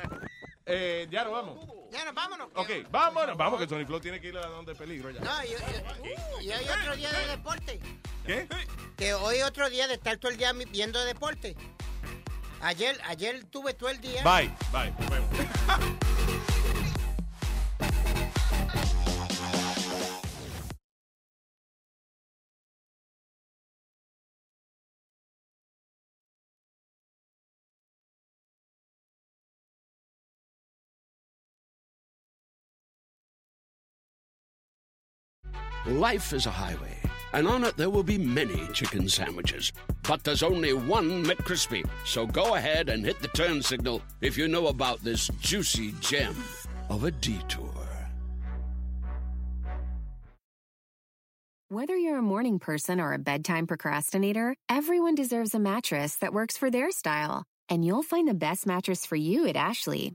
Eh, ya nos vamos. Ya nos vámonos. Ok, vámonos, vamos, que Sony Flow tiene que ir a donde peligro ya. No, y, hoy otro día de deporte. ¿Qué? Que hoy otro día de estar todo el día viendo deporte. Ayer, ayer tuve todo el día. Bye, bye. nos vemos. Life is a highway, and on it there will be many chicken sandwiches. But there's only one McCrispy. So go ahead and hit the turn signal if you know about this juicy gem of a detour. Whether you're a morning person or a bedtime procrastinator, everyone deserves a mattress that works for their style. And you'll find the best mattress for you at Ashley.